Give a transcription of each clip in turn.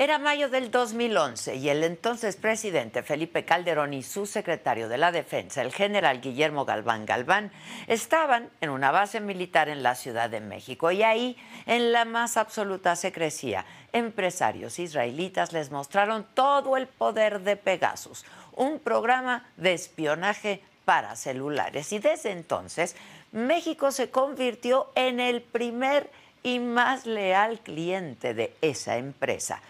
Era mayo del 2011 y el entonces presidente Felipe Calderón y su secretario de la Defensa, el general Guillermo Galván Galván, estaban en una base militar en la Ciudad de México y ahí, en la más absoluta secrecía, empresarios israelitas les mostraron todo el poder de Pegasus, un programa de espionaje para celulares. Y desde entonces, México se convirtió en el primer y más leal cliente de esa empresa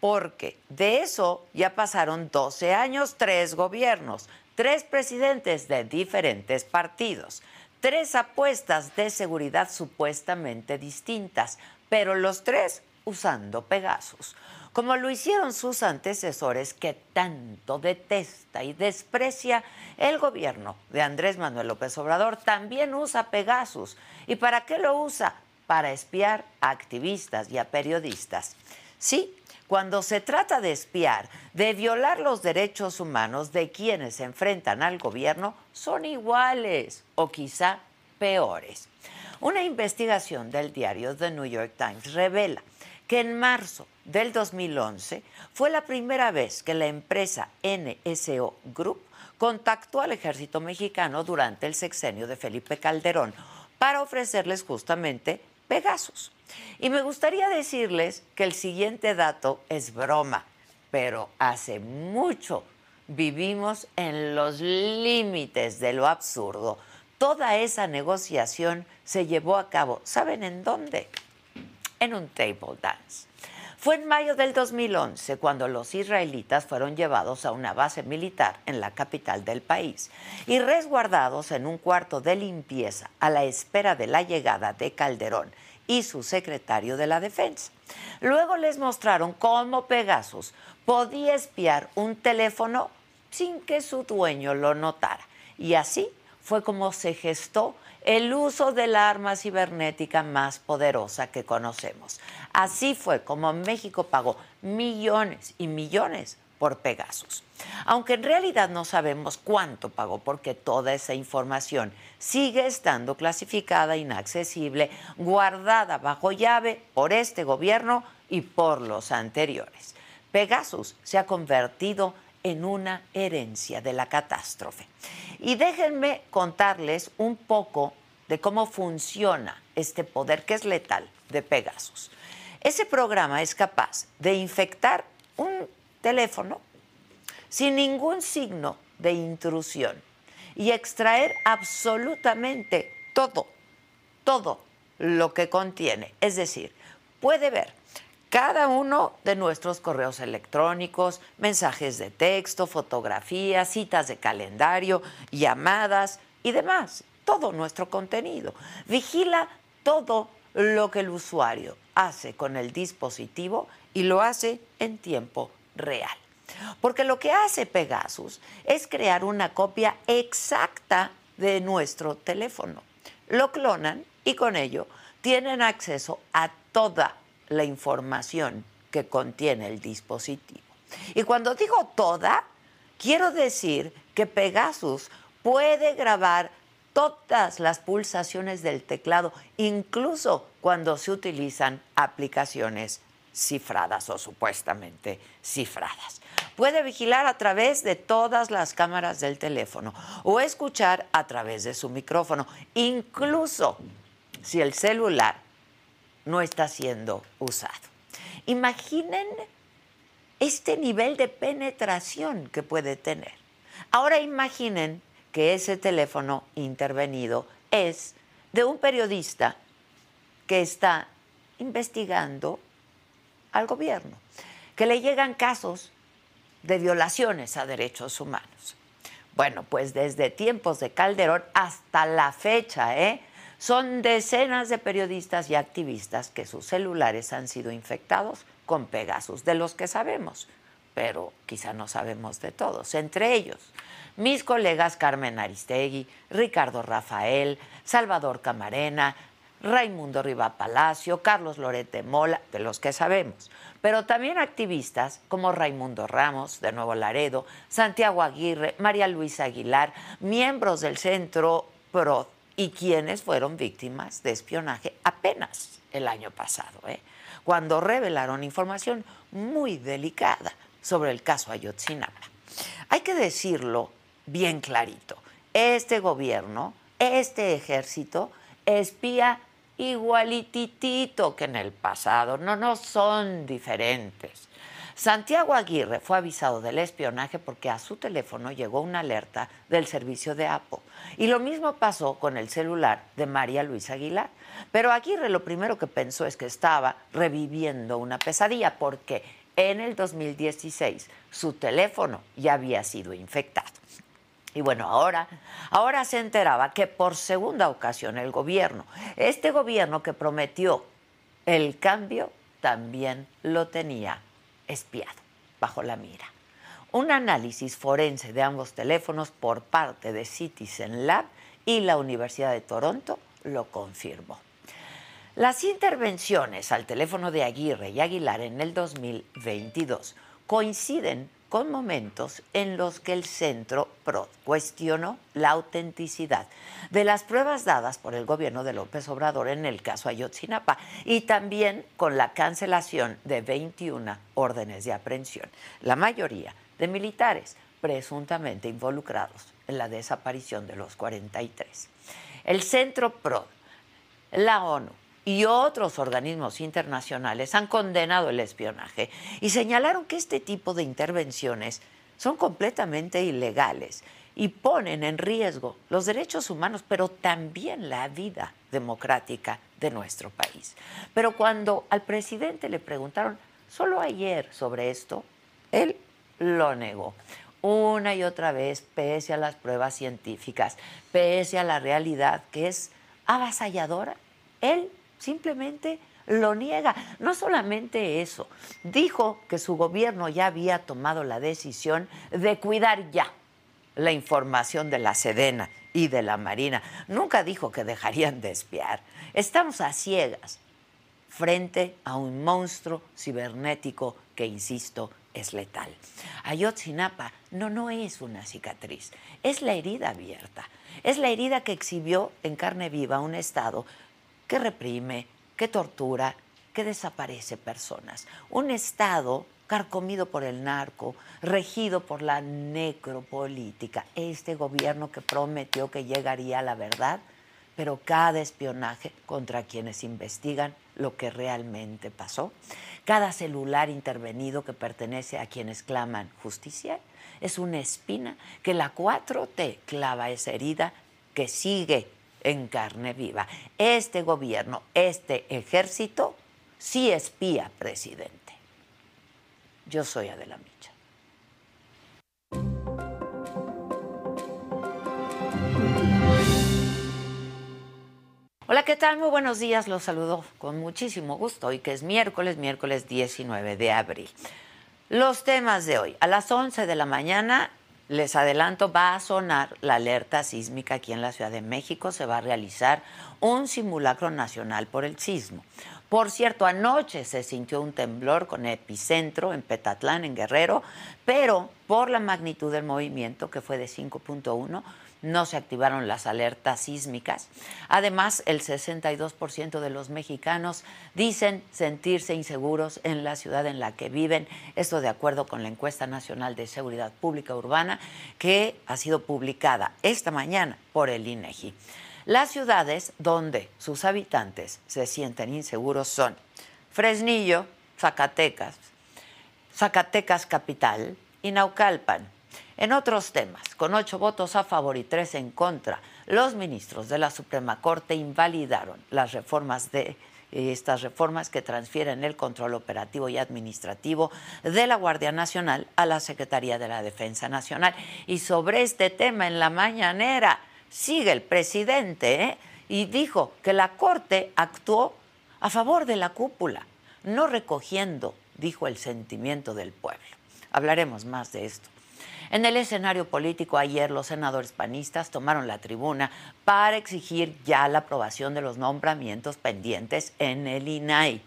porque de eso ya pasaron 12 años, tres gobiernos, tres presidentes de diferentes partidos, tres apuestas de seguridad supuestamente distintas, pero los tres usando Pegasus, como lo hicieron sus antecesores que tanto detesta y desprecia el gobierno de Andrés Manuel López Obrador, también usa Pegasus. ¿Y para qué lo usa? Para espiar a activistas y a periodistas. Sí, cuando se trata de espiar, de violar los derechos humanos de quienes se enfrentan al gobierno, son iguales o quizá peores. Una investigación del diario The New York Times revela que en marzo del 2011 fue la primera vez que la empresa NSO Group contactó al ejército mexicano durante el sexenio de Felipe Calderón para ofrecerles justamente Pegasus. Y me gustaría decirles que el siguiente dato es broma, pero hace mucho vivimos en los límites de lo absurdo. Toda esa negociación se llevó a cabo, ¿saben en dónde? En un table dance. Fue en mayo del 2011 cuando los israelitas fueron llevados a una base militar en la capital del país y resguardados en un cuarto de limpieza a la espera de la llegada de Calderón y su secretario de la Defensa. Luego les mostraron cómo Pegasus podía espiar un teléfono sin que su dueño lo notara. Y así fue como se gestó el uso de la arma cibernética más poderosa que conocemos. Así fue como México pagó millones y millones por Pegasus. Aunque en realidad no sabemos cuánto pagó porque toda esa información sigue estando clasificada, inaccesible, guardada bajo llave por este gobierno y por los anteriores. Pegasus se ha convertido en una herencia de la catástrofe. Y déjenme contarles un poco de cómo funciona este poder que es letal de Pegasus. Ese programa es capaz de infectar un teléfono sin ningún signo de intrusión y extraer absolutamente todo, todo lo que contiene. Es decir, puede ver cada uno de nuestros correos electrónicos, mensajes de texto, fotografías, citas de calendario, llamadas y demás, todo nuestro contenido. Vigila todo lo que el usuario hace con el dispositivo y lo hace en tiempo real. Porque lo que hace Pegasus es crear una copia exacta de nuestro teléfono. Lo clonan y con ello tienen acceso a toda la información que contiene el dispositivo. Y cuando digo toda, quiero decir que Pegasus puede grabar todas las pulsaciones del teclado, incluso cuando se utilizan aplicaciones cifradas o supuestamente cifradas. Puede vigilar a través de todas las cámaras del teléfono o escuchar a través de su micrófono, incluso si el celular no está siendo usado. Imaginen este nivel de penetración que puede tener. Ahora imaginen que ese teléfono intervenido es de un periodista que está investigando al gobierno, que le llegan casos de violaciones a derechos humanos. Bueno, pues desde tiempos de Calderón hasta la fecha, ¿eh? Son decenas de periodistas y activistas que sus celulares han sido infectados con Pegasus, de los que sabemos, pero quizá no sabemos de todos. Entre ellos, mis colegas Carmen Aristegui, Ricardo Rafael, Salvador Camarena, Raimundo Riva Palacio, Carlos Lorete Mola, de los que sabemos, pero también activistas como Raimundo Ramos, de Nuevo Laredo, Santiago Aguirre, María Luisa Aguilar, miembros del Centro PRO y quienes fueron víctimas de espionaje apenas el año pasado, ¿eh? cuando revelaron información muy delicada sobre el caso Ayotzinapa. Hay que decirlo bien clarito, este gobierno, este ejército espía igualititito que en el pasado, no, no son diferentes. Santiago Aguirre fue avisado del espionaje porque a su teléfono llegó una alerta del servicio de APO. Y lo mismo pasó con el celular de María Luisa Aguilar. Pero Aguirre lo primero que pensó es que estaba reviviendo una pesadilla porque en el 2016 su teléfono ya había sido infectado. Y bueno, ahora, ahora se enteraba que por segunda ocasión el gobierno, este gobierno que prometió el cambio, también lo tenía espiado, bajo la mira. Un análisis forense de ambos teléfonos por parte de Citizen Lab y la Universidad de Toronto lo confirmó. Las intervenciones al teléfono de Aguirre y Aguilar en el 2022 coinciden con momentos en los que el Centro PRO cuestionó la autenticidad de las pruebas dadas por el gobierno de López Obrador en el caso Ayotzinapa y también con la cancelación de 21 órdenes de aprehensión, la mayoría de militares presuntamente involucrados en la desaparición de los 43. El Centro PRO, la ONU, y otros organismos internacionales han condenado el espionaje y señalaron que este tipo de intervenciones son completamente ilegales y ponen en riesgo los derechos humanos, pero también la vida democrática de nuestro país. Pero cuando al presidente le preguntaron solo ayer sobre esto, él lo negó una y otra vez, pese a las pruebas científicas, pese a la realidad que es avasalladora. Él simplemente lo niega. No solamente eso, dijo que su gobierno ya había tomado la decisión de cuidar ya la información de la Sedena y de la Marina. Nunca dijo que dejarían de espiar. Estamos a ciegas frente a un monstruo cibernético que, insisto, es letal. Ayotzinapa no, no es una cicatriz, es la herida abierta. Es la herida que exhibió en carne viva un Estado que reprime, que tortura, que desaparece personas. Un Estado carcomido por el narco, regido por la necropolítica. Este gobierno que prometió que llegaría a la verdad, pero cada espionaje contra quienes investigan lo que realmente pasó, cada celular intervenido que pertenece a quienes claman justicia, es una espina que la 4T clava esa herida que sigue en carne viva. Este gobierno, este ejército, sí espía, presidente. Yo soy Adela Micha. Hola, ¿qué tal? Muy buenos días. Los saludo con muchísimo gusto hoy que es miércoles, miércoles 19 de abril. Los temas de hoy. A las 11 de la mañana les adelanto, va a sonar la alerta sísmica aquí en la Ciudad de México. Se va a realizar un simulacro nacional por el sismo. Por cierto, anoche se sintió un temblor con epicentro en Petatlán, en Guerrero, pero por la magnitud del movimiento, que fue de 5.1, no se activaron las alertas sísmicas. Además, el 62% de los mexicanos dicen sentirse inseguros en la ciudad en la que viven. Esto de acuerdo con la encuesta nacional de seguridad pública urbana que ha sido publicada esta mañana por el INEGI. Las ciudades donde sus habitantes se sienten inseguros son Fresnillo, Zacatecas, Zacatecas Capital y Naucalpan. En otros temas, con ocho votos a favor y tres en contra, los ministros de la Suprema Corte invalidaron las reformas de estas reformas que transfieren el control operativo y administrativo de la Guardia Nacional a la Secretaría de la Defensa Nacional. Y sobre este tema en la mañanera sigue el presidente ¿eh? y dijo que la Corte actuó a favor de la cúpula, no recogiendo, dijo, el sentimiento del pueblo. Hablaremos más de esto. En el escenario político ayer los senadores panistas tomaron la tribuna para exigir ya la aprobación de los nombramientos pendientes en el INAI.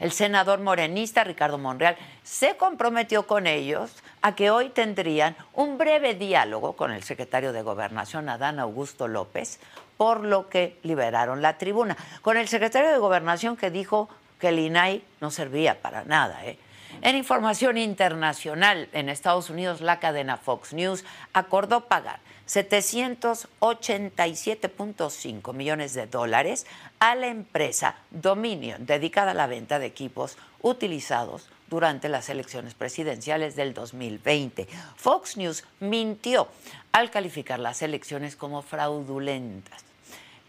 El senador morenista Ricardo Monreal se comprometió con ellos a que hoy tendrían un breve diálogo con el secretario de Gobernación, Adán Augusto López, por lo que liberaron la tribuna. Con el secretario de Gobernación que dijo que el INAI no servía para nada, ¿eh? En información internacional, en Estados Unidos, la cadena Fox News acordó pagar 787.5 millones de dólares a la empresa Dominion, dedicada a la venta de equipos utilizados durante las elecciones presidenciales del 2020. Fox News mintió al calificar las elecciones como fraudulentas.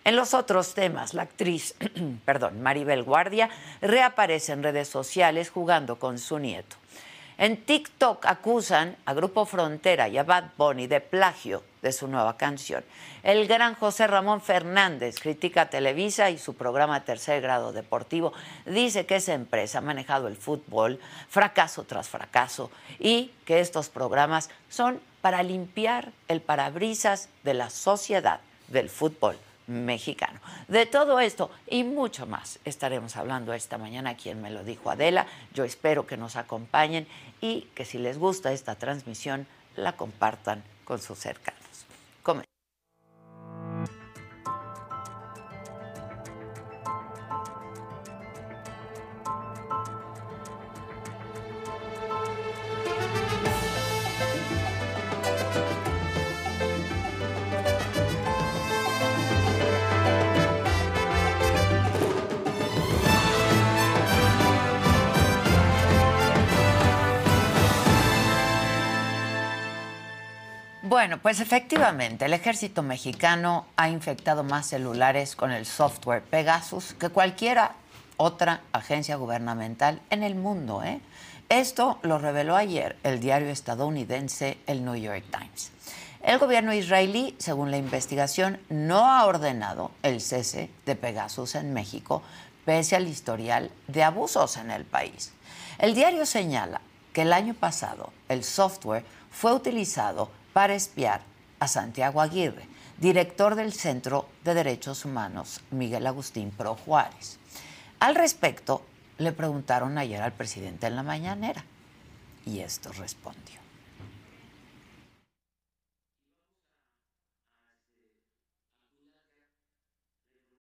En los otros temas, la actriz, perdón, Maribel Guardia reaparece en redes sociales jugando con su nieto. En TikTok acusan a Grupo Frontera y a Bad Bunny de plagio de su nueva canción. El gran José Ramón Fernández critica Televisa y su programa Tercer Grado Deportivo. Dice que esa empresa ha manejado el fútbol fracaso tras fracaso y que estos programas son para limpiar el parabrisas de la sociedad del fútbol mexicano. De todo esto y mucho más estaremos hablando esta mañana, quien me lo dijo Adela. Yo espero que nos acompañen y que si les gusta esta transmisión, la compartan con sus cercanos. Pues efectivamente, el ejército mexicano ha infectado más celulares con el software Pegasus que cualquier otra agencia gubernamental en el mundo. ¿eh? Esto lo reveló ayer el diario estadounidense el New York Times. El gobierno israelí, según la investigación, no ha ordenado el cese de Pegasus en México, pese al historial de abusos en el país. El diario señala que el año pasado el software fue utilizado para espiar a Santiago Aguirre, director del Centro de Derechos Humanos Miguel Agustín Pro Juárez. Al respecto, le preguntaron ayer al presidente en la mañanera y esto respondió.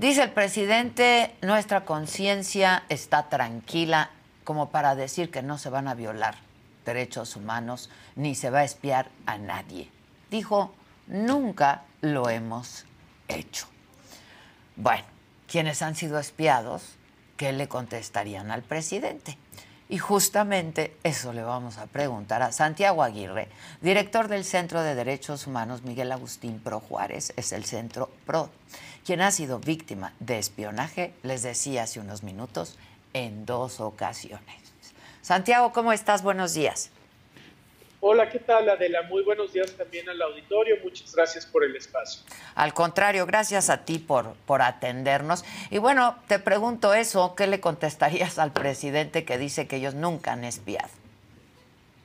Dice el presidente, nuestra conciencia está tranquila como para decir que no se van a violar derechos humanos ni se va a espiar a nadie. Dijo, nunca lo hemos hecho. Bueno, quienes han sido espiados, ¿qué le contestarían al presidente? Y justamente eso le vamos a preguntar a Santiago Aguirre, director del Centro de Derechos Humanos Miguel Agustín Pro Juárez, es el Centro Pro, quien ha sido víctima de espionaje, les decía hace unos minutos, en dos ocasiones. Santiago, ¿cómo estás? Buenos días. Hola, ¿qué tal Adela? Muy buenos días también al auditorio. Muchas gracias por el espacio. Al contrario, gracias a ti por, por atendernos. Y bueno, te pregunto eso, ¿qué le contestarías al presidente que dice que ellos nunca han espiado?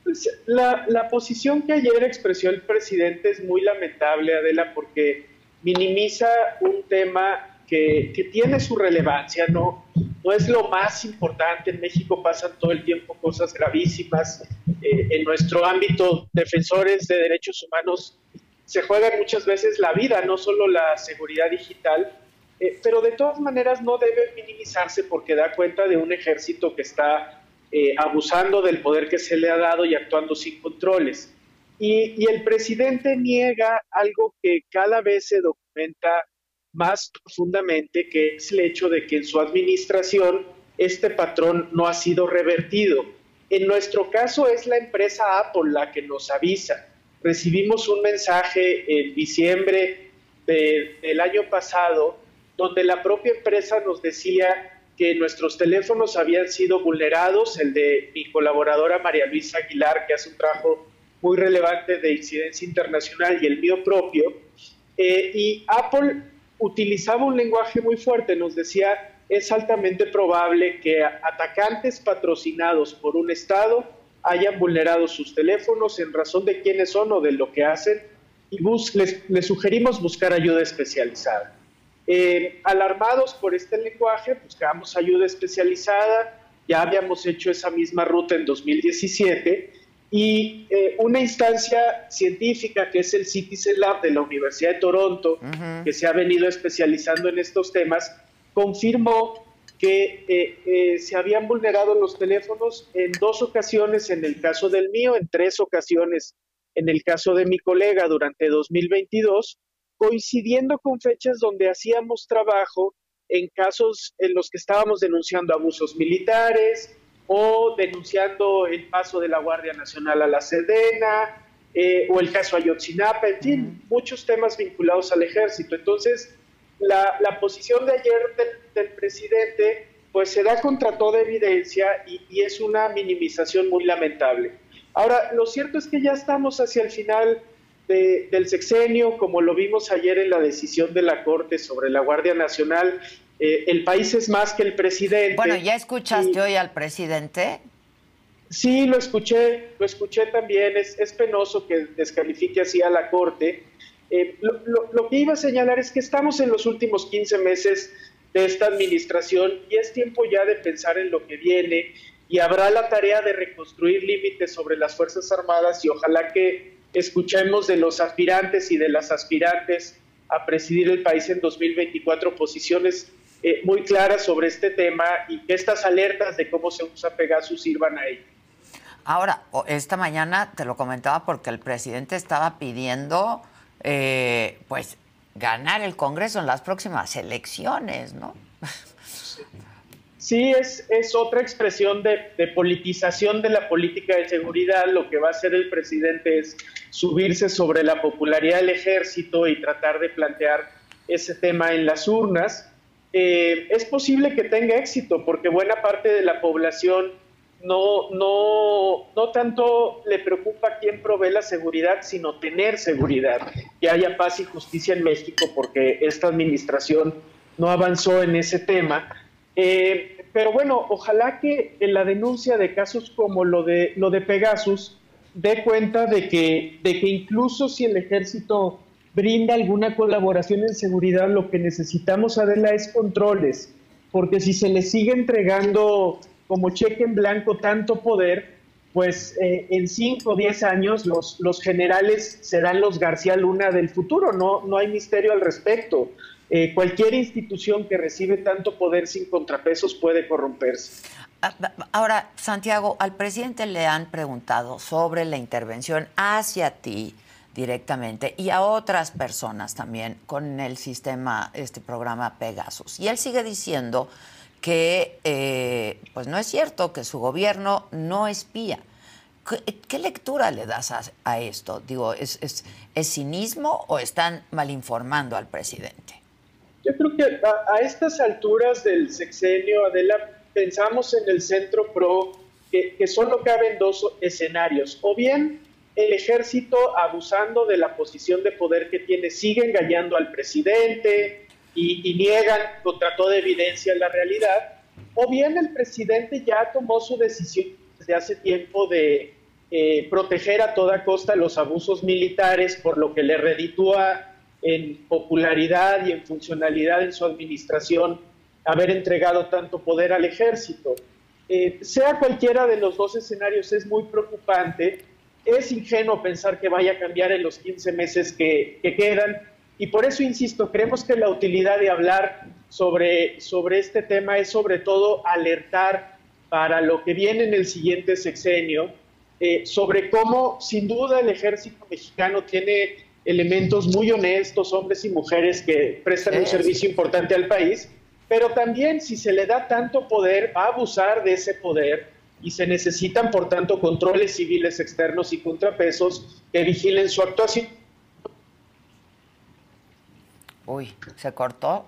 Pues, la, la posición que ayer expresó el presidente es muy lamentable, Adela, porque minimiza un tema que, que tiene su relevancia, ¿no? no es lo más importante. En México pasan todo el tiempo cosas gravísimas. Eh, en nuestro ámbito, defensores de derechos humanos se juegan muchas veces la vida, no solo la seguridad digital, eh, pero de todas maneras no debe minimizarse porque da cuenta de un ejército que está eh, abusando del poder que se le ha dado y actuando sin controles. Y, y el presidente niega algo que cada vez se documenta más profundamente, que es el hecho de que en su administración este patrón no ha sido revertido. En nuestro caso es la empresa Apple la que nos avisa. Recibimos un mensaje en diciembre del año pasado donde la propia empresa nos decía que nuestros teléfonos habían sido vulnerados, el de mi colaboradora María Luisa Aguilar, que hace un trabajo muy relevante de incidencia internacional, y el mío propio. Eh, y Apple utilizaba un lenguaje muy fuerte, nos decía, es altamente probable que atacantes patrocinados por un Estado hayan vulnerado sus teléfonos en razón de quiénes son o de lo que hacen y les, sugerimos buscar ayuda especializada. Eh, alarmados por este lenguaje, buscamos ayuda especializada, ya habíamos hecho esa misma ruta en 2017 y eh, una instancia científica que es el Citizen Lab de la Universidad de Toronto, que se ha venido especializando en estos temas, confirmó que eh, eh, se habían vulnerado los teléfonos en dos ocasiones en el caso del mío, en tres ocasiones en el caso de mi colega durante 2022, coincidiendo con fechas donde hacíamos trabajo en casos en los que estábamos denunciando abusos militares, o denunciando el paso de la Guardia Nacional a la Sedena, eh, o el caso Ayotzinapa, en fin, muchos temas vinculados al ejército. Entonces, la, posición de ayer del, presidente pues se da contra toda evidencia y, es una minimización muy lamentable. Ahora, lo cierto es que ya estamos hacia el final del sexenio, como lo vimos ayer en la decisión de la Corte sobre la Guardia Nacional, eh, el país es más que el presidente. Bueno, ¿ya escuchaste hoy al presidente? Sí, lo escuché, lo escuché también. Es, penoso que descalifique así a la Corte. Eh, lo, que iba a señalar es que estamos en los últimos 15 meses de esta administración y es tiempo ya de pensar en lo que viene y habrá la tarea de reconstruir límites sobre las Fuerzas Armadas y ojalá que escuchemos de los aspirantes y de las aspirantes a presidir el país en 2024 posiciones eh, muy claras sobre este tema y que estas alertas de cómo se usa Pegasus sirvan a ello. Ahora, esta mañana te lo comentaba porque el presidente estaba pidiendo, eh, pues, ganar el Congreso en las próximas elecciones, ¿no? Sí, es, es otra expresión de, de, politización de la política de seguridad. Lo que va a hacer el presidente es subirse sobre la popularidad del ejército y tratar de plantear ese tema en las urnas. Eh, es posible que tenga éxito porque buena parte de la población no, no, no tanto le preocupa quién provee la seguridad, sino tener seguridad, que haya paz y justicia en México porque esta administración no avanzó en ese tema. Eh, pero bueno, ojalá que en la denuncia de casos como lo de, lo de Pegasus dé cuenta de que, de que incluso si el ejército brinda alguna colaboración en seguridad, lo que necesitamos, Adela, es controles, porque si se le sigue entregando como cheque en blanco tanto poder, pues eh, en 5 o 10 años los, los generales serán los García Luna del futuro, no, no hay misterio al respecto. eh, cualquier institución que recibe tanto poder sin contrapesos puede corromperse. Ah, ahora, Santiago, al presidente le han preguntado sobre la intervención hacia ti directamente y a otras personas también con el sistema, este programa Pegasus. Y él sigue diciendo que eh, pues no es cierto que su gobierno no espía. ¿Qué, lectura le das a, esto? Digo, ¿es, ¿es, cinismo o están malinformando al presidente? Yo creo que a, estas alturas del sexenio, Adela, pensamos en el Centro PRO que, que solo caben dos escenarios. O bien el ejército, abusando de la posición de poder que tiene, sigue engañando al presidente y, niegan contra toda evidencia la realidad. O bien el presidente ya tomó su decisión desde hace tiempo de eh, proteger a toda costa los abusos militares, por lo que le reditúa en popularidad y en funcionalidad en su administración haber entregado tanto poder al ejército. Eh, sea cualquiera de los dos escenarios, es muy preocupante. Es ingenuo pensar que vaya a cambiar en los 15 meses que, quedan. Y por eso, insisto, creemos que la utilidad de hablar sobre, sobre este tema es sobre todo alertar para lo que viene en el siguiente sexenio, eh, sobre cómo sin duda el ejército mexicano tiene elementos muy honestos, hombres y mujeres que prestan un servicio importante al país, pero también si se le da tanto poder, va a abusar de ese poder y se necesitan, por tanto, controles civiles externos y contrapesos que vigilen su actuación. Uy, ¿se cortó?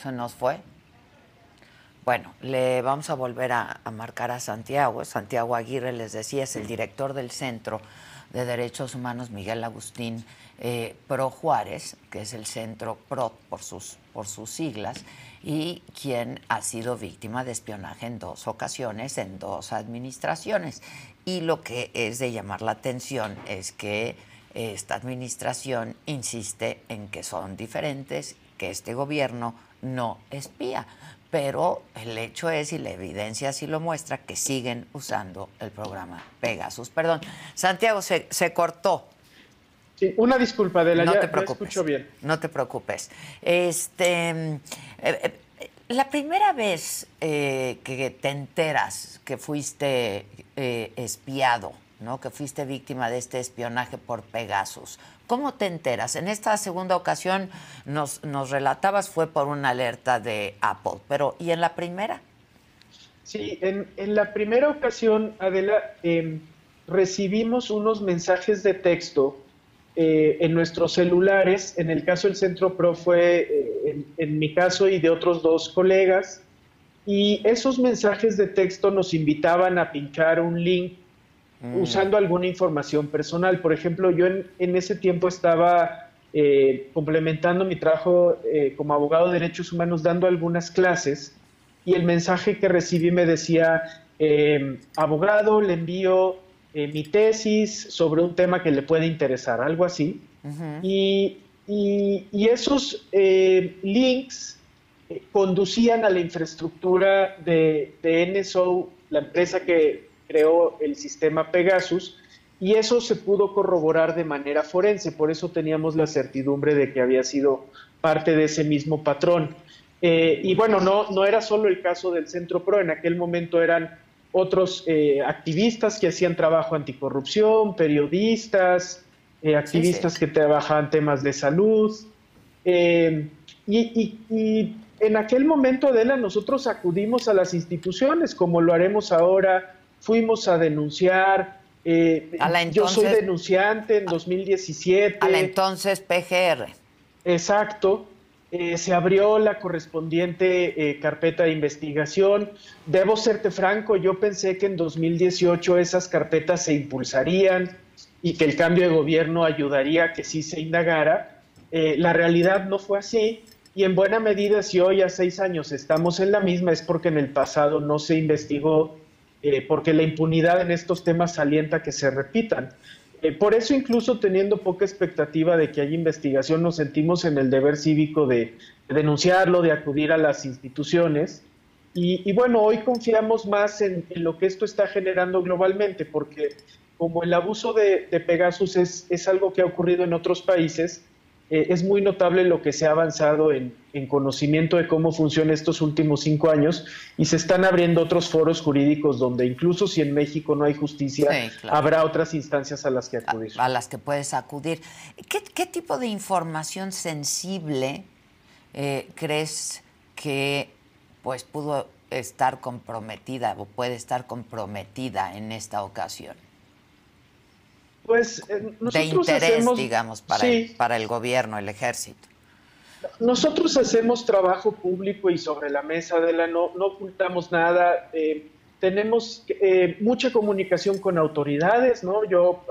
¿Se nos fue? Bueno, le vamos a volver a, marcar a Santiago. Santiago Aguirre, les decía, es el director del Centro de Derechos Humanos Miguel Agustín eh, Pro Juárez, que es el Centro PRO por sus, por sus siglas, y quien ha sido víctima de espionaje en dos ocasiones, en dos administraciones. Y lo que es de llamar la atención es que esta administración insiste en que son diferentes, que este gobierno no espía pero el hecho es, y la evidencia así lo muestra, que siguen usando el programa Pegasus. Perdón, Santiago, se, cortó. Sí, una disculpa, de la no te preocupes, escucho bien. No te preocupes. Este, eh, eh, la primera vez eh, que te enteras que fuiste espiado, ¿no? que fuiste víctima de este espionaje por Pegasus, ¿Cómo te enteras? En esta segunda ocasión nos, nos relatabas fue por una alerta de Apple, pero ¿y en la primera? Sí, en, la primera ocasión, Adela, em, recibimos unos mensajes de texto eh, en nuestros celulares. En el caso del Centro Pro fue eh, en, mi caso y de otros dos colegas. Y esos mensajes de texto nos invitaban a pinchar un link Mm. usando alguna información personal. Por ejemplo, yo en, ese tiempo estaba eh, complementando mi trabajo eh, como abogado de derechos humanos dando algunas clases y el mensaje que recibí me decía, eh, abogado, le envío mi tesis sobre un tema que le puede interesar, algo así. y, esos links conducían a la infraestructura de, de NSO, la empresa que creó el sistema Pegasus y eso se pudo corroborar de manera forense, por eso teníamos la certidumbre de que había sido parte de ese mismo patrón. Eh, y bueno, no, no era solo el caso del Centro PRO, en aquel momento eran otros eh, activistas que hacían trabajo anticorrupción, periodistas, eh, activistas que trabajaban temas de salud. Y, y, en aquel momento, Adela, nosotros acudimos a las instituciones, como lo haremos ahora fuimos a denunciar. Eh, yo soy denunciante en 2017. A la entonces PGR. Exacto. Eh, se abrió la correspondiente eh, carpeta de investigación. Debo serte franco, yo pensé que en 2018 esas carpetas se impulsarían y que el cambio de gobierno ayudaría a que sí se indagara. la realidad no fue así y en buena medida si hoy a seis años estamos en la misma es porque en el pasado no se investigó eh, porque la impunidad en estos temas alienta que se repitan. Eh, por eso, incluso teniendo poca expectativa de que haya investigación, nos sentimos en el deber cívico de, denunciarlo, de acudir a las instituciones. Y, bueno, hoy confiamos más en, lo que esto está generando globalmente, porque como el abuso de, Pegasus es, algo que ha ocurrido en otros países, eh, es muy notable lo que se ha avanzado en, conocimiento de cómo funciona estos últimos cinco años y se están abriendo otros foros jurídicos donde incluso si en México no hay justicia, habrá otras instancias a las que acudir. A, las que puedes acudir. ¿Qué, tipo de información sensible eh, crees que pues pudo estar comprometida o puede estar comprometida en esta ocasión? Pues eh, de interés, digamos, para, el, para el gobierno, el ejército. Nosotros hacemos trabajo público y sobre la mesa de la no, no ocultamos nada. Eh, tenemos eh, mucha comunicación con autoridades, ¿no? Yo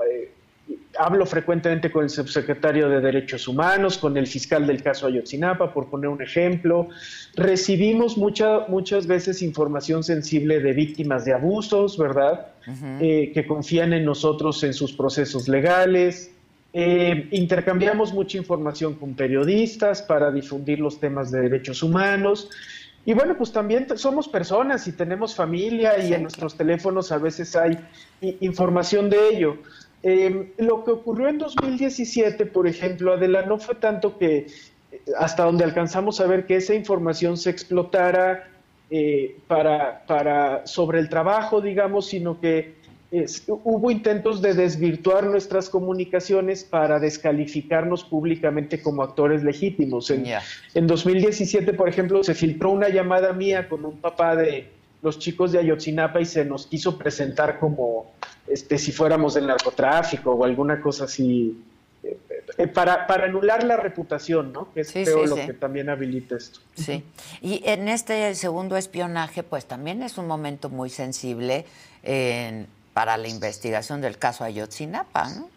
hablo frecuentemente con el subsecretario de Derechos Humanos, con el fiscal del caso Ayotzinapa, por poner un ejemplo. Recibimos mucha, muchas veces información sensible de víctimas de abusos, ¿verdad? Eh, que confían en nosotros en sus procesos legales. Eh, intercambiamos mucha información con periodistas para difundir los temas de derechos humanos. Y bueno, pues también somos personas y tenemos familia y en nuestros teléfonos a veces hay información de ello. Eh, lo que ocurrió en 2017, por ejemplo, Adela, no fue tanto que eh, hasta donde alcanzamos a ver que esa información se explotara eh, para, para, sobre el trabajo, digamos, sino que hubo intentos de desvirtuar nuestras comunicaciones para descalificarnos públicamente como actores legítimos. En, en 2017, por ejemplo, se filtró una llamada mía con un papá de los chicos de Ayotzinapa y se nos quiso presentar como este, si fuéramos del narcotráfico o alguna cosa así, eh, eh, para, para, anular la reputación, ¿no? Que es creo lo que también habilita esto. Sí, y en este segundo espionaje, pues también es un momento muy sensible para la investigación del caso Ayotzinapa, ¿no?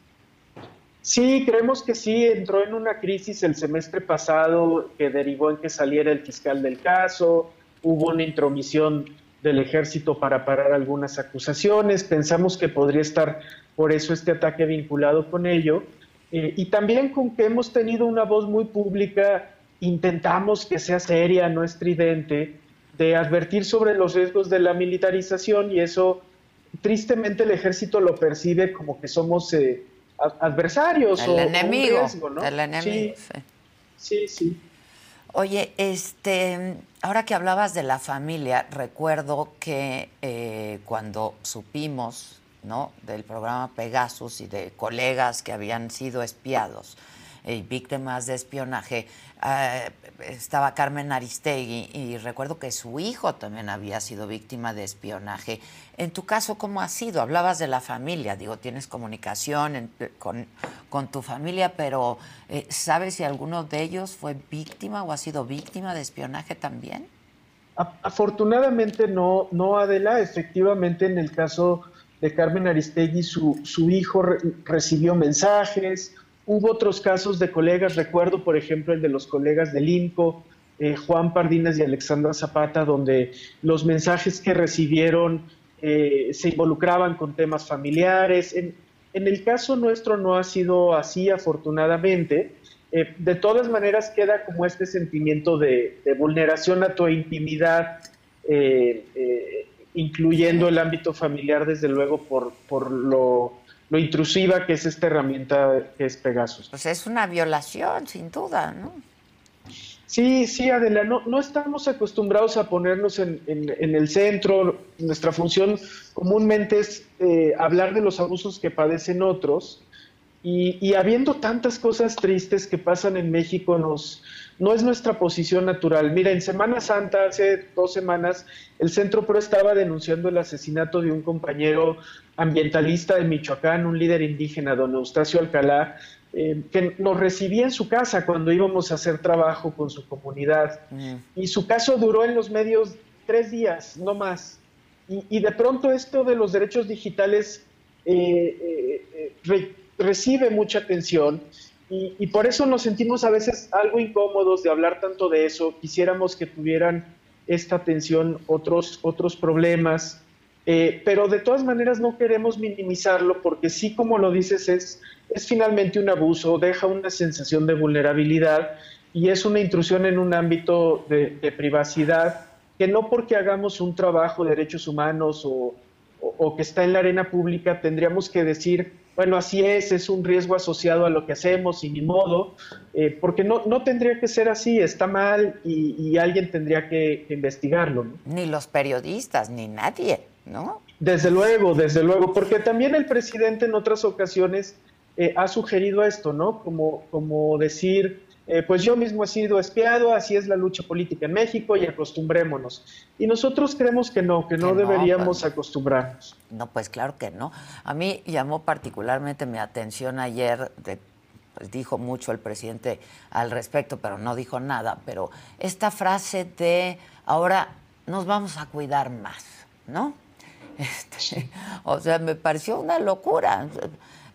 Sí, creemos que sí, entró en una crisis el semestre pasado que derivó en que saliera el fiscal del caso, hubo una intromisión del ejército para parar algunas acusaciones. Pensamos que podría estar por eso este ataque vinculado con ello. Eh, y también con que hemos tenido una voz muy pública, intentamos que sea seria, no estridente, de advertir sobre los riesgos de la militarización y eso tristemente el ejército lo percibe como que somos eh, adversarios el enemigo, el enemigo. sí, sí. Oye, este, ahora que hablabas de la familia, recuerdo que eh, cuando supimos ¿no? del programa Pegasus y de colegas que habían sido espiados y víctimas de espionaje, eh, estaba Carmen Aristegui y recuerdo que su hijo también había sido víctima de espionaje. En tu caso, ¿cómo ha sido? Hablabas de la familia, digo, tienes comunicación con, con, tu familia, pero eh, ¿sabes si alguno de ellos fue víctima o ha sido víctima de espionaje también? Afortunadamente no, no Adela, efectivamente en el caso de Carmen Aristegui, su, su hijo recibió mensajes, Hubo otros casos de colegas, recuerdo por ejemplo el de los colegas del INCO, eh, Juan Pardinas y Alexandra Zapata, donde los mensajes que recibieron eh, se involucraban con temas familiares. En, el caso nuestro no ha sido así, afortunadamente. Eh, de todas maneras queda como este sentimiento de, vulneración a tu intimidad, incluyendo el ámbito familiar, desde luego, por, por lo lo intrusiva que es esta herramienta que es Pegasus. Pues es una violación, sin duda, ¿no? Sí, sí, Adela, no, no estamos acostumbrados a ponernos en, el centro. Nuestra función comúnmente es eh, hablar de los abusos que padecen otros. Y, y, habiendo tantas cosas tristes que pasan en México, nos, no es nuestra posición natural. Mira, en Semana Santa, hace dos semanas, el Centro Pro estaba denunciando el asesinato de un compañero ambientalista de Michoacán, un líder indígena, don Eustacio Alcalá, eh, que nos recibía en su casa cuando íbamos a hacer trabajo con su comunidad. Mm. Y su caso duró en los medios tres días, no más. Y, de pronto esto de los derechos digitales eh, eh, recibe mucha atención y, por eso nos sentimos a veces algo incómodos de hablar tanto de eso. Quisiéramos que tuvieran esta atención otros, otros problemas, eh, pero de todas maneras no queremos minimizarlo porque sí, como lo dices, es, es finalmente un abuso, deja una sensación de vulnerabilidad y es una intrusión en un ámbito de, privacidad que no porque hagamos un trabajo de derechos humanos o, o, que está en la arena pública, tendríamos que decir, bueno, así es, es un riesgo asociado a lo que hacemos y ni modo, eh, porque no, no tendría que ser así, está mal y, alguien tendría que, investigarlo. Ni los periodistas, ni nadie, ¿no? Desde luego, desde luego, porque también el presidente en otras ocasiones eh, ha sugerido esto, ¿no? Como, como decir, eh, pues yo mismo he sido espiado, así es la lucha política en México y acostumbrémonos. Y nosotros creemos que no, que, no, deberíamos pues, acostumbrarnos. No, pues claro que no. A mí llamó particularmente mi atención ayer, pues dijo mucho el presidente al respecto, pero no dijo nada, pero esta frase de ahora nos vamos a cuidar más, ¿no? Este, o sea, me pareció una locura.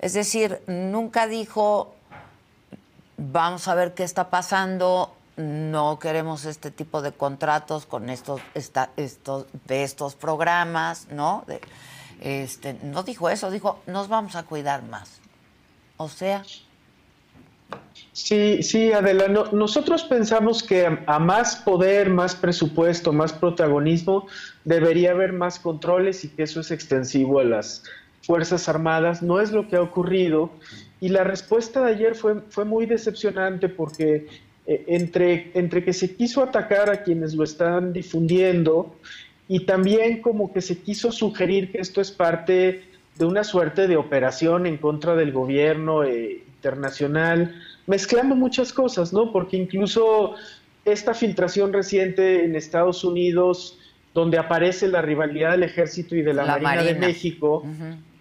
Es decir, nunca dijo vamos a ver qué está pasando. No queremos este tipo de contratos con estos, estos de estos programas, ¿no? este, no dijo eso, dijo, nos vamos a cuidar más. O sea. Sí, sí, Adela, nosotros pensamos que a, más poder, más presupuesto, más protagonismo, debería haber más controles y que eso es extensivo a las Fuerzas Armadas. No es lo que ha ocurrido y la respuesta de ayer fue, fue muy decepcionante porque eh, entre, entre que se quiso atacar a quienes lo están difundiendo y también como que se quiso sugerir que esto es parte de una suerte de operación en contra del gobierno eh, internacional, mezclando muchas cosas, ¿no? Porque incluso esta filtración reciente en Estados Unidos, donde aparece la rivalidad del ejército y de la, Marina, de México,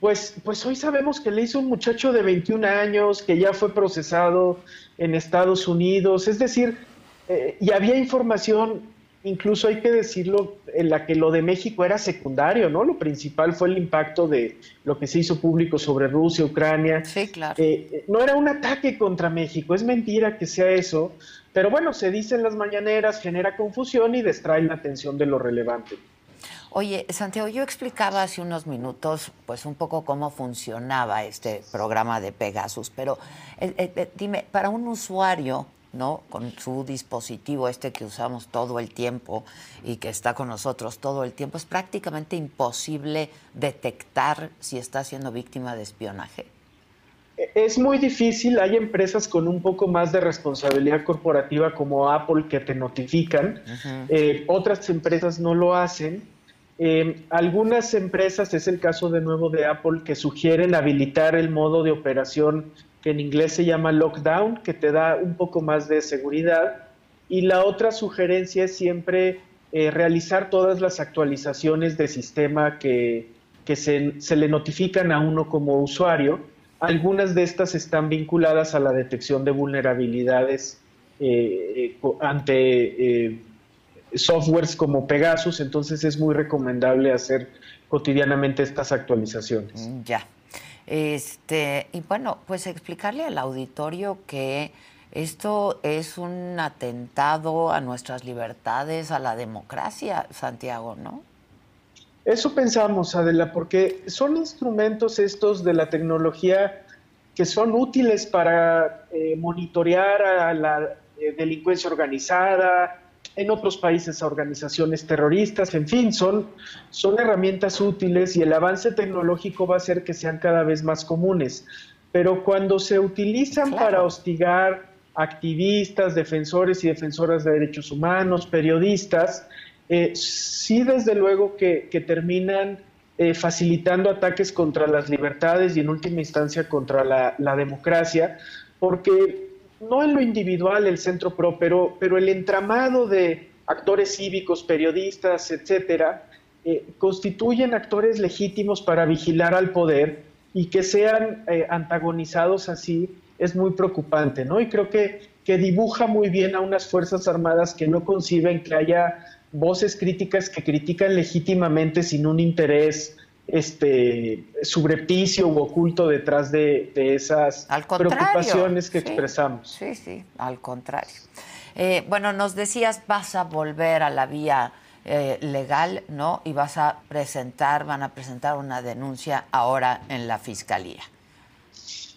pues, pues hoy sabemos que le hizo un muchacho de 21 años que ya fue procesado en Estados Unidos, es decir, eh, y había información, incluso hay que decirlo, en la que lo de México era secundario, ¿no? Lo principal fue el impacto de lo que se hizo público sobre Rusia, Ucrania. Sí, claro. Eh, no era un ataque contra México, es mentira que sea eso, pero bueno, se dice en las mañaneras, genera confusión y distrae la atención de lo relevante. Oye, Santiago, yo explicaba hace unos minutos, pues un poco cómo funcionaba este programa de Pegasus, pero eh, eh, eh, dime, para un usuario, ¿no? Con su dispositivo este que usamos todo el tiempo y que está con nosotros todo el tiempo, es prácticamente imposible detectar si está siendo víctima de espionaje. Es muy difícil, hay empresas con un poco más de responsabilidad corporativa como Apple que te notifican, otras empresas no lo hacen eh, algunas empresas, es el caso de nuevo de Apple, que sugieren habilitar el modo de operación que en inglés se llama lockdown, que te da un poco más de seguridad. Y la otra sugerencia es siempre eh, realizar todas las actualizaciones de sistema que, se, le notifican a uno como usuario. Algunas de estas están vinculadas a la detección de vulnerabilidades eh, ante softwares como Pegasus, entonces es muy recomendable hacer cotidianamente estas actualizaciones. Mm, ya. Este, y bueno, pues explicarle al auditorio que esto es un atentado a nuestras libertades, a la democracia, Santiago, ¿no? Eso pensamos, Adela, porque son instrumentos estos de la tecnología que son útiles para eh, monitorear a la eh, delincuencia organizada, en otros países a organizaciones terroristas, en fin, son, son herramientas útiles y el avance tecnológico va a hacer que sean cada vez más comunes. Pero cuando se utilizan para hostigar activistas, defensores y defensoras de derechos humanos, periodistas, eh, sí desde luego que, terminan eh, facilitando ataques contra las libertades y en última instancia contra la, la democracia, porque no en lo individual el Centro Pro, pero, pero el entramado de actores cívicos, periodistas, etcétera, eh, constituyen actores legítimos para vigilar al poder y que sean eh, antagonizados así es muy preocupante, ¿no? Y creo que, que dibuja muy bien a unas Fuerzas Armadas que no conciben que haya voces críticas que critican legítimamente sin un interés este subrepticio u oculto detrás de, esas preocupaciones que expresamos. Sí, sí, al contrario. Eh, bueno, nos decías, vas a volver a la vía eh, legal, ¿no? Y vas a presentar, van a presentar una denuncia ahora en la fiscalía.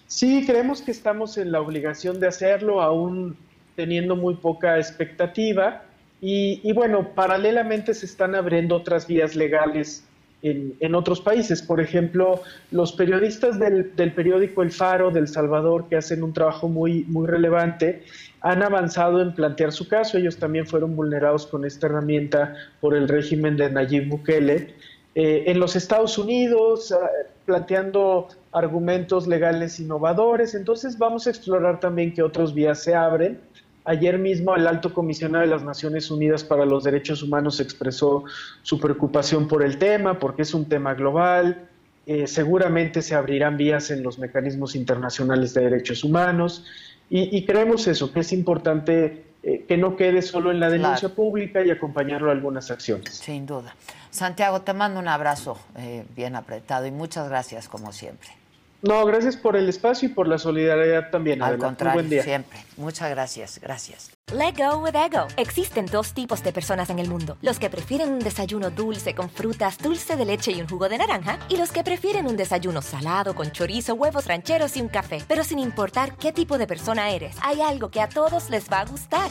Sí, creemos que estamos en la obligación de hacerlo, aún teniendo muy poca expectativa. Y, y bueno, paralelamente se están abriendo otras vías legales en, otros países. Por ejemplo, los periodistas del, periódico El Faro del Salvador, que hacen un trabajo muy, muy relevante, han avanzado en plantear su caso. Ellos también fueron vulnerados con esta herramienta por el régimen de Nayib Bukele. Eh, en los Estados Unidos, ah, planteando argumentos legales innovadores. Entonces vamos a explorar también qué otros vías se abren Ayer mismo el alto comisionado de las Naciones Unidas para los Derechos Humanos expresó su preocupación por el tema, porque es un tema global. Eh, seguramente se abrirán vías en los mecanismos internacionales de derechos humanos y, creemos eso, que es importante eh, que no quede solo en la denuncia pública y acompañarlo a algunas acciones. Sin duda. Santiago, te mando un abrazo eh, bien apretado y muchas gracias como siempre. No, gracias por el espacio y por la solidaridad también. Al contrario, buen día. siempre. Muchas gracias, gracias. Let go with ego. Existen dos tipos de personas en el mundo: los que prefieren un desayuno dulce con frutas, dulce de leche y un jugo de naranja, y los que prefieren un desayuno salado con chorizo, huevos rancheros y un café. Pero sin importar qué tipo de persona eres, hay algo que a todos les va a gustar.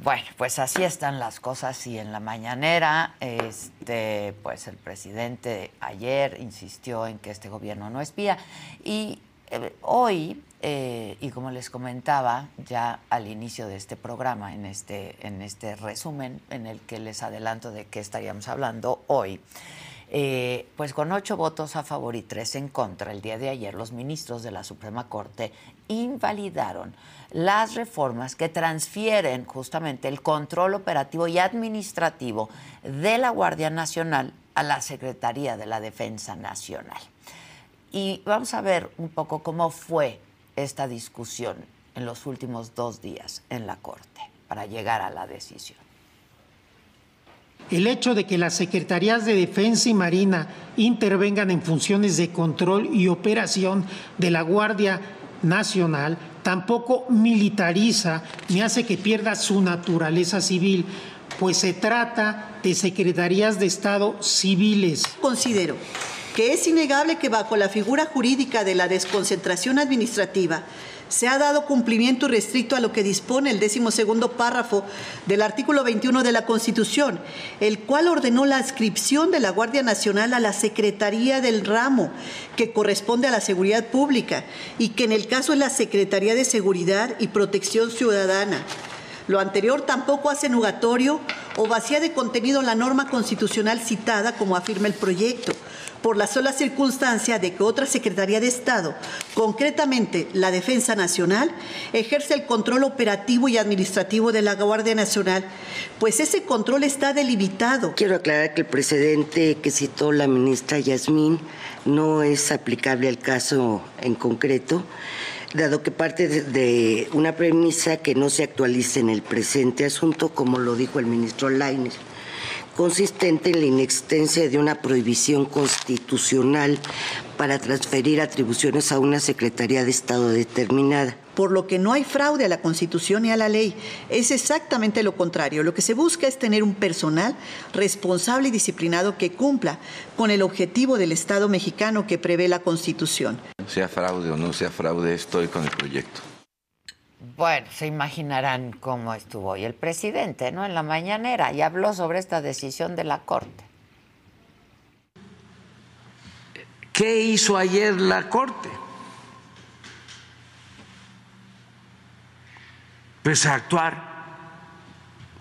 Bueno, pues así están las cosas y en la mañanera, este, pues el presidente ayer insistió en que este gobierno no espía y eh, hoy, eh, y como les comentaba ya al inicio de este programa, en este, en este resumen en el que les adelanto de qué estaríamos hablando hoy, eh, pues con ocho votos a favor y tres en contra, el día de ayer los ministros de la Suprema Corte invalidaron las reformas que transfieren justamente el control operativo y administrativo de la Guardia Nacional a la Secretaría de la Defensa Nacional. Y vamos a ver un poco cómo fue esta discusión en los últimos dos días en la Corte para llegar a la decisión. El hecho de que las Secretarías de Defensa y Marina intervengan en funciones de control y operación de la Guardia Nacional tampoco militariza ni hace que pierda su naturaleza civil, pues se trata de secretarías de Estado civiles. Considero que es innegable que bajo la figura jurídica de la desconcentración administrativa, se ha dado cumplimiento restricto a lo que dispone el decimosegundo párrafo del artículo 21 de la Constitución, el cual ordenó la adscripción de la Guardia Nacional a la Secretaría del Ramo, que corresponde a la Seguridad Pública, y que en el caso es la Secretaría de Seguridad y Protección Ciudadana. Lo anterior tampoco hace nugatorio o vacía de contenido la norma constitucional citada, como afirma el proyecto por la sola circunstancia de que otra Secretaría de Estado, concretamente la Defensa Nacional, ejerce el control operativo y administrativo de la Guardia Nacional, pues ese control está delimitado. Quiero aclarar que el precedente que citó la ministra Yasmín no es aplicable al caso en concreto dado que parte de una premisa que no se actualice en el presente asunto, como lo dijo el ministro Lainez consistente en la inexistencia de una prohibición constitucional para transferir atribuciones a una Secretaría de Estado determinada. Por lo que no hay fraude a la Constitución ni a la ley. Es exactamente lo contrario. Lo que se busca es tener un personal responsable y disciplinado que cumpla con el objetivo del Estado mexicano que prevé la Constitución. Sea fraude o no sea fraude, estoy con el proyecto. Bueno, se imaginarán cómo estuvo hoy el presidente, ¿no? En la mañanera y habló sobre esta decisión de la Corte. ¿Qué hizo ayer la Corte? Pues actuar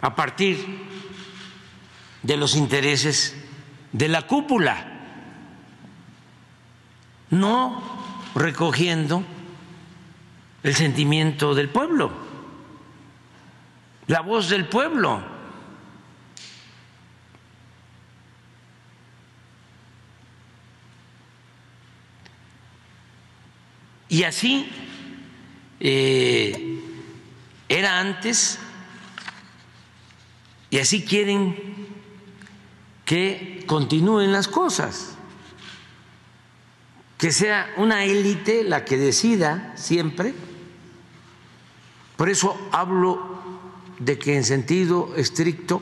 a partir de los intereses de la cúpula, no recogiendo el sentimiento del pueblo, la voz del pueblo. Y así eh, era antes y así quieren que continúen las cosas, que sea una élite la que decida siempre por eso hablo de que en sentido estricto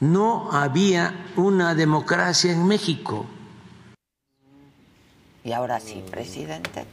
no había una democracia en México. Y ahora sí, presidente.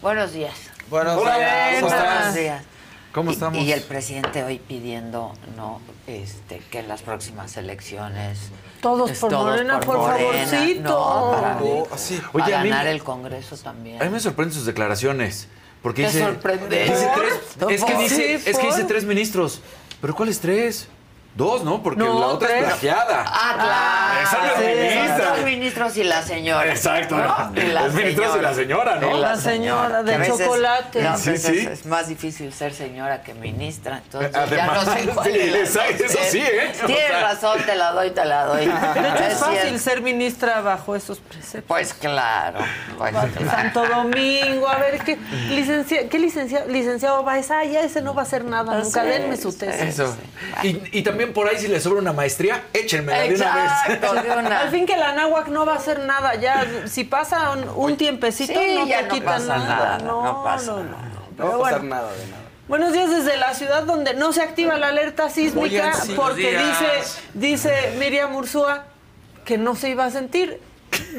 Buenos días. Buenos días. ¿Cómo Buenos estás? días. ¿Cómo estamos? Y, el presidente hoy pidiendo no este que en las próximas elecciones Todos es por Morena, por Morena, favorcito. no, para, Oh, así. para Oye, a mí ganar el Congreso también. A mí me sorprenden sus declaraciones. Porque Te dice, sorprende. dice tres, es que dice, es que dice tres ministros. ¿Pero cuáles tres? Dos, ¿no? Porque No, la otra tres. es plagiada. Ah, claro. Esa no es Sí, los ministros y la señora. Exacto. ¿no? Y Es ministros y la señora, ¿no? Y La señora del a chocolate. no, Sí, pues sí. Es, es más difícil ser señora que ministra. Entonces Además, ya no sé cuál sí, dos eso es. sí, ¿eh? O Tienes sea- razón, te la doy, te la doy. De hecho, es fácil cierto. ser ministra bajo esos preceptos. Pues claro. Pues claro. Santo Domingo, a ver, ¿qué, licencia, ¿qué licenciado, licenciado Baez? Ah, ya ese no va a hacer nada, nunca Sí, denme su tesis. Eso. Y, y también por ahí, si le sobra una maestría, échenmela de una vez. Exacto, de una. Al fin que la náhuac no va a hacer nada, ya, si pasa un, un tiempecito, Sí, no ya te no quitan pasa nada. nada, No, no pasa no, no, nada. no. Va a pasar bueno. nada de nada. Buenos días desde la ciudad donde no se activa la alerta sísmica Oigan, sí. porque dice, dice Miriam Ursúa que no se iba a sentir.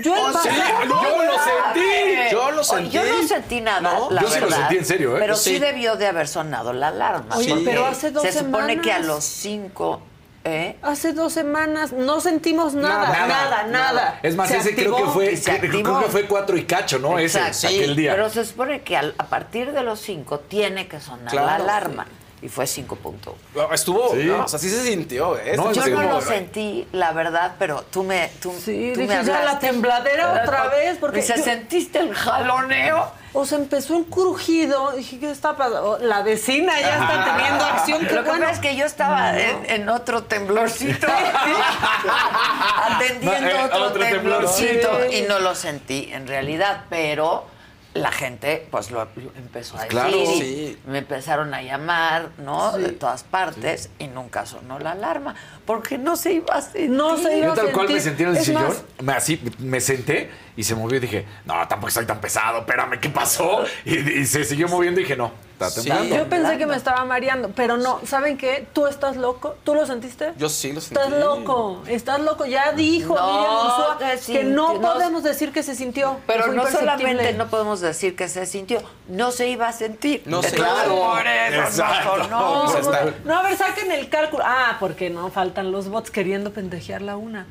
Yo Oh, el pasado- ¡Yo lo sentí! Yo lo Oye, sentí. Yo no sentí nada, No, la yo sí lo sentí en serio, ¿eh? Pero sí. sí. debió de haber sonado la alarma. Oye, pero hace dos Se supone que a semanas. los cinco, ¿eh? Hace dos semanas no sentimos nada, nada, nada. Es más, Se ese creo que fue, se creo, que fue cuatro y cacho, ¿no? Exacto. Ese, aquel día. Pero se supone que al- a partir de los cinco tiene que sonar Claro, la alarma. Y fue 5.1. No, Estuvo, Sí. no, o sea, sí se sintió, ¿eh? No, Yo no lo sentí, la verdad, pero tú me tú, Sí, tú dije, me ya la tembladera otra vez, porque Y se yo- sentiste el jaloneo. O se empezó un crujido, dije, ¿qué está pasando? La vecina ya está teniendo acción. Lo que bueno. pasa es que yo estaba en, en otro temblorcito, atendiendo No, eh, otro, otro temblorcito, temblorcito. y no lo sentí en realidad, pero la gente pues lo, lo empezó a decir Claro. y Sí. me empezaron a llamar, ¿no? De todas partes y nunca sonó la alarma porque no se iba a sentir. No se iba Yo a tal cual me sentir. sentí en el Es sillón, más, me, así, me senté y se movió y dije, no, tampoco estoy tan pesado, espérame, ¿qué pasó? Y, y se siguió moviendo y dije, no, está Sí. temblando. Yo pensé que me estaba mareando, pero no. ¿Saben qué? ¿Tú estás loco? ¿Tú lo sentiste? Yo sí lo sentí. Estás loco, estás loco. Ya dijo No, Miriam Ursúa se que no no- podemos decir que se sintió. Pero no solamente no podemos decir que se sintió, no se iba a sentir. No se iba. no sonó. No, Pues no, a ver, saquen el cálculo. Ah, porque no faltan los bots queriendo pendejear la una.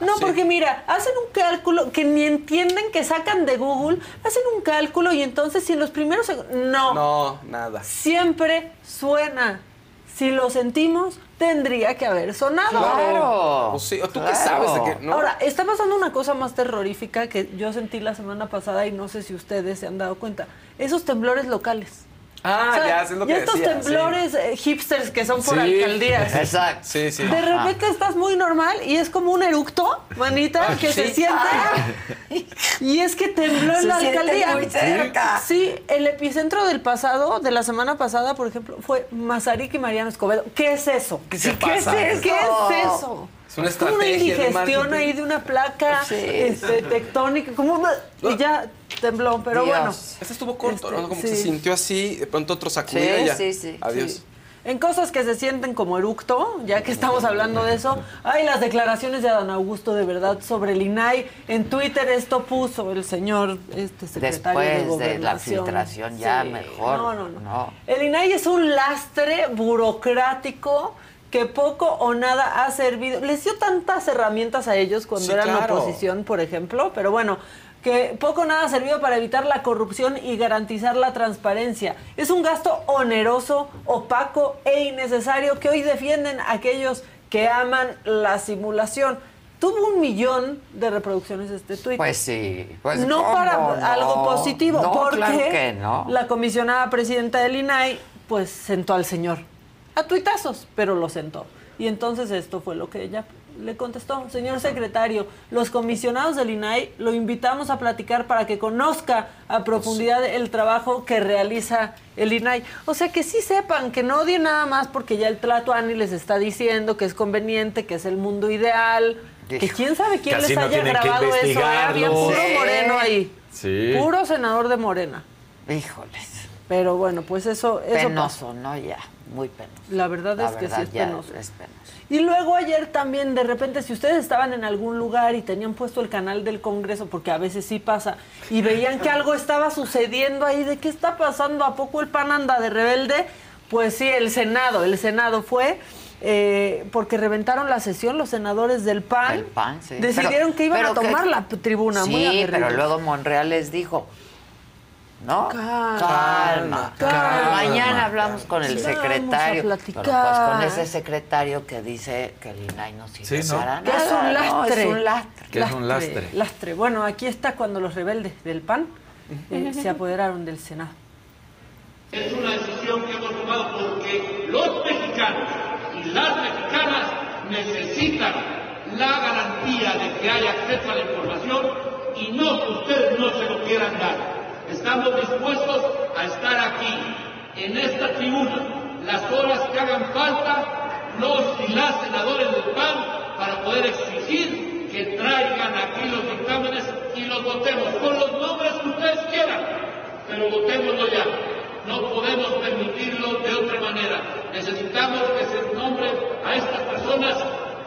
No, Sí. porque mira, hacen un cálculo que ni entienden que sacan de Google, hacen un cálculo y entonces si en los primeros segundos... No, No, nada. siempre suena. Si lo sentimos, tendría que haber sonado. Claro. Pues sí, ¿tú claro. qué sabes de qué? No. Ahora, está pasando una cosa más terrorífica que yo sentí la semana pasada y no sé si ustedes se han dado cuenta. Esos temblores locales. Ah, O sea, ya, es lo que estos decía, sí. temblores eh, hipsters que son por Sí. alcaldías. Exacto. Sí, sí. De repente estás muy normal y es como un eructo, manita, que se siente. Y es que tembló en Se la alcaldía. muy cerca. Sí, el epicentro del pasado, de la semana pasada, por ejemplo, fue Mazarik y Mariano Escobedo. ¿Qué es eso? Sí, ¿Qué es pasa? eso? ¿Qué es eso? Es una como una estrategia de indigestión ahí de una placa Sí, este, tectónica, como una- y ya tembló, pero Dios. bueno. Este estuvo corto, Este, ¿no? Como sí. que se sintió así, de pronto otro sacudido Sí, ya. sí, sí. Adiós. Sí. En cosas que se sienten como eructo, ya que estamos hablando de eso, hay las declaraciones de Adán Augusto de verdad sobre el INAI. En Twitter esto puso el señor este secretario de Después de la filtración, ya mejor, No, no, no, no. El INAI es un lastre burocrático que poco o nada ha servido. Les dio tantas herramientas a ellos cuando Sí, eran claro. oposición, por ejemplo, pero bueno, que poco o nada ha servido para evitar la corrupción y garantizar la transparencia. Es un gasto oneroso, opaco e innecesario que hoy defienden aquellos que aman la simulación. Tuvo un millón de reproducciones este tuit. Pues sí. Pues no ¿cómo para no? algo positivo, No, porque claro que no. la comisionada presidenta del INAI pues sentó al señor a tuitazos, pero lo sentó. Y entonces esto fue lo que ella le contestó, señor secretario, los comisionados del INAI lo invitamos a platicar para que conozca a profundidad el trabajo que realiza el INAI. O sea, que sí sepan, que no odien nada más porque ya el Tlatuani les está diciendo que es conveniente, que es el mundo ideal, que quién sabe quién les no haya grabado eso. Había puro Sí. moreno ahí. Sí. Puro senador de Morena. Híjoles. Pero bueno, pues eso, eso pasó. Penoso, ¿no? Ya, muy penoso. La verdad La es que sí es penoso. es penoso. Y luego ayer también, de repente, si ustedes estaban en algún lugar y tenían puesto el canal del Congreso, porque a veces sí pasa, y veían que algo estaba sucediendo ahí, ¿de qué está pasando? ¿A poco el PAN anda de rebelde? Pues sí, el Senado, el Senado fue... eh, porque reventaron la sesión los senadores del PAN, El PAN, sí. decidieron Pero- que iban a que- tomar la tribuna muy Sí, aguerridos. pero luego Monreal les dijo, ¿no? Calma, calma, calma. Mañana hablamos con el Sí. Vamos a secretario. platicar. Pero pues con ese secretario que dice que el INAI no sirve Sí, ¿no? para Que es nada, un ¿no? lastre. Es un lastre. Que es un lastre. Lastre. Bueno, aquí está cuando los rebeldes del PAN eh, se apoderaron del Senado. Es una decisión que hemos tomado porque los mexicanos y las mexicanas necesitan la garantía de que haya acceso a la información y no que ustedes no se lo quieran dar. Estamos dispuestos a estar aquí, en esta tribuna, las horas que hagan falta, los y las senadores del PAN, para poder exigir que traigan aquí los dictámenes y los votemos con los nombres que ustedes quieran, pero votémoslo ya. No podemos permitirlo de otra manera. Necesitamos que se nombren a estas personas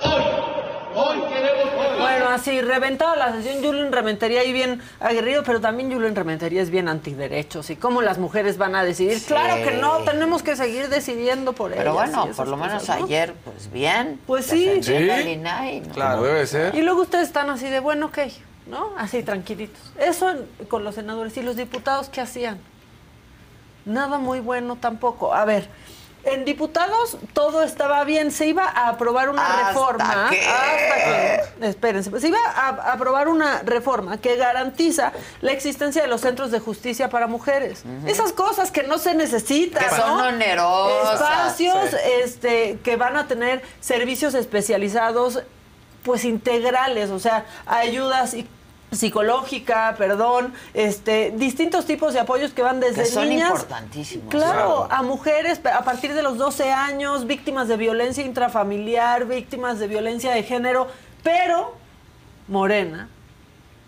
hoy. Hoy queremos. Bueno, así, reventada la sesión, Julian Rementería ahí bien aguerrido, pero también Julian Rementería es bien antiderechos. ¿Y cómo las mujeres van a decidir? Sí. Claro que no, tenemos que seguir decidiendo por Pero ellas bueno, y esas por lo menos cosas, ¿no? ayer, pues bien. Pues sí. defendiendo Sí. al INAI, ¿no? Como debe ser. Y luego ustedes están así de, bueno, ok, ¿no? Así, tranquilitos. Eso en- con los senadores. ¿Y los diputados qué hacían? Nada muy bueno tampoco. A ver, en diputados todo estaba bien. Se iba a aprobar una ¿Hasta reforma. qué? Hasta que. Espérense. Se iba a, aprobar una reforma que garantiza la existencia de los centros de justicia para mujeres. Esas cosas que no se necesitan. Que son ¿no? onerosas. Espacios Sí. este, que van a tener servicios especializados pues integrales, o sea, ayuda psi- psicológica, perdón, este, distintos tipos de apoyos que van desde Que son niñas, importantísimos. claro, a mujeres a partir de los 12 años, víctimas de violencia intrafamiliar, víctimas de violencia de género, pero Morena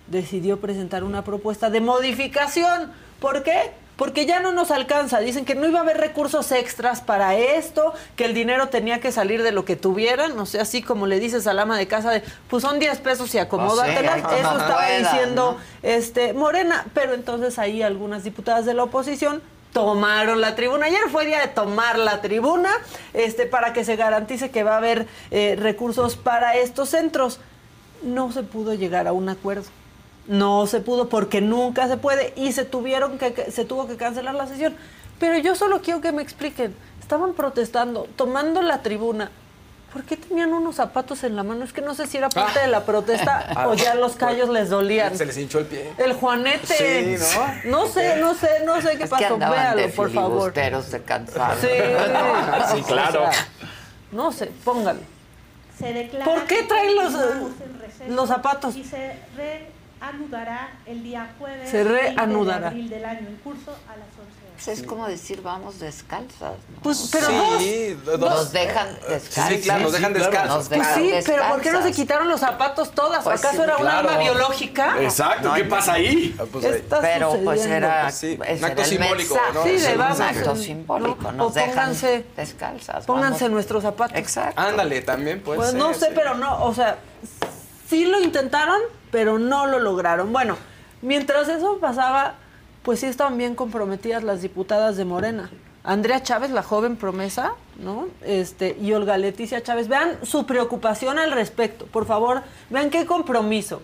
decidió presentar una propuesta de modificación. ¿Por qué? Porque ya no nos alcanza. Dicen que no iba a haber recursos extras para esto, que el dinero tenía que salir de lo que tuvieran. No sé, así como le dices al ama de casa de, pues son 10 pesos y acomódatelas. ahí como Eso estaba diciendo ¿no? este Morena. Pero entonces ahí algunas diputadas de la oposición tomaron la tribuna. Ayer fue día de tomar la tribuna este, para que se garantice que va a haber eh, recursos para estos centros. No se pudo llegar a un acuerdo. No se pudo porque nunca se puede y se tuvieron que que- se tuvo que cancelar la sesión. Pero yo solo quiero que me expliquen. Estaban protestando, tomando la tribuna. ¿Por qué tenían unos zapatos en la mano? Es que no sé si era parte de la protesta Ah. o ya los callos les dolían. Se les hinchó el pie. El Juanete. Sí, ¿no? sé, no sé, no sé qué Es pasó. Véalo, de por favor. filibusteros, se cansaron. Sí, Sí, claro. O sea, no sé, póngalo. Se declara ¿Por qué traen los, los zapatos? Y se reanudará el día jueves Se 20 de reanudará. abril del año en curso a las 11 horas. Pues es como decir, vamos descalzas. ¿no? Pues, pero Sí, dos. dos. Nos dejan descalzas. Sí, claro, nos dejan claro. Nos Pues sí, pero ¿por qué no se descalzas. quitaron los zapatos todas? Pues ¿Acaso sí, era un claro. arma biológica? Exacto, No, ¿qué no. pasa ahí? Ah, pues, ¿Qué ahí. está Pero pues era, Pues sí, un acto simbólico. ¿no? Sí, Sí, vamos un acto simbólico. ¿no? Nos O dejan pónganse- descalzas. Pónganse vamos. nuestros zapatos. Exacto. Ándale, también puede Pues ser. no sé, sí. pero no, o sea, sí lo intentaron, pero no lo lograron. Bueno, mientras eso pasaba, pues sí estaban bien comprometidas las diputadas de Morena. Andrea Chávez, la joven promesa, ¿no? Este, y Olga Leticia Chávez. Vean su preocupación al respecto, por favor, vean qué compromiso.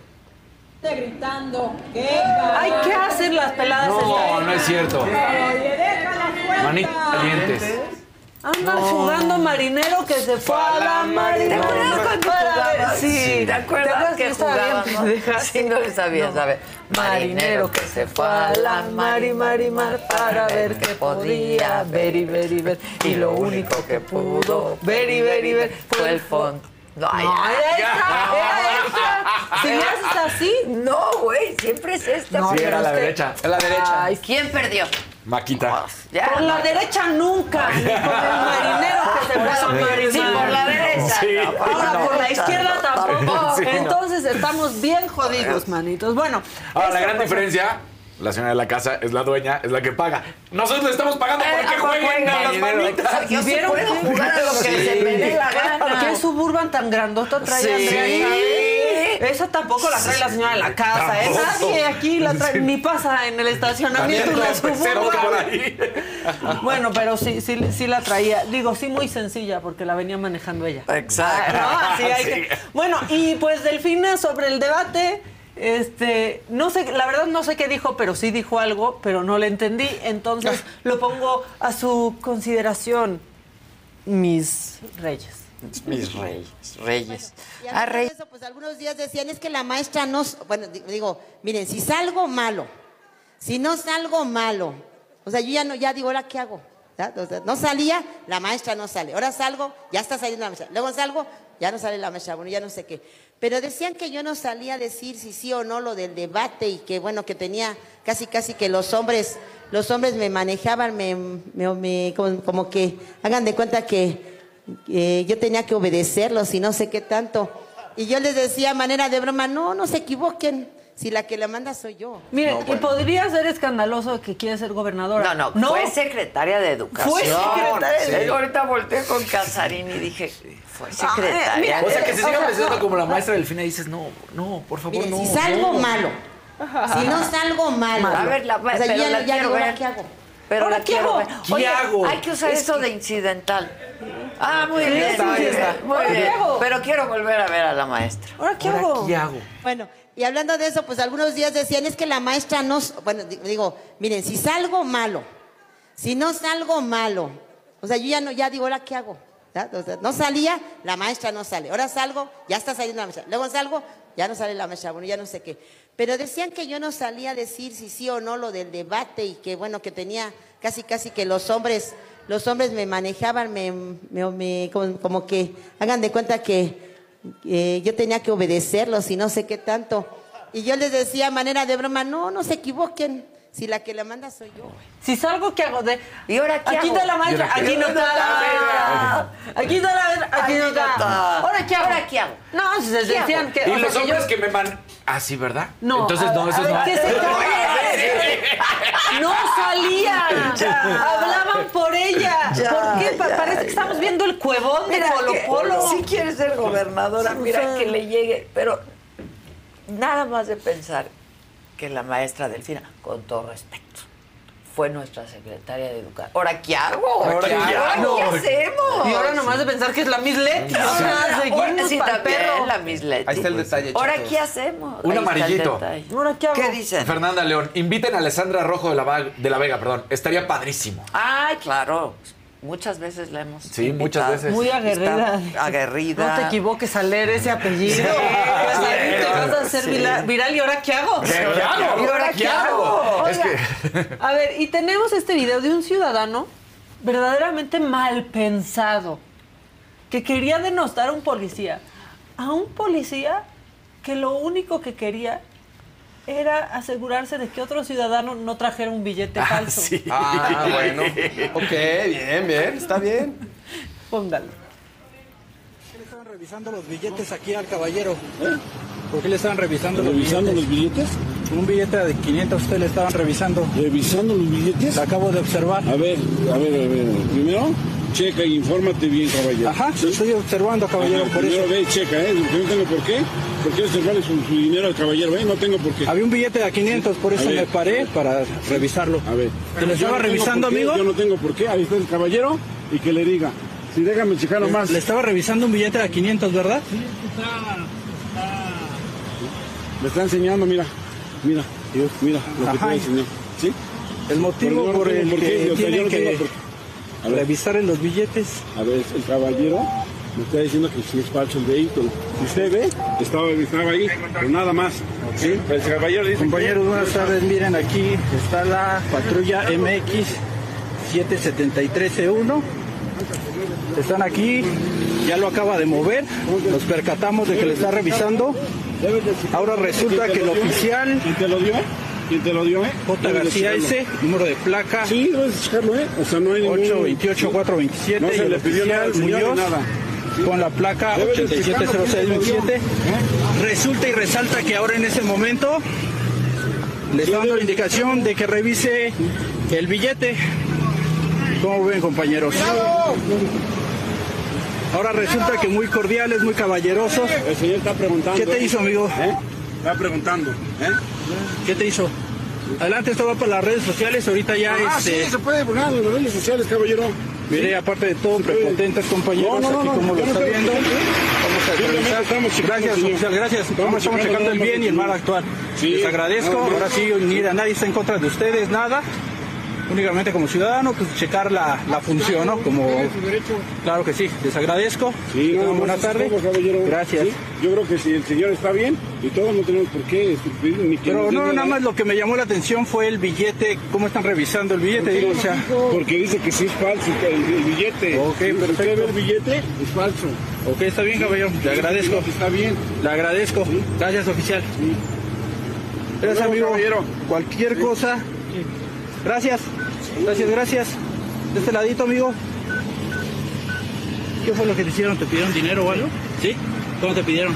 gritando que Ay, ¿qué hacen las peladas No, no es cierto. Manitas calientes. Andan jugando marinero que se fue a la marina. ¿Te acuerdas cuando Para ver- jugaban? Sí, ¿te acuerdas que jugábamos? Sí, no le sabías, No. a ver. Marinero que se fue a la mar y mar y mar para ver qué podía ver y ver y ver. Y lo único que pudo ver y ver y ver fue el fondo. No, No, era ya. esta, era esta. Si le haces así. No, güey, siempre es esta. No, Sí, pero era es la derecha. A la derecha. Ay, ¿Quién perdió? Maquita. Ya. Por la derecha nunca, ni con el marinero que se puso a marinar. Sí, por la derecha. Sí. no, por Ahora por la izquierda no, tampoco. Sí, no. Entonces estamos bien jodidos, manitos. Bueno. Ahora, la gran pasó. diferencia, la señora de la casa es la dueña, es la que paga. Nosotros le estamos pagando Eh, para que para jueguen a las manitas. Yo sí ¿Vieron puedo qué? jugar a lo que Sí. se me dé la gana. ¿Qué suburban tan grandota trae Sí. Andrea? Esa tampoco la trae la señora de la casa. ¿eh? Nadie aquí la trae, Sí. ni pasa en el estacionamiento por suburban. Bueno, pero sí, sí, sí la traía. Digo, sí muy sencilla porque la venía manejando ella. Exacto. ¿no? Así hay Sí. que- Bueno, y pues Delfina sobre el debate, este, no sé, la verdad no sé qué dijo, pero sí dijo algo, pero no le entendí. Entonces lo pongo a su consideración, mis reyes. Mis reyes, reyes. Y Ah, rey. eso, pues algunos días decían, es que la maestra no, bueno, di- digo, miren, si salgo malo, si no salgo malo, o sea, yo ya no, ya digo, ¿ahora qué hago? ¿Ya? O sea, no salía, la maestra no sale. Ahora salgo, ya está saliendo la maestra. Luego salgo, ya no sale la maestra, bueno, ya no sé qué. Pero decían que yo no salía a decir si sí o no lo del debate y que, bueno, que tenía casi, casi que los hombres, los hombres me manejaban, me, me- me- como, que, hagan de cuenta que eh, yo tenía que obedecerlos y no sé qué tanto. Y yo les decía a manera de broma, no, no se equivoquen, si la que la manda soy yo. Miren, y podría ser escandaloso que quiere ser gobernadora. No, no, fue secretaria de Educación. Fue secretaria de- Sí. Ahorita volteé con Casarín y dije, fue secretaria. mira, O sea, que se siga presentando como la maestra Delfina y dices, no, no, por favor, no. si salgo no. malo, si no salgo malo, A ver, la, o sea, pero ya, la no- ya quiero digo, ¿ahora ver. qué hago? Pero ¿Ahora la qué quiero hago? ¿Qué Oye, hago? hay que usar Es eso que- de incidental. Ah, muy bien. está, muy ahí bien, está. Muy ¿Ahora qué bien. hago? Pero quiero volver a ver a la maestra. ¿Ahora qué Ahora, hago? ¿Qué hago? Bueno, y hablando de eso, pues algunos días decían, es que la maestra no, bueno, di- digo, miren, si salgo malo, si no salgo malo, o sea, yo ya no, ya digo, ¿ahora qué hago? No salía, la maestra no sale. Ahora salgo, ya está saliendo la maestra. Luego salgo, ya no sale la maestra, bueno, ya no sé qué. Pero decían que yo no salía a decir si sí o no lo del debate y que, bueno, que tenía casi, casi que los hombres, los hombres me manejaban, me, me- como que, hagan de cuenta que eh, yo tenía que obedecerlos y no sé qué tanto. Y yo les decía manera de broma, no, no se equivoquen, si la que la manda soy yo. Si salgo, ¿qué hago? De, ¿Y ahora qué aquí hago? está la maestra, ¿Y ahora qué aquí no está la maestra. Aquí está la maestra, aquí no está. ¿Ahora qué hago? ¿Ahora qué hago? No, si se ¿Qué decían que. Y los hombres que me man... Ah, sí, ¿verdad? No, Entonces, no, eso no. No salían. Hablaban por ella. ¿Por qué? Parece que estamos viendo el cuevón de Mira, Polo que Polo. si quiere ser gobernadora, mira que le llegue, pero nada más de pensar que la maestra Delfina, con todo respeto, fue nuestra secretaria de Educación. ¿Ahora qué hago? ¿Ahora qué ¿Ahora hago? qué hacemos? Y ahora nomás de pensar que es la Miss Leti. O sea, ahora- seguimos sí, también la Miss Leti. Ahí está el detalle, ¿Ahora chatos. qué hacemos? Un amarillito. ¿Ahora qué hago? ¿Qué dicen? Fernanda León, inviten a Alessandra Rojo de la, de la Vega, perdón. Estaría padrísimo. Ay, claro. Muchas veces la hemos Sí, invitado. muchas veces. Muy aguerrida. Está aguerrida. No te equivoques al leer ese apellido. Pues ahí te vas a hacer sí. viral. ¿Y ahora qué hago? ¿Qué, qué hago? ¿Y ahora qué hago? Oiga, que... A ver, y tenemos este video de un ciudadano verdaderamente mal pensado que quería denostar a un policía. A un policía que lo único que quería era asegurarse de que otro ciudadano no trajera un billete falso. sí. Ah, bueno. Ok, bien, bien, está bien. Póngalo. le estaban revisando los billetes aquí al caballero? ¿Por qué le estaban revisando, los billetes? ¿Revisando los billetes? Un billete de 500 usted le estaban revisando. ¿Revisando los billetes? Lo acabo de observar. A ver, a ver, a ver. Primero, checa y infórmate bien, caballero. Ajá, ¿Sí? estoy observando, caballero, Ajá, por primero eso. ve y checa, ¿eh? Porque no tengo por qué. ¿Por qué observarle su, su dinero al caballero, eh? No tengo por qué. Había un billete de 500, por eso ver. me paré para revisarlo. A ver. ¿Te lo estaba no revisando, qué, amigo? Yo no tengo por qué. Ahí está el caballero y que le diga. Sí, déjame checar nomás. Le estaba revisando un billete de 500, ¿verdad? Me está enseñando, mira. Mira, Dios, mira lo que te Ajá. a enseñar. ¿Sí? El motivo no por el por qué, que tiene no tengo que. A ver. revisar en los billetes. A ver, el caballero me está diciendo que sí es falso el vehículo. Si usted ve, estaba, estaba ahí, pero nada más. ¿Sí? El caballero dice Compañeros, buenas tardes. Miren, aquí está la patrulla MX 773C1. Están aquí ya lo acaba de mover, nos percatamos de que le está revisando. Ahora resulta que el oficial... ¿Quién te lo dio? ¿Quién te lo dio? eh? J. García S, número de placa. Sí, debes checarlo, ¿eh? O sea, no hay ningún... 828-427 No y se el le pidió nada al oficial señor, Muñoz nada. con la placa Debes de checarlo, ¿quién te lo dio? 870627. Resulta y resalta que ahora en ese momento le está dando la indicación de que revise el billete. ¿Cómo ven, compañeros? Ahora resulta que muy cordiales, muy caballerosos. El señor está preguntando. ¿Qué te hizo, amigo? ¿Eh? Está preguntando. ¿eh? ¿Qué te hizo? Adelante, esto va para las redes sociales. Ahorita ya Ah, este, sí, se puede poner en las redes sociales, caballero. Mire, aparte de todo, prepotentes compañeros, No, no, no, aquí no, como lo está viendo. Vamos a estamos Gracias, oficial, gracias. Estamos checando el bien y el mal actual. Sí, Les agradezco. Ahora sí, mira, nadie está en contra de ustedes, nada. Únicamente como ciudadano, pues checar la, la función, ¿no? Como, claro que sí, les agradezco. Sí, Que nada tengan más buena es tarde. todo, caballero. Gracias. Sí, Yo creo que si el señor está bien y todos no tenemos por qué este, pedir ni que Pero no, nada más lo que me llamó la atención fue el billete, cómo están revisando el billete, digo, o sea. Porque dice que sí es falso el, el billete. Ok, usted perfecto. ve el billete, es falso. Ok, está bien, caballero, le agradezco. Está bien. Le agradezco. Gracias, oficial. Gracias, amigo. Cualquier cosa. Gracias. Gracias, gracias. De este ladito, amigo. ¿Qué fue lo que te hicieron? ¿Te pidieron dinero o algo? ¿Sí? ¿Cómo te pidieron?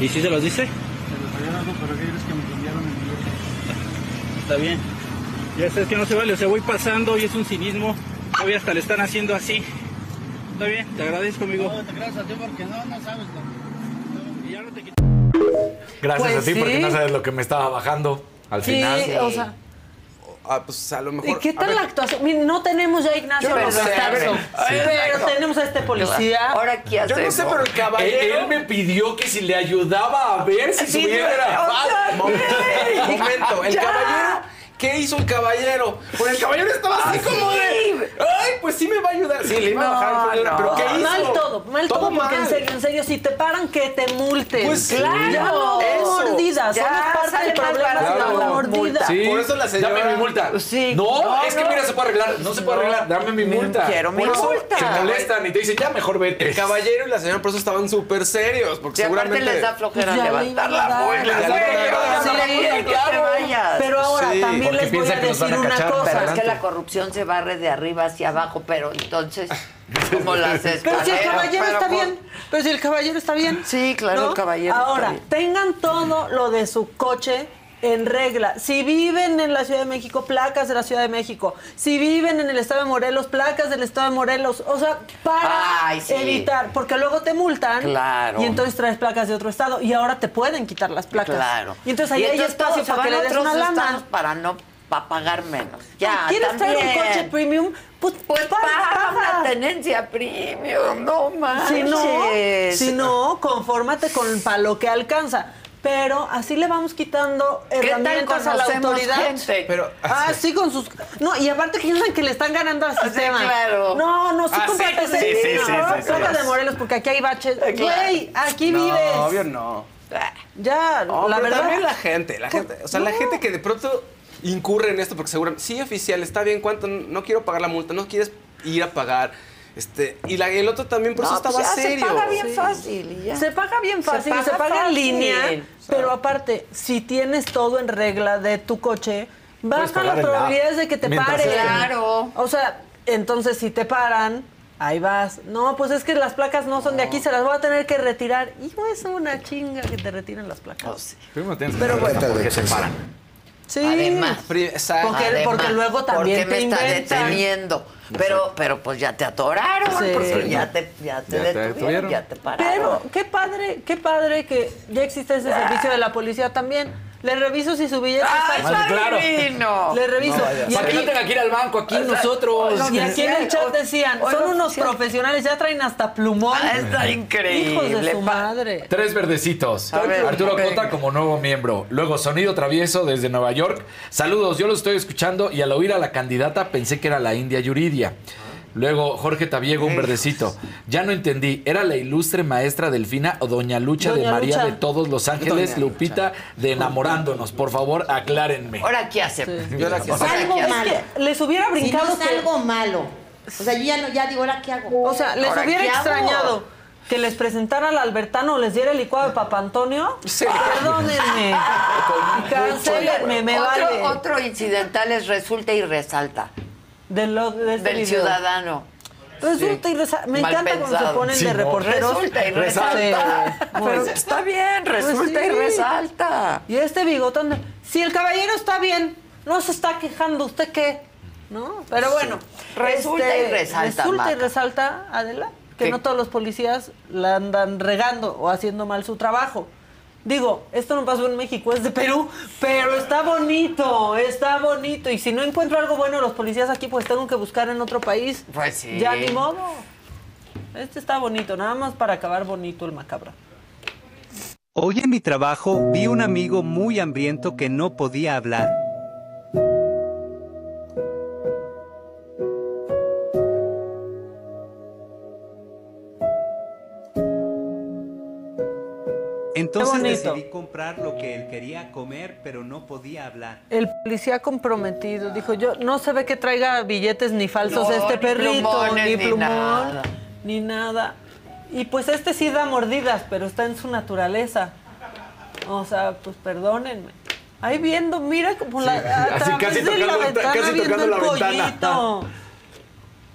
¿Y si se los dice? Está bien. Ya sabes que no se vale, o sea, voy pasando y es un cinismo. Todavía hasta le están haciendo así. Está bien, te agradezco, amigo. gracias a ti porque no, no sabes Y ya no te quito. Gracias Pues a ti porque no sabes lo que me estaba bajando al Sí, final. o sea, Ah, pues a lo ¿y mejor. qué a tal la actuación? Mira, no tenemos ya a Ignacio Yo no sé, a ver, Verstappen, sí. pero tenemos a este policía. Ahora, ¿qué Yo hacemos? no sé, pero el Él, caballero. él me pidió que si le ayudaba a ver si Sí, su vida era o fácil. sea, Momento, ¿qué? momento. El Ya. caballero. ¿Qué hizo el caballero? Pues el caballero estaba así Ah, como sí. de. Ay, pues sí me va a ayudar. Sí, le iba a bajar el No, Pero no. ¿qué hizo? Mal todo, mal todo, porque en serio, en serio, si te paran, que te multen. Pues claro, ya no eso. mordidas, somos parte del problema de la mordida. Sí. Por eso la señora- Dame mi multa. Sí. No, No, es que mira, se puede arreglar. No se puede arreglar. Dame mi Me multa. quiero mi eso multa. Se molestan y te dicen, ya mejor vete. El caballero y la señora por eso estaban súper serios. Porque aparte seguramente. les da flojera Pues levantar la dar. multa. Ya le güey, iban a dar. o sea, Sí, no quieren que claro. te vayas. Pero ahora también porque les voy piensan a que los van decir a una cosa. Es que adelante. la corrupción se barre de arriba hacia abajo, pero entonces, ¿cómo las Pero si el escaleras? caballero Pero está bien, pero si el caballero está bien. Sí, claro, el caballero está Ahora, bien. tengan todo lo de su coche en regla. Si viven en la Ciudad de México, placas de la Ciudad de México. Si viven en el estado de Morelos, placas del estado de Morelos. O sea, para Ay, sí. evitar, porque luego te multan. Claro. Y entonces traes placas de otro estado y ahora te pueden quitar las placas. Claro. Y entonces ahí hay entonces espacio para que le des una lana. para no para pagar menos. Ya, ¿Quieres traer un coche premium? Pues, Pues pa- paga una tenencia premium, no manches. Si no, si no, confórmate con para lo que alcanza. Pero así le vamos quitando ¿Qué tal herramientas a la autoridad. gente? Pero- ah, sí, con sus. No, y aparte que piensan que le están ganando al Sí, sistema. claro. No, no, sí, Ah, sí, cómprate sí, ese- sí, sí, no, sí, sí, de Morelos porque aquí hay baches. claro. Güey, aquí No, vives. obvio no. Ya, No, la pero verdad. también la gente, la gente, o sea, la gente que de pronto incurre en esto porque seguramente, sí, oficial, está bien, ¿cuánto? No quiero pagar la multa, no quieres ir a pagar. Este, y la, el otro también por No, eso estaba pues ya serio. Se paga bien Sí. fácil y ya. Se paga bien Se fácil, se paga paga, en línea, pero aparte, si tienes todo en regla de tu coche, Puedes baja las la probabilidades de que te mientras paren. Claro. O sea, entonces si te paran, ahí vas. No, pues es que las placas no son de aquí, se las voy a tener que retirar. Hijo, es una chinga que te retiren las placas. Tienes que Pero bueno. por qué se paran. Sí. Además. Porque- Además, porque luego también ¿por qué te me está inventan? deteniendo? Pero, pero pues ya te atoraron, Sí. porque ya te, ya te Ya te detuvieron, detuvieron. ya te pararon. Pero qué padre, qué padre que ya existe ese servicio de la policía también. Le reviso si su billete ¡Ay, está claro. divino! Le reviso. y, Para que no aquí, tenga que ir al banco aquí nosotros. y aquí en el chat decían, son unos oficial. profesionales, ya traen hasta plumón. Ah, está increíble. Hijos de su madre. Tres verdecitos. Ver, Arturo venga. Cota como nuevo miembro. Luego Sonido Travieso desde Nueva York. Saludos, yo lo estoy escuchando y al oír a la candidata pensé que era la India Yuridia. Luego Jorge Tabiego, un verdecito. Ya no entendí, ¿era la ilustre maestra Delfina o Doña Lucha de María Lucha. de todos los ángeles, Doña Lupita de Enamorándonos? Por favor, aclárenme. Ahora, ¿qué la que Ahora, ¿qué mal. hacemos? Les hubiera Si brincado no es que- algo malo, O sea, yo ya no, ya digo, ¿ahora qué hago? O sea, les ¿Ahora hubiera hago? extrañado que les presentara al Albertano o les diera el licuado de Papa Antonio. Perdónenme. Cancélenme, me otro, vale. Otro incidental es resulta y resalta. De lo- de este del video. ciudadano. Resulta y resalta. Me Mal encanta cuando se pensado. ponen Sí, de reporteros. Resulta y resalta. Sí, Pero bien. está bien, resulta y resalta. Y este bigotón, de, si el caballero está bien, no se está quejando, ¿usted qué? ¿No? Pero bueno. Resulta este, y resalta, Resulta y resalta, Adela, que ¿Qué? no todos los policías la andan regando o haciendo mal su trabajo. Digo, esto no pasó en México, es de Perú, pero está bonito, está bonito. Y si no encuentro algo bueno los policías aquí, pues tengo que buscar en otro país. Pues sí. Ya ni modo. Este está bonito, nada más para acabar bonito el macabro. Hoy en mi trabajo vi un amigo muy hambriento que no podía hablar. Entonces decidí comprar lo que él quería comer, pero no podía hablar. El policía comprometido dijo, yo no se ve que traiga billetes ni falsos No, este ni perrito, plumones, ni ni plumón, nada. ni nada. Y pues este sí da mordidas, pero está en su naturaleza. O sea, pues perdónenme. Ahí viendo, mira como la, a así través casi de la tocando- ventana casi viendo tocando el la ventana. pollito.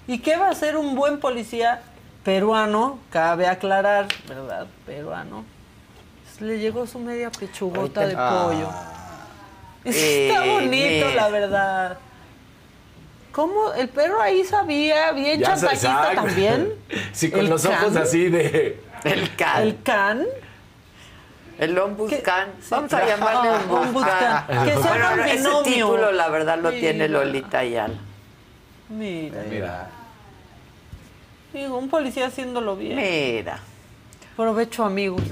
¿Y qué va a hacer un buen policía peruano? Cabe aclarar, ¿verdad? Peruano. Le llegó su media pechugota de Ah. pollo. Está Eh, bonito, mira. la verdad. ¿Cómo? ¿El perro ahí sabía? ¿Bien chantajista también? Sí, con ¿El los ojos así de. El can. ¿El can? El Ombuscan. Vamos a llamarle Ombuscan. Que se Bueno, ese título, la verdad, lo Sí. tiene Lolita Ayala. Mira. Mira. Digo, un policía haciéndolo bien. Mira. Provecho, amigos.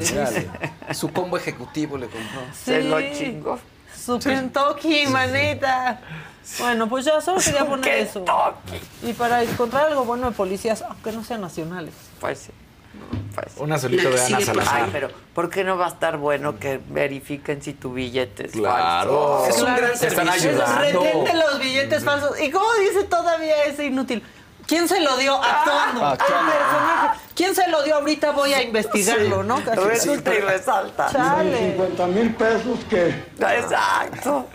Su combo ejecutivo le compró. Se lo chingó. Su Kentucky, manita. Bueno, pues ya solo quería poner eso. Y para encontrar algo bueno de policías, aunque no sean nacionales. Pues sí. Un azulito de Ana Salazar. Ay, pero ¿por qué no va a estar bueno que verifiquen si tu billete es Claro. falso? Es un gran Te Están servicio. ayudando. Retente los billetes falsos. ¿Y cómo dice todavía ese inútil? ¿Quién se lo dio? Actuando. Ah, actuando. El personaje. ¿Quién se lo dio? Ahorita voy a investigarlo, ¿no? Casi. Resulta y resalta. Chale. 50 mil pesos que... Exacto.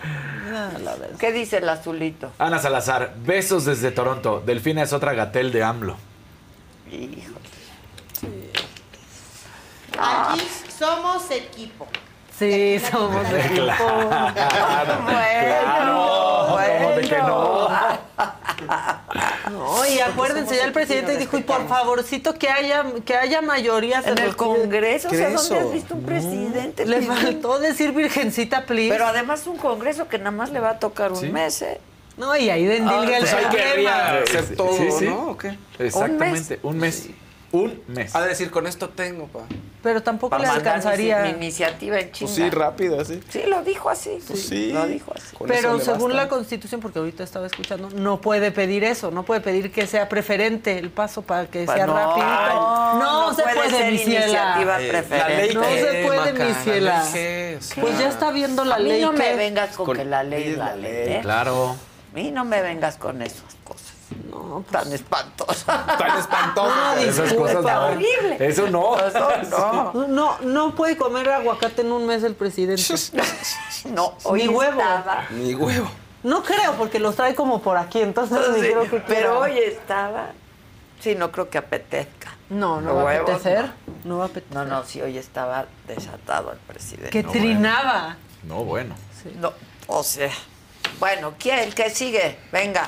¿Qué dice el azulito? Ana Salazar, besos desde Toronto. Delfina es otra gatel de AMLO. Hijo. Aquí somos equipo. Sí, somos equipo. Claro, Bueno, ¿cómo de que no? No, y acuérdense, ya el presidente dijo, y por favorcito que haya, que haya mayorías En el Congreso, o sea, ¿Qué ¿dónde has visto un presidente? Le faltó decir virgencita, please. Pero además un Congreso que nada más le va a tocar un Sí. mes, ¿eh? No, y ahí endilga el pues hay que hacer todo, sí, sí. ¿no? ¿O qué? Exactamente, un mes. Un mes. Ha de decir, con esto tengo, pa. Pero tampoco le alcanzaría. mi iniciativa en China. Pues sí, rápido, sí. Sí, lo dijo así. Pues sí. Lo dijo así. Con Pero eso según la Constitución, porque ahorita estaba escuchando, no puede pedir eso, no puede pedir que sea preferente el paso para que Pa- sea no, rapidito. no, No, no se puede puede, ser mi ciela. iniciativa Eh, preferente. La ley No se puede, mi la ciela. ley qué, o sea, Pues ya está viendo la a mí ley no me vengas con, Con- que la ley es la ley. ley. ¿eh? Claro. A mí no me vengas con esas No, Tan espantosas. Tan espantoso. No, Esas cosas no. horrible. Eso no. Eso no. No, no puede comer aguacate en un mes el presidente. No, hoy Ni huevo. estaba. Ni huevo. No creo, porque los trae como por aquí, entonces ni Sí, creo que quiera. pero hoy estaba. Sí, no creo que apetezca. No, no va a huevos, apetecer. No va a apetecer. No, no, sí, hoy estaba desatado el presidente. Que No, trinaba. No, bueno. No, o sea. Bueno, ¿quién? ¿Qué sigue? Venga.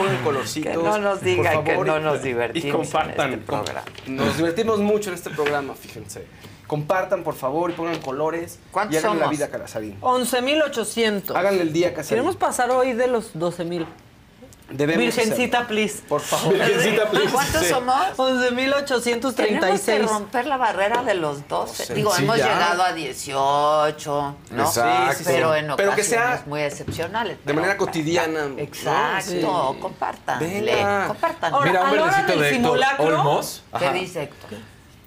Pongan colorcitos. Que no nos digan por que favor, no y- nos divertimos Y compartan. en este programa. Nos divertimos mucho en este programa, fíjense. Compartan, por favor, y pongan colores. ¿Cuántos y hagan la vida a Calasarín. 11.800. Háganle el día a Casarín. Queremos pasar hoy de los 12.000. Debemos Virgencita, hacerlo. please. Por favor. Virgencita, please. ¿Cuántos Sí. somos? 11.836. Tenemos que romper la barrera de los 12. Sí. Digo, hemos llegado a 18, ¿no? Exacto. Sí, sí, sí. Pero en Pero que ocasiones sea muy excepcionales. De manera cotidiana. ¿no? Exacto, Sí. compártanle, Venga. compártanle. Mira, un verdecito de Héctor Olmos. ¿Qué dice Héctor?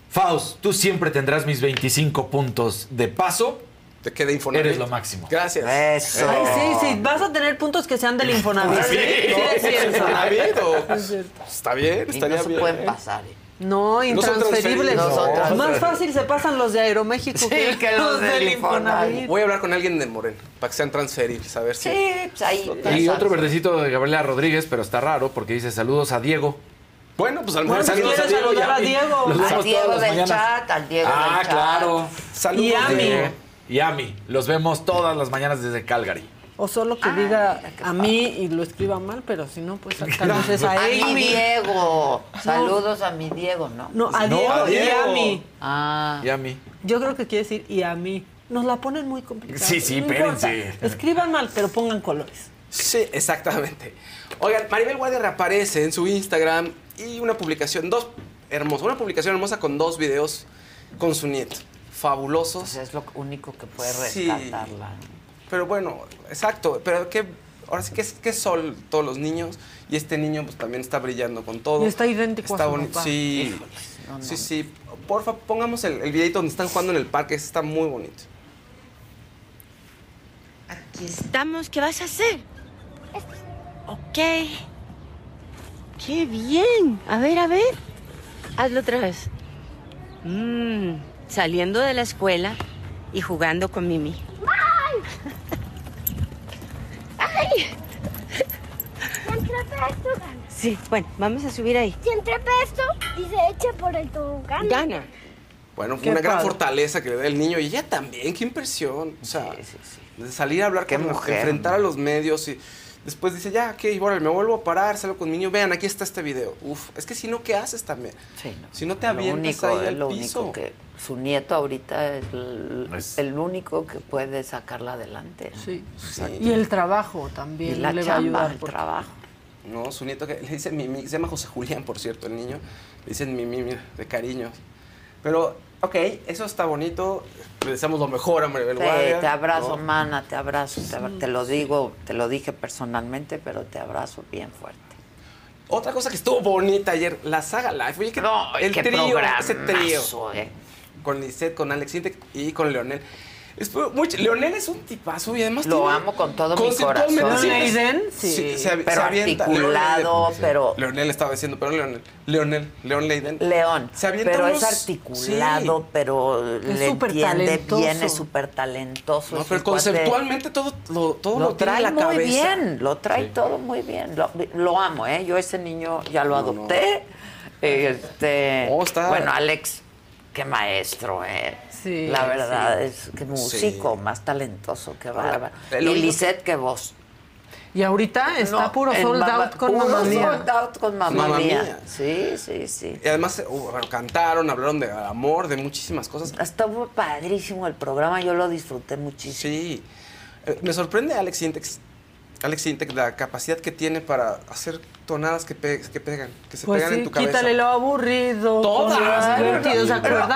Faust, tú siempre tendrás mis 25 puntos de paso. Te queda Infonavit. Eres lo máximo. Gracias. Eso. Ay, sí, sí, vas a tener puntos que sean del Infonavit. Sí. es cierto. Infonavit o- Es cierto. Está bien, Y estaría no se bien. pueden pasar. ¿eh? No, No son intransferibles. transferibles. No son Más transferibles. fácil se pasan los de Aeroméxico Sí, que, que los del Infonavit. Voy a hablar con alguien de Moreno para que sean transferibles, a ver si. Sí, pues ahí. Y otro verdecito de Gabriela Rodríguez, pero está raro porque dice saludos a Diego. Bueno, pues al Bueno, mejor si quieres saludar a Diego. Los Al Diego del mañanas. chat, al Diego Ah, del chat. claro. Saludos. Y a mí. Diego. Y a mí. Los vemos todas las mañanas desde Calgary. O solo que diga a mí y lo escriba mal, pero si no, pues tal vez es a A mi. Diego. Saludos a mi Diego, ¿no? No, a No, Diego, a y a mí. Ah. Y a mí. Yo creo que quiere decir y a mí. Nos la ponen muy complicada. Sí, sí, No importa. espérense. Escriban mal, pero pongan colores. Sí, exactamente. Oigan, Maribel Guardia reaparece en su Instagram y una publicación, dos hermosa, una publicación hermosa con dos videos con su nieto. Fabulosos. Pues es lo único que puede Sí. rescatarla. Pero bueno, exacto. Pero que ahora sí que es que sol todos los niños y este niño pues también está brillando con todo. Y está idéntico a Está su bonito. papá. Sí. no, sí, sí. Porfa, pongamos el, el videito donde están jugando en el parque. Está muy bonito. Aquí estamos. ¿Qué vas a hacer? Ok. Qué bien. A ver, a ver. Hazlo otra vez. Mmm, saliendo de la escuela y jugando con Mimi. ¡Ay! Siempre esto gana. Sí, bueno, vamos a subir ahí. Siempre esto y se echa por el tobogán. Gana. Bueno, fue Qué una gran fortaleza que le da el niño y ella también, qué impresión. O sea, de salir a hablar Qué con mujer, enfrentar a los medios y después dice, ya, ok, órale, me vuelvo a parar, salgo con mi niño, vean, aquí está este video. Uf, es que si no, ¿qué haces también? Sí, no. Si no te Lo avientas único, ahí es al lo piso. único que su nieto ahorita es el, Es- el único que puede sacarla adelante. ¿no? Sí. Sí. Y el trabajo también Y la le va a chamba, ayudar. el porque- trabajo. No, su nieto que le dice Mimi, se llama José Julián, por cierto, el niño. Le dicen Mimi, mira, de cariño. Pero, ok, eso está bonito. Le deseamos lo mejor a Maribel Sí, Guardia. te abrazo, ¿no? mana, te abrazo. Te, abra- te lo digo, te lo dije personalmente, pero te abrazo bien fuerte. Otra cosa que estuvo bonita ayer, la saga live. Oye, que No, el qué trío, ese trío. eh. Con Lisette, con Alex Intec y con Leonel. Muy Leonel es un tipazo y además Lo tiene- amo con todo mi corazón. Leiden, sí. se, Pero se avienta. articulado, Leonel, pero- Leonel estaba diciendo, pero Leonel. Leonel, León Leiden. León, Se avienta pero unos- es articulado, Sí. pero le súper entiende talentoso. bien, es súper talentoso. No, es pero conceptualmente todo lo, todo lo, lo tiene en trae la muy cabeza. bien, lo trae todo muy bien. Lo, lo amo, ¿eh? Yo ese niño ya lo adopté. Este, Oh, está- Bueno, Alex, qué maestro, ¿eh? Sí, La verdad sí. es que músico, más talentoso, qué bárbaro. el Y Lisette, qué voz. Y ahorita está No, puro sold out con puro Mamma Mía. sold out con Mamma Mía. Mía. Sí, sí, sí. Y además, uh, bueno, cantaron, hablaron de amor, de muchísimas cosas. Estuvo padrísimo el programa, yo lo disfruté muchísimo. Sí. Eh, me sorprende Alex Intex. Alex Intec, la capacidad que tiene para hacer tonadas que, pe- que pegan, que se Pues pegan sí, en tu cabeza. quítale lo aburrido. Todas.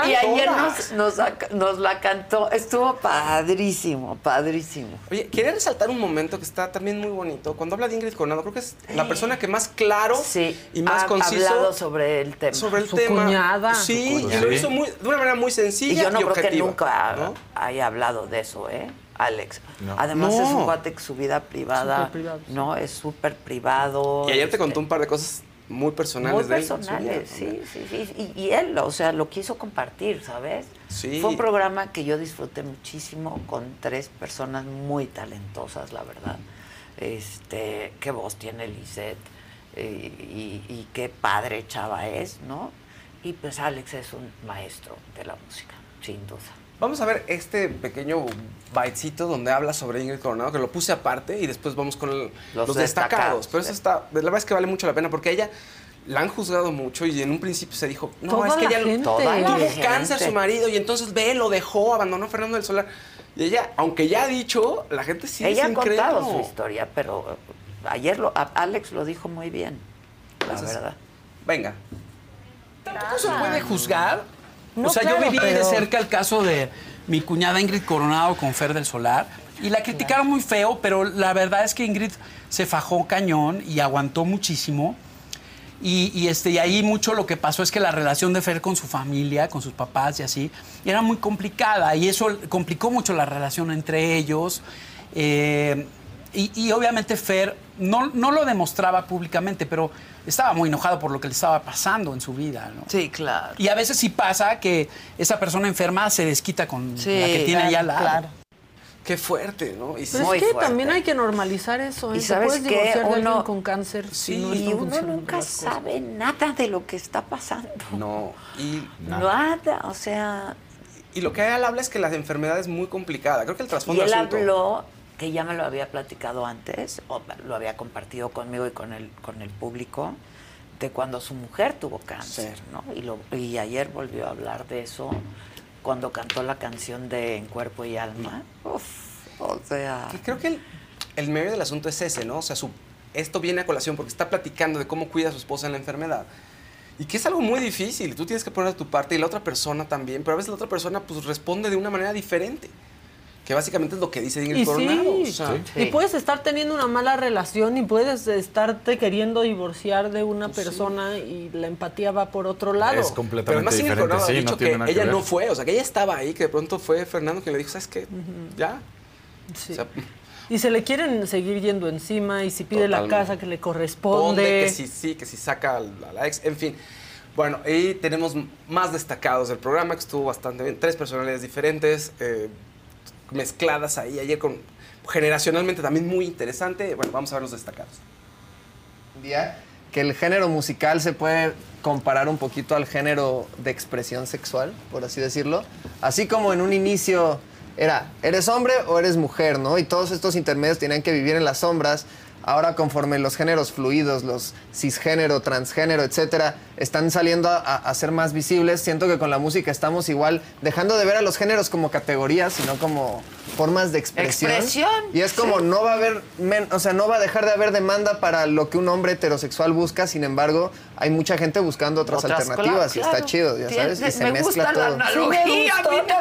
Y ayer nos, nos, nos la cantó, estuvo padrísimo, padrísimo. Oye, quería resaltar un momento que está también muy bonito. Cuando habla de Ingrid Coronado, creo que es la persona que más claro Sí, y más ha conciso hablado sobre el tema. sobre el Su tema. cuñada. Sí, Su y lo cuñada. hizo muy, de una manera muy sencilla Y yo no creo que nunca ¿no? haya hablado de eso, ¿eh? Alex. No. Además No. es un cuate que su vida privada, Súper privado, sí. no, es súper privado. Y ayer te este, contó un par de cosas muy personales muy de él. personales, vida, sí, sí, sí. Y, y él, o sea, lo quiso compartir, ¿sabes? Sí. Fue un programa que yo disfruté muchísimo con tres personas muy talentosas, la verdad. Este, qué voz tiene Lisette eh, y, y qué padre chava es, ¿no? Y pues Alex es un maestro de la música, sin duda. Vamos a ver este pequeño bitecito donde habla sobre Ingrid Coronado, que lo puse aparte y después vamos con el- Los los, destacados, destacados. Pero eso está, la verdad es que vale mucho la pena porque ella la han juzgado mucho y en un principio se dijo, no, Toda es que la ella gente. Toda tuvo cáncer su marido y entonces ve, lo dejó, abandonó a Fernando del Solar. Y ella, aunque ya ha dicho, la gente sí Ella ha es contado su historia, pero eh, ayer lo, Alex lo dijo muy bien, la Entonces, verdad. Venga. ¿Tampoco se puede juzgar? No, o sea, claro, yo viví de pero- cerca el caso de mi cuñada Ingrid Coronado con Fer del Solar y la criticaron muy feo, pero la verdad es que Ingrid se fajó cañón y aguantó muchísimo. Y, y, este, y ahí mucho lo que pasó es que la relación de Fer con su familia, con sus papás y así, era muy complicada y eso complicó mucho la relación entre ellos. Eh, y, y obviamente Fer no, no lo demostraba públicamente, pero estaba muy enojado por lo que le estaba pasando en su vida. ¿no? Sí, claro. Y a veces sí pasa que esa persona enferma se desquita con Sí, la que tiene allá al lado. claro. Qué fuerte, ¿no? Y Pero Muy es que fuerte. también hay que normalizar eso. ¿eh? Y Te sabes puedes qué? divorciar de Uno- alguien con cáncer si no y uno nunca sabe nada de lo que está pasando. No, y Nada, o sea, Y lo que él habla es que la enfermedad es muy complicada. Creo que el y trasfondo él del asunto- habló que ya me lo había platicado antes, o lo había compartido conmigo y con el, con el público, de cuando su mujer tuvo cáncer, ¿no? Y, lo, y ayer volvió a hablar de eso cuando cantó la canción de En Cuerpo y Alma. Uf, o sea... Que creo que el, el medio del asunto es ese, ¿no? O sea, su, esto viene a colación porque está platicando de cómo cuida a su esposa en la enfermedad. Y que es algo muy difícil. Tú tienes que poner de tu parte y la otra persona también, pero a veces la otra persona pues responde de una manera diferente. Que básicamente es lo que dice Ingrid Y Coronado. sí, o sea, y puedes estar teniendo una mala relación y puedes estarte queriendo divorciar de una persona y la empatía va por otro lado. Es Pero completamente además Ingrid diferente, Coronado ha sí, dicho no que ella ver. no fue, o sea, que ella estaba ahí, que de pronto fue Fernando quien le dijo, ¿sabes qué? Ya. Sí. O sea, Y se le quieren seguir yendo encima y si pide la casa que le Ponde corresponde. que si sí, que si saca a la, a la ex, en fin. Bueno, y tenemos más destacados del programa, que estuvo bastante bien. Tres personalidades diferentes, eh, mezcladas ahí ayer con generacionalmente también muy interesante. Bueno, vamos a ver los destacados. día que el género musical se puede comparar un poquito al género de expresión sexual, por así decirlo. Así como en un inicio era, ¿eres hombre o eres mujer? ¿no? Y todos estos intermedios tenían que vivir en las sombras. Ahora conforme los géneros fluidos, los cisgénero, transgénero, etcétera, están saliendo a, a ser más visibles, siento que con la música estamos igual dejando de ver a los géneros como categorías, sino como formas de expresión. Expresión, Y es como sí. no va a haber, men- o sea, no va a dejar de haber demanda para lo que un hombre heterosexual busca, sin embargo, hay mucha gente buscando otras, Otras, alternativas y está chido, ya sabes, y se me mezcla gusta la todo. analogía, Sí, me a mí gustó, también,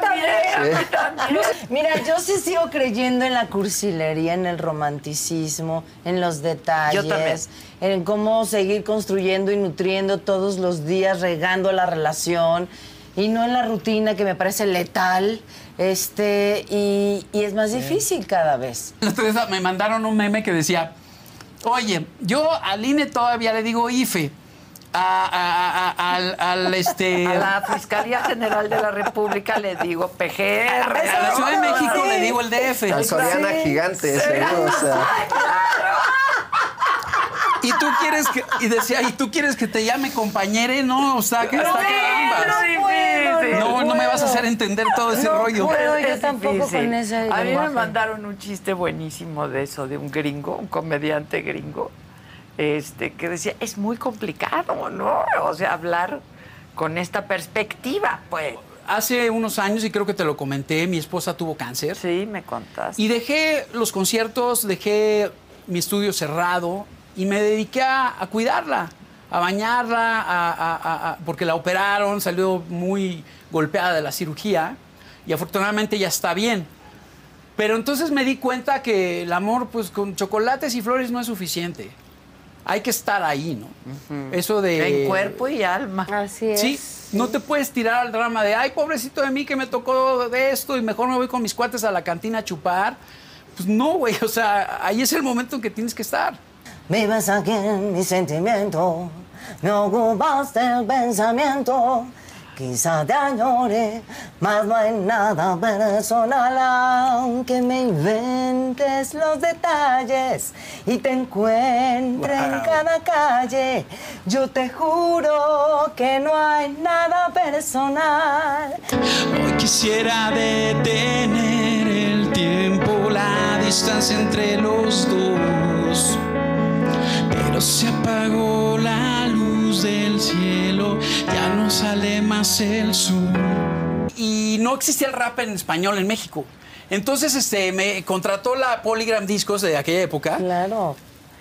a mí Sí. también. Mira, yo sí sigo creyendo en la cursilería, en el romanticismo, en los detalles, Yo también. en cómo seguir construyendo y nutriendo todos los días, regando la relación y no en la rutina que me parece letal. Este, y, y es más difícil cada vez. Día me mandaron un meme que decía, oye, yo al INE todavía le digo IFE. A, a- a- al, al, este... A la Fiscalía General de la República le digo PGR. A la Ciudad de México le digo el DF. Al Soriana gigante, seguro, o sea. Y tú quieres que, y decía, y tú quieres que te llame compañere, no, o sea, que No, está no puedo, No, no me vas a hacer entender todo ese No rollo. puedo, yo es tampoco con ese A mí me mandaron un chiste buenísimo de eso, de un gringo, un comediante gringo, este, que decía, es muy complicado, ¿no? O sea, hablar con esta perspectiva, pues. Hace unos años, y creo que te lo comenté, mi esposa tuvo cáncer. Sí, me contaste. Y dejé los conciertos, dejé mi estudio cerrado y me dediqué a, a cuidarla, a bañarla, a- a- a- a- porque la operaron, salió muy golpeada de la cirugía y afortunadamente ya está bien. Pero entonces me di cuenta que el amor pues con chocolates y flores no es suficiente. hay que estar ahí, ¿no? Eso de... En cuerpo y alma. Así Sí, no te puedes tirar al drama de, ay, pobrecito de mí que me tocó de esto y mejor me voy con mis cuates a la cantina a chupar. Pues no, güey, o sea, ahí es el momento en que tienes que estar. Vives aquí en mi sentimiento, me ocupaste el pensamiento. Quizá te añore, mas no hay nada personal, aunque me inventes los detalles y te encuentre en cada calle. Yo te juro que no hay nada personal. Hoy quisiera detener el tiempo, la distancia entre los dos. Pero se apagó la luz del cielo, ya no sale más el sol. Y no existía el rap en español en México. Entonces este, me contrató la Polygram Discos de aquella época. Claro.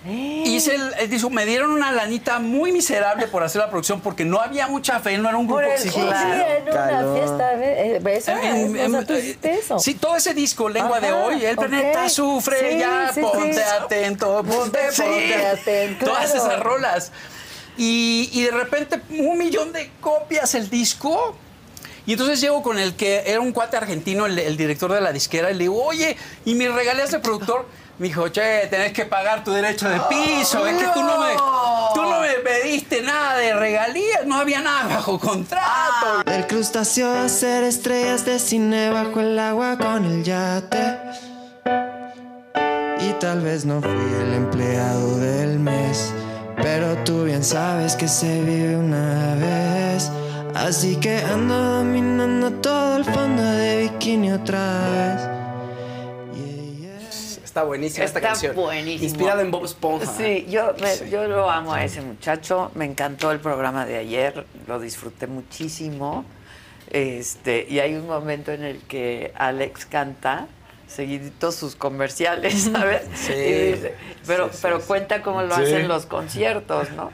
Hice el, el disco, me dieron una lanita muy miserable por hacer la producción porque no había mucha fe, no era un grupo exitoso. en una fiesta, eh, eso En- es, en- o sea, tú hiciste eso. Sí, todo ese disco, Lengua de Hoy, el planeta sufre, Sí, ya, sí, ponte sí. atento, ponte, Sí, ponte atento, Todas claro. esas rolas. Y, y de repente, un millón de copias el disco. Y entonces llego con el que era un cuate argentino, el, el director de la disquera, y le digo, oye, ¿y mis regalías de productor? Me dijo, che, tenés que pagar tu derecho de piso. Es que tú no me, tú no me pediste nada de regalías, no había nada bajo contrato. Del crustáceo a hacer estrellas de cine bajo el agua con el yate. Y tal vez no fui el empleado del mes, pero tú bien sabes que se vive una vez. Así que ando dominando todo el fondo de bikini otra vez. Está buenísima esta Está canción. buenísimo. Inspirada en Bob Esponja. Sí, yo, me- yo lo amo a ese muchacho. Me encantó el programa de ayer, lo disfruté muchísimo. Este, y hay un momento en el que Alex canta seguidito sus comerciales, ¿sabes? Sí. Y dice- pero, Sí, sí, pero sí. cuenta cómo lo Sí. hacen los conciertos, ¿no?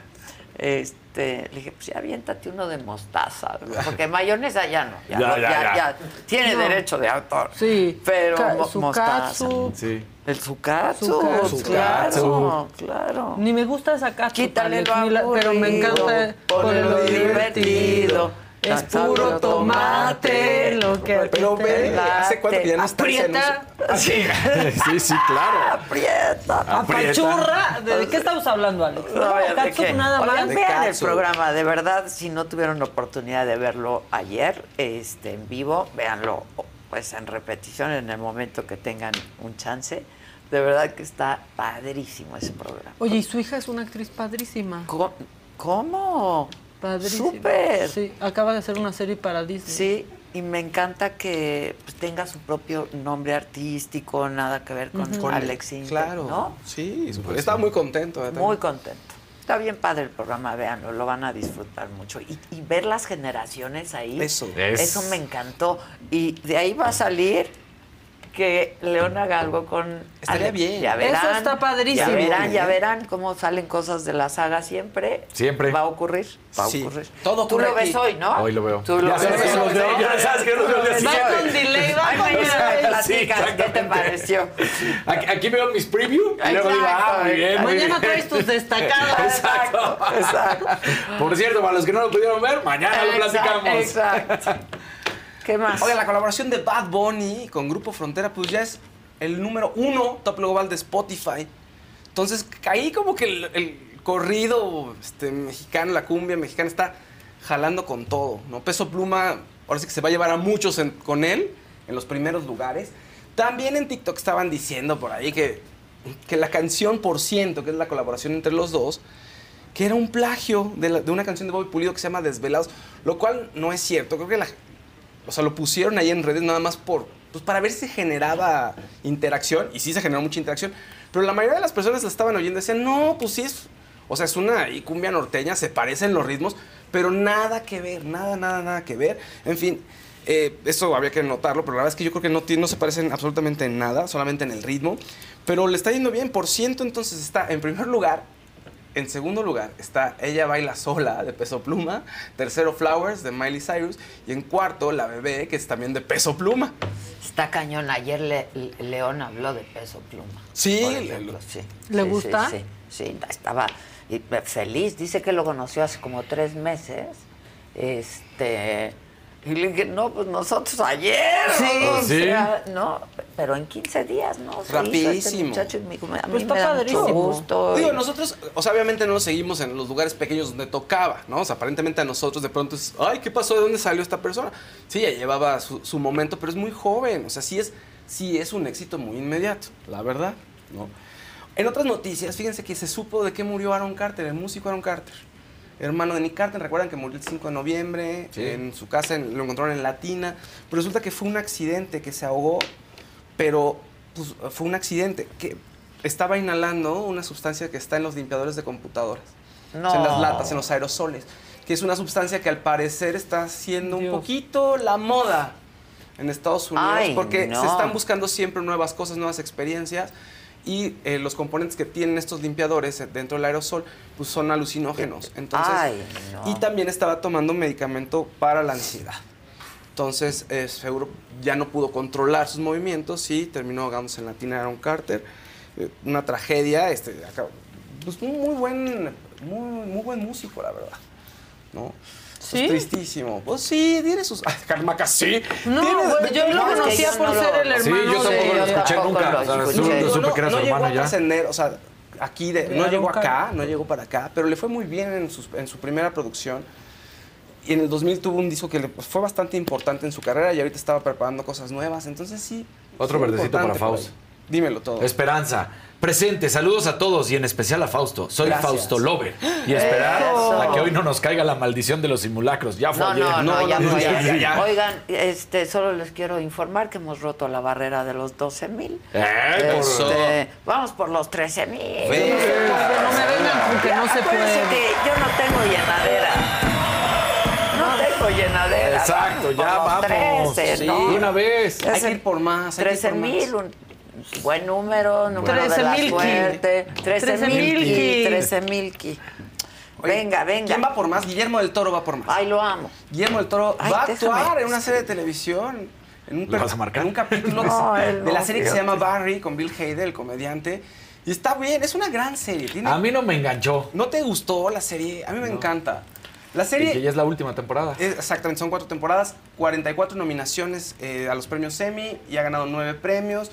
Este, le dije, pues ya aviéntate uno de mostaza, porque mayonesa ya no, ya, Ya, no, ya, ya, ya. ya tiene No. derecho de autor. Sí. pero Ca- mo- mostaza. Sí. El sucatsu, Sucatsu. claro, claro. Ni me gusta esa Quítale lo pero me encanta lo divertido. Es puro tomate, lo que Pero ve, hace cuánto que ya no está Aprieta, anuncio. Sí, sí, claro. Aprieta. apachurra. ¿De qué estamos hablando, Alex? No, No, ¿de nada Oigan, más. vean el programa, de verdad, si no tuvieron la oportunidad de verlo ayer, este, en vivo, véanlo pues en repetición en el momento que tengan un chance. De verdad que está padrísimo ese programa. Oye, y su hija es una actriz padrísima. ¿Cómo? ¿Cómo? Padrísima. Súper. Sí, acaba de hacer una serie para Disney. Sí, y me encanta que pues, tenga su propio nombre artístico, nada que ver con. Con- Alex Intec, Claro. ¿no? Sí, súper. estaba muy contento. ¿eh? Muy contento. Está bien padre el programa, véanlo, lo van a disfrutar mucho. Y, y ver las generaciones ahí, Eso. Es- eso me encantó. Y de ahí va a salir que León haga algo con Estaría Alex. bien. Ya Eso verán, está padrísimo. Ya verán, ya verán cómo salen cosas de la saga siempre. Siempre. Va a ocurrir, va a Sí. ocurrir. Todo Tú ocurre lo ves aquí. hoy, ¿no? Hoy lo veo. Tú lo Ya ves veo, ya sabes que los veo al día Va con delay, va con delay. platicas, ¿qué te pareció? Aquí, aquí veo mis preview y luego digo, ah, muy bien. Mañana traes tus destacadas. Exacto. Exacto. Por cierto, para los que no lo pudieron ver, mañana lo platicamos. Exacto. ¿Qué más? Oiga, la colaboración de Bad Bunny con Grupo Frontera, pues ya es el número uno top global de Spotify. Entonces, ahí como que el, corrido este, mexicano, la cumbia mexicana está jalando con todo, ¿no? Peso Pluma, ahora sí que se va a llevar a muchos con él en los primeros lugares. También en TikTok estaban diciendo por ahí que, que la canción Por Ciento, que es la colaboración entre los dos, que era un plagio de, de una canción de Bobby Pulido que se llama Desvelados, lo cual no es cierto. Creo que la, o sea, lo pusieron ahí en redes nada más por, pues para ver si generaba interacción, y sí se generó mucha interacción, pero la mayoría de las personas la estaban oyendo y decían, no, pues sí es, o sea, es una y cumbia norteña, se parecen los ritmos, pero nada que ver, nada, nada, nada que ver. En fin, eh, eso había que notarlo, pero la verdad es que yo creo que no, no se parecen absolutamente en nada, solamente en el ritmo, pero le está yendo bien, por ciento entonces está en primer lugar en segundo lugar está Ella Baila Sola de Peso Pluma. Tercero, Flowers de Miley Cyrus. Y en cuarto, La Bebé, que es también de Peso Pluma. Está cañón. Ayer Le- León habló de peso pluma. Sí, le- ejemplo, sí. ¿Le Sí, gusta? Sí, sí, sí, estaba. eh, feliz. Dice que lo conoció hace como tres meses. Este. Y le dije, no, pues nosotros ayer. Sí. o Sí. sea, no, pero en 15 días, ¿no? Se hizo este Rapidísimo. muchacho y me dijo, a mí Pues está me da mucho padrísimo. gusto. Digo, y- nosotros, o sea, obviamente no lo seguimos en los lugares pequeños donde tocaba, ¿no? O sea, aparentemente a nosotros de pronto es, ay, ¿qué pasó? ¿De dónde salió esta persona? Sí, ya llevaba su, su momento, pero es muy joven. O sea, sí es, sí es un éxito muy inmediato, la verdad, ¿no? En otras noticias, fíjense que se supo de qué murió Aaron Carter, el músico Aaron Carter. Hermano de Nick Carter, recuerdan que murió el 5 de noviembre en su casa, en- lo encontraron en Latina, pero resulta que fue un accidente, que se ahogó, pero pues, fue un accidente, que estaba inhalando una sustancia que está en los limpiadores de computadoras, O sea, en las latas, en los aerosoles, que es una sustancia que al parecer está haciendo un poquito la moda en Estados Unidos, Ay, porque no. se están buscando siempre nuevas cosas, nuevas experiencias. Y eh, los componentes que tienen estos limpiadores eh, dentro del aerosol pues son alucinógenos. Entonces, Ay, no. Y también estaba tomando medicamento para la ansiedad. Entonces, eh, seguro ya no pudo controlar sus movimientos y terminó ahogándose en la tina de Aaron Carter. Eh, una tragedia. Este, acá- pues muy buen, muy, muy buen músico, la verdad. ¿No? ¿Sí? Es tristísimo. Pues sí, tiene sus. Ay, Carmaca, sí. No, güey, yo lo conocía por no ser el Sí, hermano yo tampoco de- lo escuché nunca. lo escuché. no, supe no, que era su no llegó hermano a ya. trascender, o sea, aquí de, De no llegó acá, no llegó para acá, pero le fue muy bien en, su primera producción. Y en el 2000 tuvo un disco que le pues, fue bastante importante en su carrera y ahorita estaba preparando cosas nuevas, entonces sí. Otro sí, verdecito para Faust. Dímelo todo. Esperanza. Presente, saludos a todos y en especial a Fausto. Soy Gracias. Fausto Lover. Y esperar Eso. a que hoy no nos caiga la maldición de los simulacros. Ya fue No, ayer. no, no, ya no, fue ya, ayer. ya, ya. Oigan, este, solo les quiero informar que hemos roto la barrera de los 12 mil. Eh, Eso. vamos por los 13 mil. Ve. No me vengan con que no se puede. que yo no tengo llenadera. No tengo llenadera. Exacto, ya Por los vamos. 13, Sí, ¿no? una vez. Hay que ir por más. hay que ir 13 por más. mil, un buen número, número de 13 la mil ki. suerte. 13 mil ki. ki. 13 mil ki. Oye, Venga, venga. ¿Quién va por más? Guillermo del Toro va por más. Ay, lo amo. Guillermo del Toro Ay, va a actuar en una serie de televisión. En un, ¿Lo per- vas a marcar? en un capítulo No, de, de la serie que se llama Barry con Bill Hader, el comediante. Y está bien, es una gran serie. Tiene- A mí no me enganchó. ¿No te gustó la serie? A mí me encanta. La Y serie, que ya es la última temporada. es- exactamente, son cuatro temporadas, 44 nominaciones eh, a los premios Emmy y ha ganado nueve premios.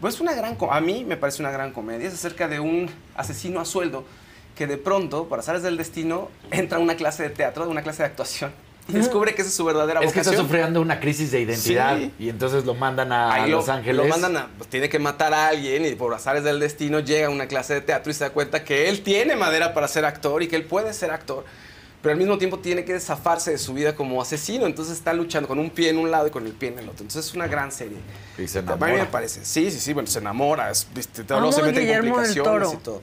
Pues es una gran, a mí me parece una gran comedia. Es acerca de un asesino a sueldo que de pronto, por azares del destino, entra a una clase de teatro, una clase de actuación y descubre que esa es su verdadera Es que está vocación. sufriendo una crisis de identidad Sí. y entonces lo mandan a Ahí lo, Los Ángeles. lo mandan a, pues, tiene que matar a alguien y por azares del destino llega a una clase de teatro y se da cuenta que él tiene madera para ser actor y que él puede ser actor, pero al mismo tiempo tiene que zafarse de su vida como asesino, entonces está luchando con un pie en un lado y con el pie en el otro. Entonces es una gran serie. Y se A mí me enamora. parece. Sí, sí, sí, bueno, se enamora, es, viste, Amo luego se mete en Guillermo del complicaciones Toro. y todo.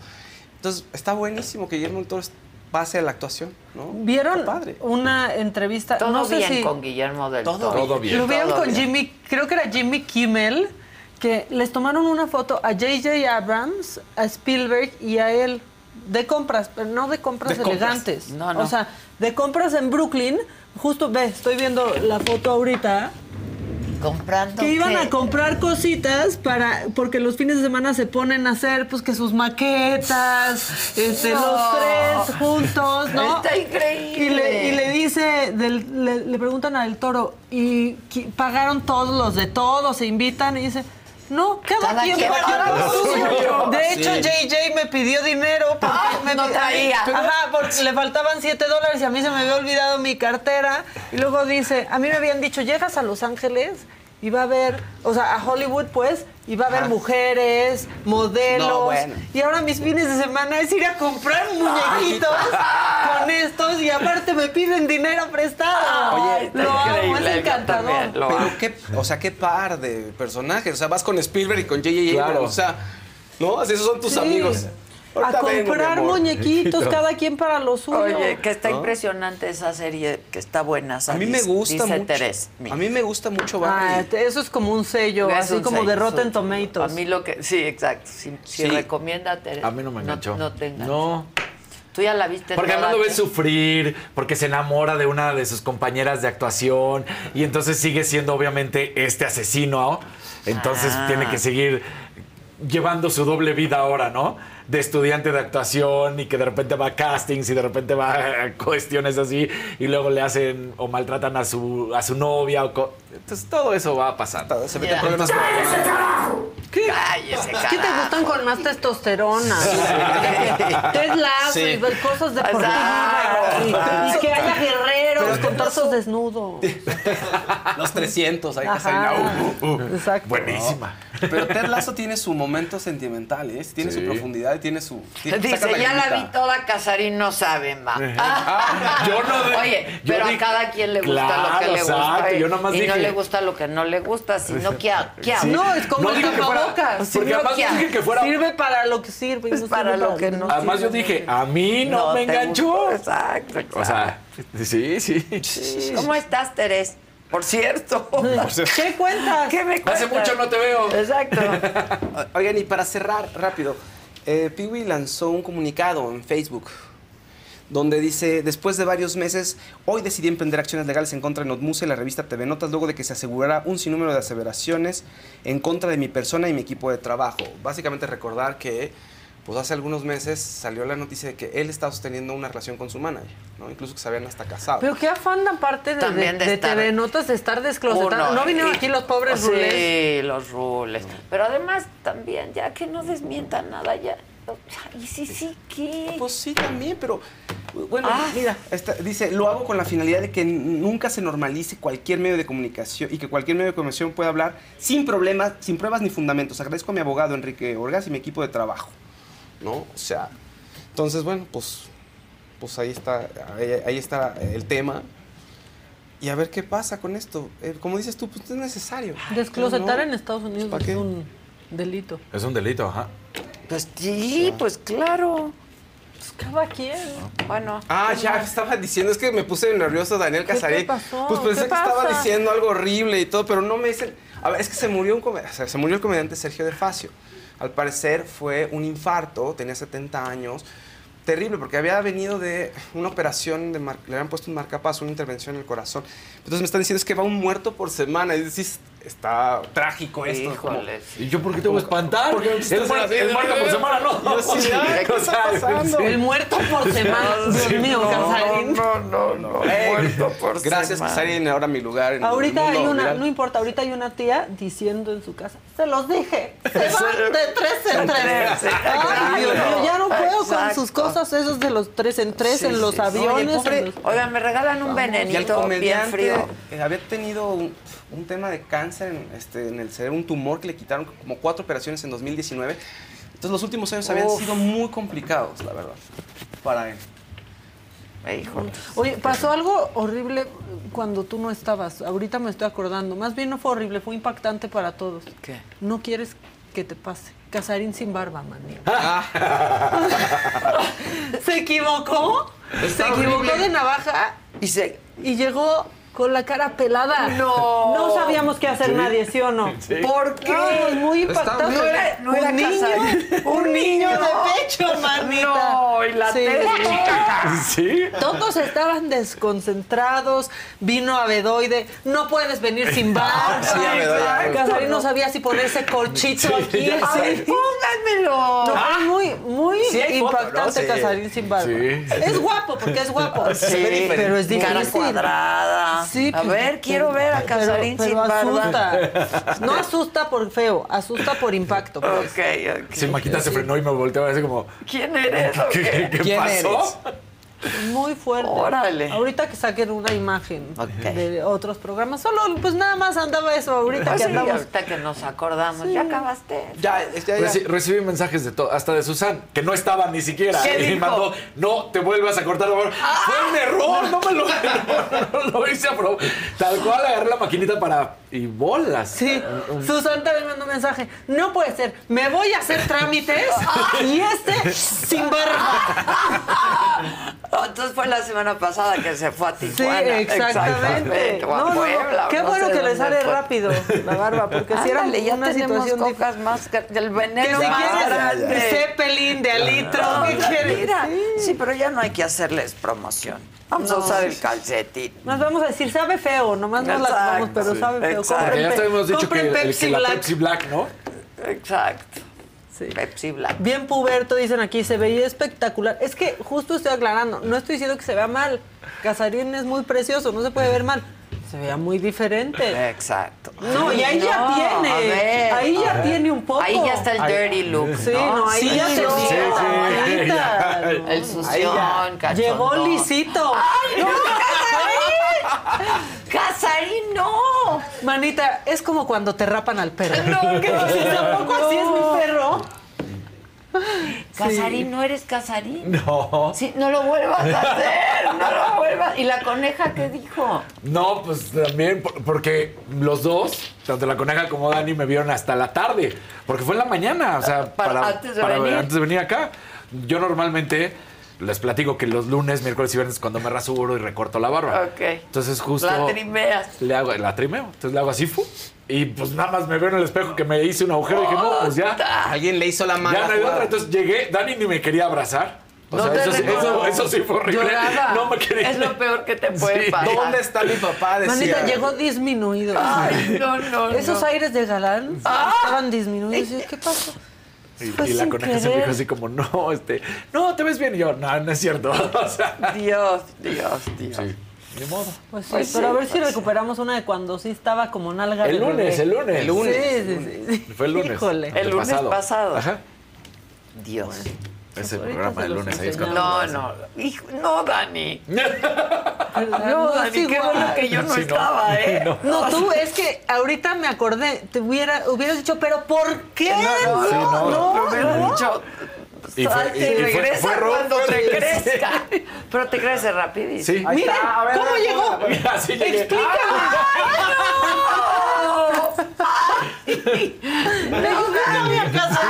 Entonces está buenísimo que Guillermo del Toro pase a la actuación, ¿no? ¿Vieron padre. una entrevista? Todo no sé bien si con Guillermo del Todo Toro. Todo bien. lo vieron Todo con bien. Jimmy, creo que era Jimmy Kimmel, que les tomaron una foto a J.J. Abrams, a Spielberg y a él de compras, pero no de compras De compras. elegantes. No, no. O sea, de compras en Brooklyn. Justo ve, estoy viendo la foto ahorita. Comprando. Que iban qué? a comprar cositas para porque los fines de semana se ponen a hacer pues que sus maquetas, este, No. los tres juntos, ¿no? Está increíble. Y le, y le dice, del- le, le preguntan al toro, ¿y pagaron todos los de todos? ¿Se invitan? Y dice, no, cada, Cada quien, quien paga paga lo lo suyo. suyo. De hecho, Sí. JJ me pidió dinero porque Ah, me no traía. Ajá, porque le faltaban 7 dólares y a mí se me había olvidado mi cartera. Y luego dice, a mí me habían dicho, llegas a Los Ángeles y va a haber, o sea, a Hollywood pues, y va a haber Ajá. mujeres, modelos. No, bueno. Y ahora mis fines de semana es ir a comprar muñequitos con estos y aparte me piden dinero prestado. Oye, lo amo, es encantador. Pero qué, o sea, qué par de personajes. O sea, vas con Spielberg y con J.J. Claro. Abrams. O sea, ¿no? Así esos son tus Sí. amigos. A vengo, comprar muñequitos, cada quien para lo suyo. Oye, que está ¿No? impresionante esa serie, que está buena. A mí me gusta dice mucho. Terés. A mí me gusta mucho Ah, Barry. te- eso es como un sello, Es así un como sello, de Rotten Tomatoes. A mí lo que... Sí, exacto. Si, si Sí. recomienda a Terés. A mí no me enganchó. No, te enganchó. No. Tú ya la viste Porque además lo ves sufrir, porque se enamora de una de sus compañeras de actuación y entonces sigue siendo obviamente este asesino. Entonces Ah. tiene que seguir llevando su doble vida ahora, ¿no? De estudiante de actuación y que de repente va a castings y de repente va a cuestiones así y luego le hacen o maltratan a su, a su novia. O Entonces todo eso va a pasar. Se meten problemas con ¿Qué? Cállese, ¿Qué te gustan con más testosterona? Sí. y ver cosas deportivas. Y, y que haya guerreros con torsos desnudos. Los 300, hay que salir. Uh, uh, uh. Exacto. Buenísima. Pero Ted Lasso tiene su momento sentimental, ¿eh? Tiene su Sí. profundidad y tiene su. tiene- Dice, saca ya la lagrimita". vi toda, Casarín no sabe más. Yo no- Oye, yo pero a dije- cada quien le gusta lo Claro, que le gusta. exacto, y- yo nomás y no dije- le gusta lo que no le gusta, sino ¿qué, ha- qué hago? Sí. No, es como No el que tapabocas. porque además ¿qué no hago? dije que fuera- Sirve para lo que sirve. y no para sirve lo que no Además yo dije, a mí no, me enganchó. Exacto, exacto. O sea, sí, sí. ¿Cómo estás, Teres? Por cierto. ¿Qué cuentas? ¿Qué me cuentas? Hace mucho no te veo. Exacto. Oigan, y para cerrar rápido, eh, Piwi lanzó un comunicado en Facebook donde dice, después de varios meses, hoy decidí emprender acciones legales en contra de Notmuse y la revista TV Notas, luego de que se asegurara un sinnúmero de aseveraciones en contra de mi persona y mi equipo de trabajo. Básicamente recordar que, pues hace algunos meses salió la noticia de que él estaba sosteniendo una relación con su manager, ¿no? Incluso que se habían hasta casado. Pero qué afán aparte de, También de, de de estar- TV Notas de estar desclosetando. ¿No vinieron y- aquí los pobres sí, los rules. Pero además también, ya que no desmientan nada, ya. ¿Y sí, sí, qué? Pues sí, también, pero bueno, Ah. mira, esta- dice, lo hago con la finalidad de que nunca se normalice cualquier medio de comunicación y que cualquier medio de comunicación pueda hablar sin problemas, sin pruebas ni fundamentos. Agradezco a mi abogado Enrique Orgas y mi equipo de trabajo, ¿no? O sea, entonces, bueno, pues, pues ahí está, ahí, ahí está el tema. Y a ver qué pasa con esto. Eh, como dices tú, pues es necesario. Desclosetar ¿no? en Estados Unidos ¿Para es un delito. Es un delito, ajá. Pues sí, pues claro. Pues cada quien. Bueno. Ah, ya estaba diciendo, es que me puse nervioso Daniel ¿Qué te Casarín. pasó? Pues pensé ¿Qué que estaba diciendo algo horrible y todo, pero no me dicen. A ver, es que se murió un come- o sea, se murió el comediante Sergio de Facio. Al parecer fue un infarto, tenía 70 años. Terrible, porque había venido de una operación, de mar- le habían puesto un marcapaso, una intervención en el corazón. Entonces me están diciendo es que va un muerto por semana. Y decís, está trágico esto. como- Híjole. ¿Y yo por qué te voy a espantar? ¿Por qué me El muerto, así? el muerto por semana, no. Yo sí, ay, ¿qué O está sea, pasando? El muerto por semana. Dios mío, Casarín. No, no, no. Muerto por Gracias, semana. Casarín. Ahora mi lugar en Ahorita el mundo hay una, viral. no importa, ahorita hay una tía diciendo en su casa, se los dije, se van de tres en tres. Ay, Dios mío, ya no puedo con sus cosas esos de los tres en tres, Sí, en los sí, aviones. Oye, los- Oigan, me regalan un venenito bien frío. había tenido un, un tema de cáncer en, este, en el cerebro, un tumor que le quitaron como cuatro operaciones en 2019. Entonces los últimos años habían sido muy complicados, la verdad, para él. Híjole. Oye, pasó algo horrible cuando tú no estabas. Ahorita me estoy acordando. Más bien no fue horrible, fue impactante para todos. ¿Qué? No quieres que te pase. Casarín sin barba, manito. ¿Se equivocó? Está se equivocó de navaja Y se. y llegó con la cara pelada. No. No sabíamos qué hacer nadie, ¿sí o no? Sí. ¿Por qué? Ay, muy impactante. no era- no era un niño, un niño de pecho, manita. No, y la Sí. tele. Sí. Todos estaban desconcentrados. Vino a Bedoide. No puedes venir sin barba. Sí, a Bedoya. Casarín no sabía si ponerse corchito aquí. A Sí. ver, pónganmelo. No, fue muy, muy Sí impactante ¿no? Sí. Casarín sin barba. Sí. Es guapo, porque es guapo. Sí, pero es difícil. Cara cuadrada. Sí, a pues, ver, quiero ver a Casarín pero sin barba. asusta. No asusta por feo, asusta por impacto. pues. Ok, ok. Sí, Maquita se frenó y me volteaba así como, ¿Quién eres? ¿qué, qué? qué- ¿Quién pasó? Muy fuerte. Órale. Ahorita que saquen una imagen de otros programas, solo pues nada más andaba eso ahorita Ah, que sí, andamos. ahorita que nos acordamos. ¿Ya acabaste? Ya, ya, ya. Reci- recibí mensajes de todo, hasta de Susan, que no estaba ni siquiera. ¿Qué y dijo? mandó, no te vuelvas a cortar la barba. Fue un error, no me lo, no, no lo hice a pro- Tal cual agarré la maquinita para. Y bolas. Sí, Susan también mandó un mensaje. No puede ser, me voy a hacer trámites y este sin barba. Entonces fue la semana pasada que se fue a Sí, Tijuana. exactamente. O a No, no, no. Qué no bueno sé que le sale fue. rápido la barba, porque si era Ándale, ya una tenemos situación cocas más gra- del Que veneno si más quieres. Zeppelin de alitro, No, ¿qué quieres? mira, sí. pero ya no hay que hacerles promoción. Vamos a No. usar el calcetín. Nos vamos a decir, sabe feo, nomás no las vamos, pero sí. sabe feo. Exacto. Porque ya Compren hemos dicho que, compren el- que la. Pepsi Black, ¿no? Exacto. Pepsi Black. Bien puberto, dicen aquí, se veía espectacular. Es que justo estoy aclarando, no estoy diciendo que se vea mal. Casarín es muy precioso, no se puede ver mal. Se veía muy diferente. Exacto. No, y ahí ya tiene. ver. ahí ya tiene un poco. Ahí ya está el dirty look, Sí, ¿no? no, ahí Sí, ya sí, se sí, sí, El sución, cachondón. Llegó lisito. ¡Ay, no, Casarín! ¡Casarín, no! Manita, es como cuando te rapan al perro. No, ¿qué Si tampoco así es mi perro. Casarín, no eres Casarín. No. Sí, no lo vuelvas a hacer, no lo vuelvas. ¿Y la coneja qué dijo? No, pues también por- porque los dos, tanto la coneja como Dani, me vieron hasta la tarde. Porque fue en la mañana, o sea, Para- antes de venir. antes de venir acá. Yo normalmente les platico que los lunes, miércoles y viernes es cuando me rasuro y recorto la barba. Ok. Entonces justo... La trimeas. Le hago, la trimeo. Entonces le hago así, fu, y pues nada más me veo en el espejo que me hice un agujero y dije, no, pues ya. Alguien le hizo la mala Ya no hay otra. Entonces llegué, Dani ni me quería abrazar. O No sea, te eso, sí- eso, eso sí fue horrible. Lloraba. No me quería. Es lo peor que te puede Sí. pasar. ¿Dónde está mi papá? Decía. Manita, llegó disminuido. Ay, no, no, Esos no. aires de galán Ah. estaban disminuidos. ¿Qué pasó? Y, la coneja se dijo así como, no, este, no, te ves bien. Y yo, no, no es cierto. O sea, Dios, Dios, Dios. sí, ni modo. Pues sí, Pues pero sí, a ver si pues recuperamos una de cuando sí estaba como nalga El de lunes, bebé. el lunes. El lunes. Sí, sí, sí. Fue el lunes. Híjole. El lunes pasado. Ajá. Dios. Ese programa los lunes ahí es cuando. No, no. Hijo, no, Dani. No, No, Dani, qué bueno que yo no Sí, no. estaba, ¿eh? No. No, tú, es que ahorita me acordé, te hubiera, hubieras dicho, pero ¿por qué? No, no, Sí, no. no, me hubiera dicho. Y fue- salte y- y, y fue- regresa fue cuando te crezca. Pero te crece rapidísimo. Sí. Ahí Miren, está. A ver, ¿cómo llegó? a ver. Mira, así llegué. Explícame. ¡Ayúdame a casar!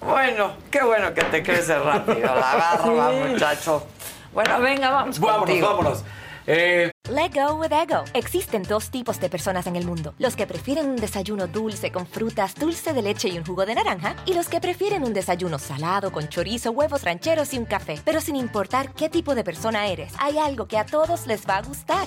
Bueno, qué bueno que te crece rápido la barba, muchacho. Bueno, venga, vamos Vámonos, contigo. vámonos. Eh, Let go with ego. Existen dos tipos de personas en el mundo: los que prefieren un desayuno dulce con frutas, dulce de leche y un jugo de naranja, y los que prefieren un desayuno salado con chorizo, huevos rancheros y un café. Pero sin importar qué tipo de persona eres, hay algo que a todos les va a gustar.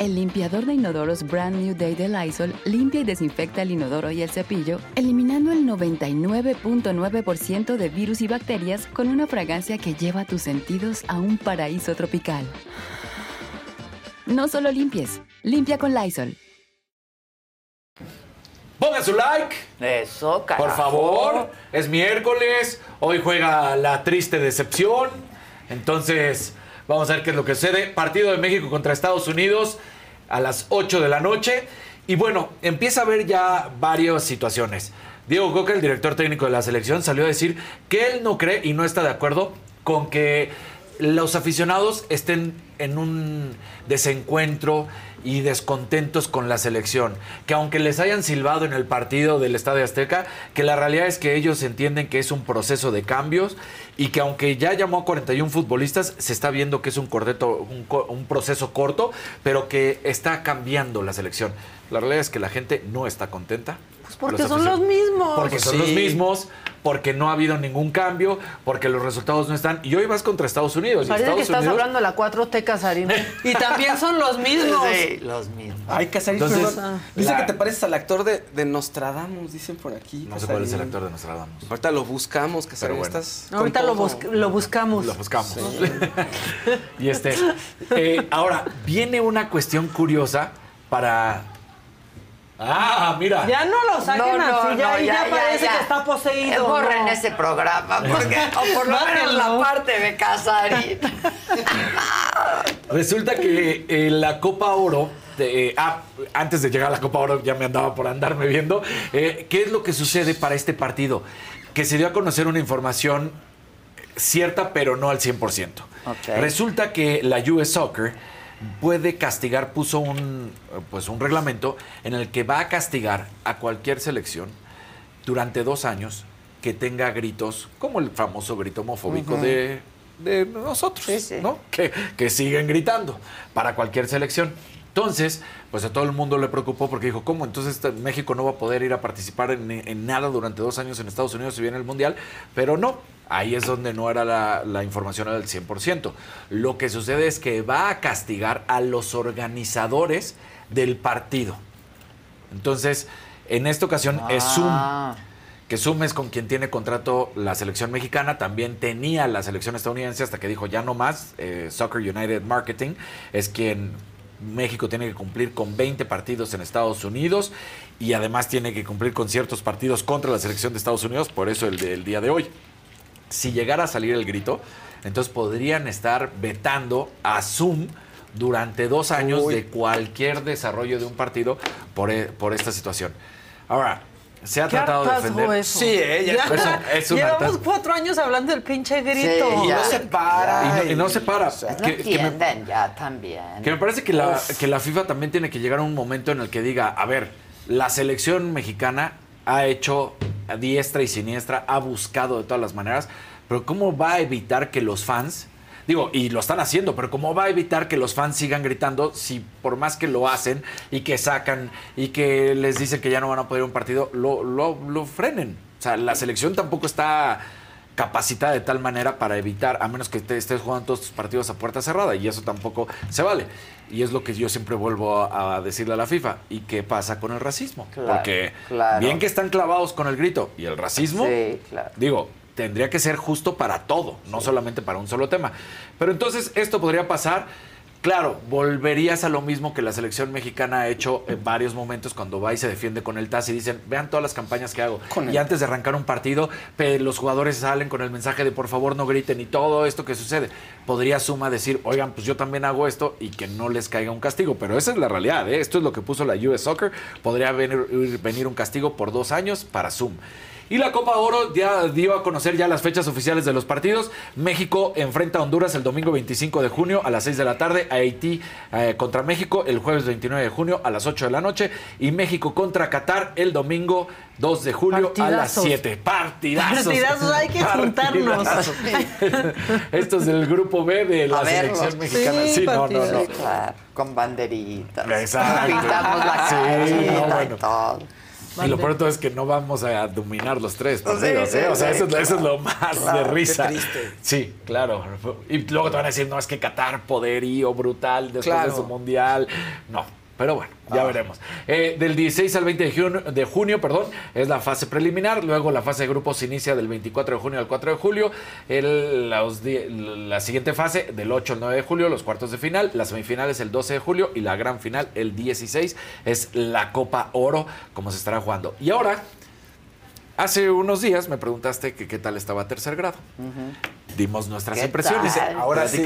El limpiador de inodoros Brand New Day de Lysol limpia y desinfecta el inodoro y el cepillo, eliminando el 99.9% de virus y bacterias con una fragancia que lleva tus sentidos a un paraíso tropical. No solo limpies, limpia con Lysol. pongan su like. Eso, carajo. Por favor, es miércoles, hoy juega la triste decepción. Entonces, vamos a ver qué es lo que sucede. Partido de México contra Estados Unidos a las 8 de la noche. Y bueno, empieza a haber ya varias situaciones. Diego Coca, el director técnico de la selección, salió a decir que él no cree y no está de acuerdo con que los aficionados estén en un desencuentro y descontentos con la selección. Que aunque les hayan silbado en el partido del Estadio Azteca, que la realidad es que ellos entienden que es un proceso de cambios y que aunque ya llamó a 41 futbolistas, se está viendo que es un, cordeto, un, proceso corto, pero que está cambiando la selección. La realidad es que la gente no está contenta. Porque Los son los mismos. Porque son los mismos, porque no ha habido ningún cambio, porque los resultados no están. Y hoy vas contra Estados Unidos. Parece que Estados estás Unidos- hablando de la 4T Casarín. Y también son los mismos. Sí, los mismos. Ay, Casarín, Entonces, perdón. Dice la- que te pareces al actor de, de Nostradamus, dicen por aquí. No sé cuál es el actor de Nostradamus. Ahorita lo buscamos, Casarín. Bueno. estás Ahorita lo, todo. busc- lo buscamos. Lo buscamos. y este. eh, ahora, viene una cuestión curiosa para. Ah, mira. Ya no lo saquen No, no, así, ya, no, ahí ya, parece ya. que está poseído. Borren no. ese programa, porque, o por lo menos la parte de Casarín. Resulta que eh, la Copa Oro. eh, ah, antes de llegar a la Copa Oro ya me andaba por andarme viendo. eh, ¿Qué es lo que sucede para este partido? Que se dio a conocer una información cierta, pero no al 100%. Ok. Resulta que la US Soccer puede castigar, puso un, pues un reglamento en el que va a castigar a cualquier selección durante dos años que tenga gritos, como el famoso grito homofóbico de, de nosotros, ¿no? Que, que siguen gritando para cualquier selección. Entonces, pues a todo el mundo le preocupó porque dijo, ¿cómo? Entonces este, México no va a poder ir a participar en, en nada durante dos años en Estados Unidos si viene el Mundial, pero no. Ahí es donde no era la, la información del 100%. Lo que sucede es que va a castigar a los organizadores del partido. Entonces, en esta ocasión es Ah. Zoom que Zoom es con quien tiene contrato la selección mexicana, también tenía la selección estadounidense hasta que dijo ya no más, eh, Soccer United Marketing es quien México tiene que cumplir con 20 partidos en Estados Unidos y además tiene que cumplir con ciertos partidos contra la selección de Estados Unidos, por eso el del día de hoy. Si llegara a salir el grito, entonces podrían estar vetando a Zoom durante dos años de cualquier desarrollo de un partido por, e- por esta situación. Ahora, se ha ¿Qué tratado de defender. eso? Sí, ella Ya. es, un- es un Llevamos hartazgo. cuatro años hablando del pinche grito. Sí, ya. Y no, y no se para. No Que- que me- entienden ya también. que me parece que la, que la FIFA también tiene que llegar a un momento en el que diga, a ver, la selección mexicana ha hecho a diestra y siniestra, ha buscado de todas las maneras, pero ¿cómo va a evitar que los fans, digo, y lo están haciendo, pero cómo va a evitar que los fans sigan gritando si por más que lo hacen y que sacan y que les dicen que ya no van a poder ir a un partido, lo, lo, lo frenen? O sea, la selección tampoco está capacitada de tal manera para evitar, a menos que te estés jugando todos tus partidos a puerta cerrada, y eso tampoco se vale. Y es lo que yo siempre vuelvo a, a decirle a la FIFA. ¿Y qué pasa con el racismo? Claro, Porque claro. bien que están clavados con el grito y el racismo, Sí, claro. digo, tendría que ser justo para todo, no solamente para un solo tema. Pero entonces esto podría pasar. Claro, volverías a lo mismo que la selección mexicana ha hecho en varios momentos cuando va y se defiende con el TAS y dicen, vean todas las campañas que hago. Con y el antes de arrancar un partido, los jugadores salen con el mensaje de por favor no griten y todo esto que sucede. Podría Suma decir, oigan, pues yo también hago esto y que no les caiga un castigo. Pero esa es la realidad, ¿eh? esto es lo que puso la US Soccer. Podría venir, venir un castigo por dos años para Zoom. Y la Copa Oro ya dio a conocer ya las fechas oficiales de los partidos. México enfrenta a Honduras el domingo 25 de junio a las 6 de la tarde. Haití eh, contra México el jueves 29 de junio a las 8 de la noche. Y México contra Qatar el domingo 2 de julio a las Partidazos. 7. Partidazos. Partidazos, hay que juntarnos. Partidazos. Esto es del grupo B de la A selección mexicana. Sí, Sí, no, no, no. partidazos. Sí, claro, con banderitas. Exacto. Pintamos la Sí, no, y bueno. Y lo todo es que no vamos a dominar los tres partidos, Sí, ¿eh? O sea, sí, eso, es- eso es lo más claro, de qué risa. triste. Sí, claro. Y luego te van a decir, no, es que Qatar poderío brutal después Claro. de su mundial. No. Pero bueno, Ah. ya veremos. Eh, del 16 al 20 de junio, de junio, perdón, es la fase preliminar. Luego la fase de grupos inicia del 24 de junio al 4 de julio. El- la siguiente fase del 8 al 9 de julio, los cuartos de final. Las semifinales el 12 de julio y la gran final el 16 es la Copa Oro, como se estará jugando. Y ahora, hace unos días me preguntaste que qué tal estaba tercer grado. Dimos nuestras ¿Qué impresiones. tal? Ahora sí.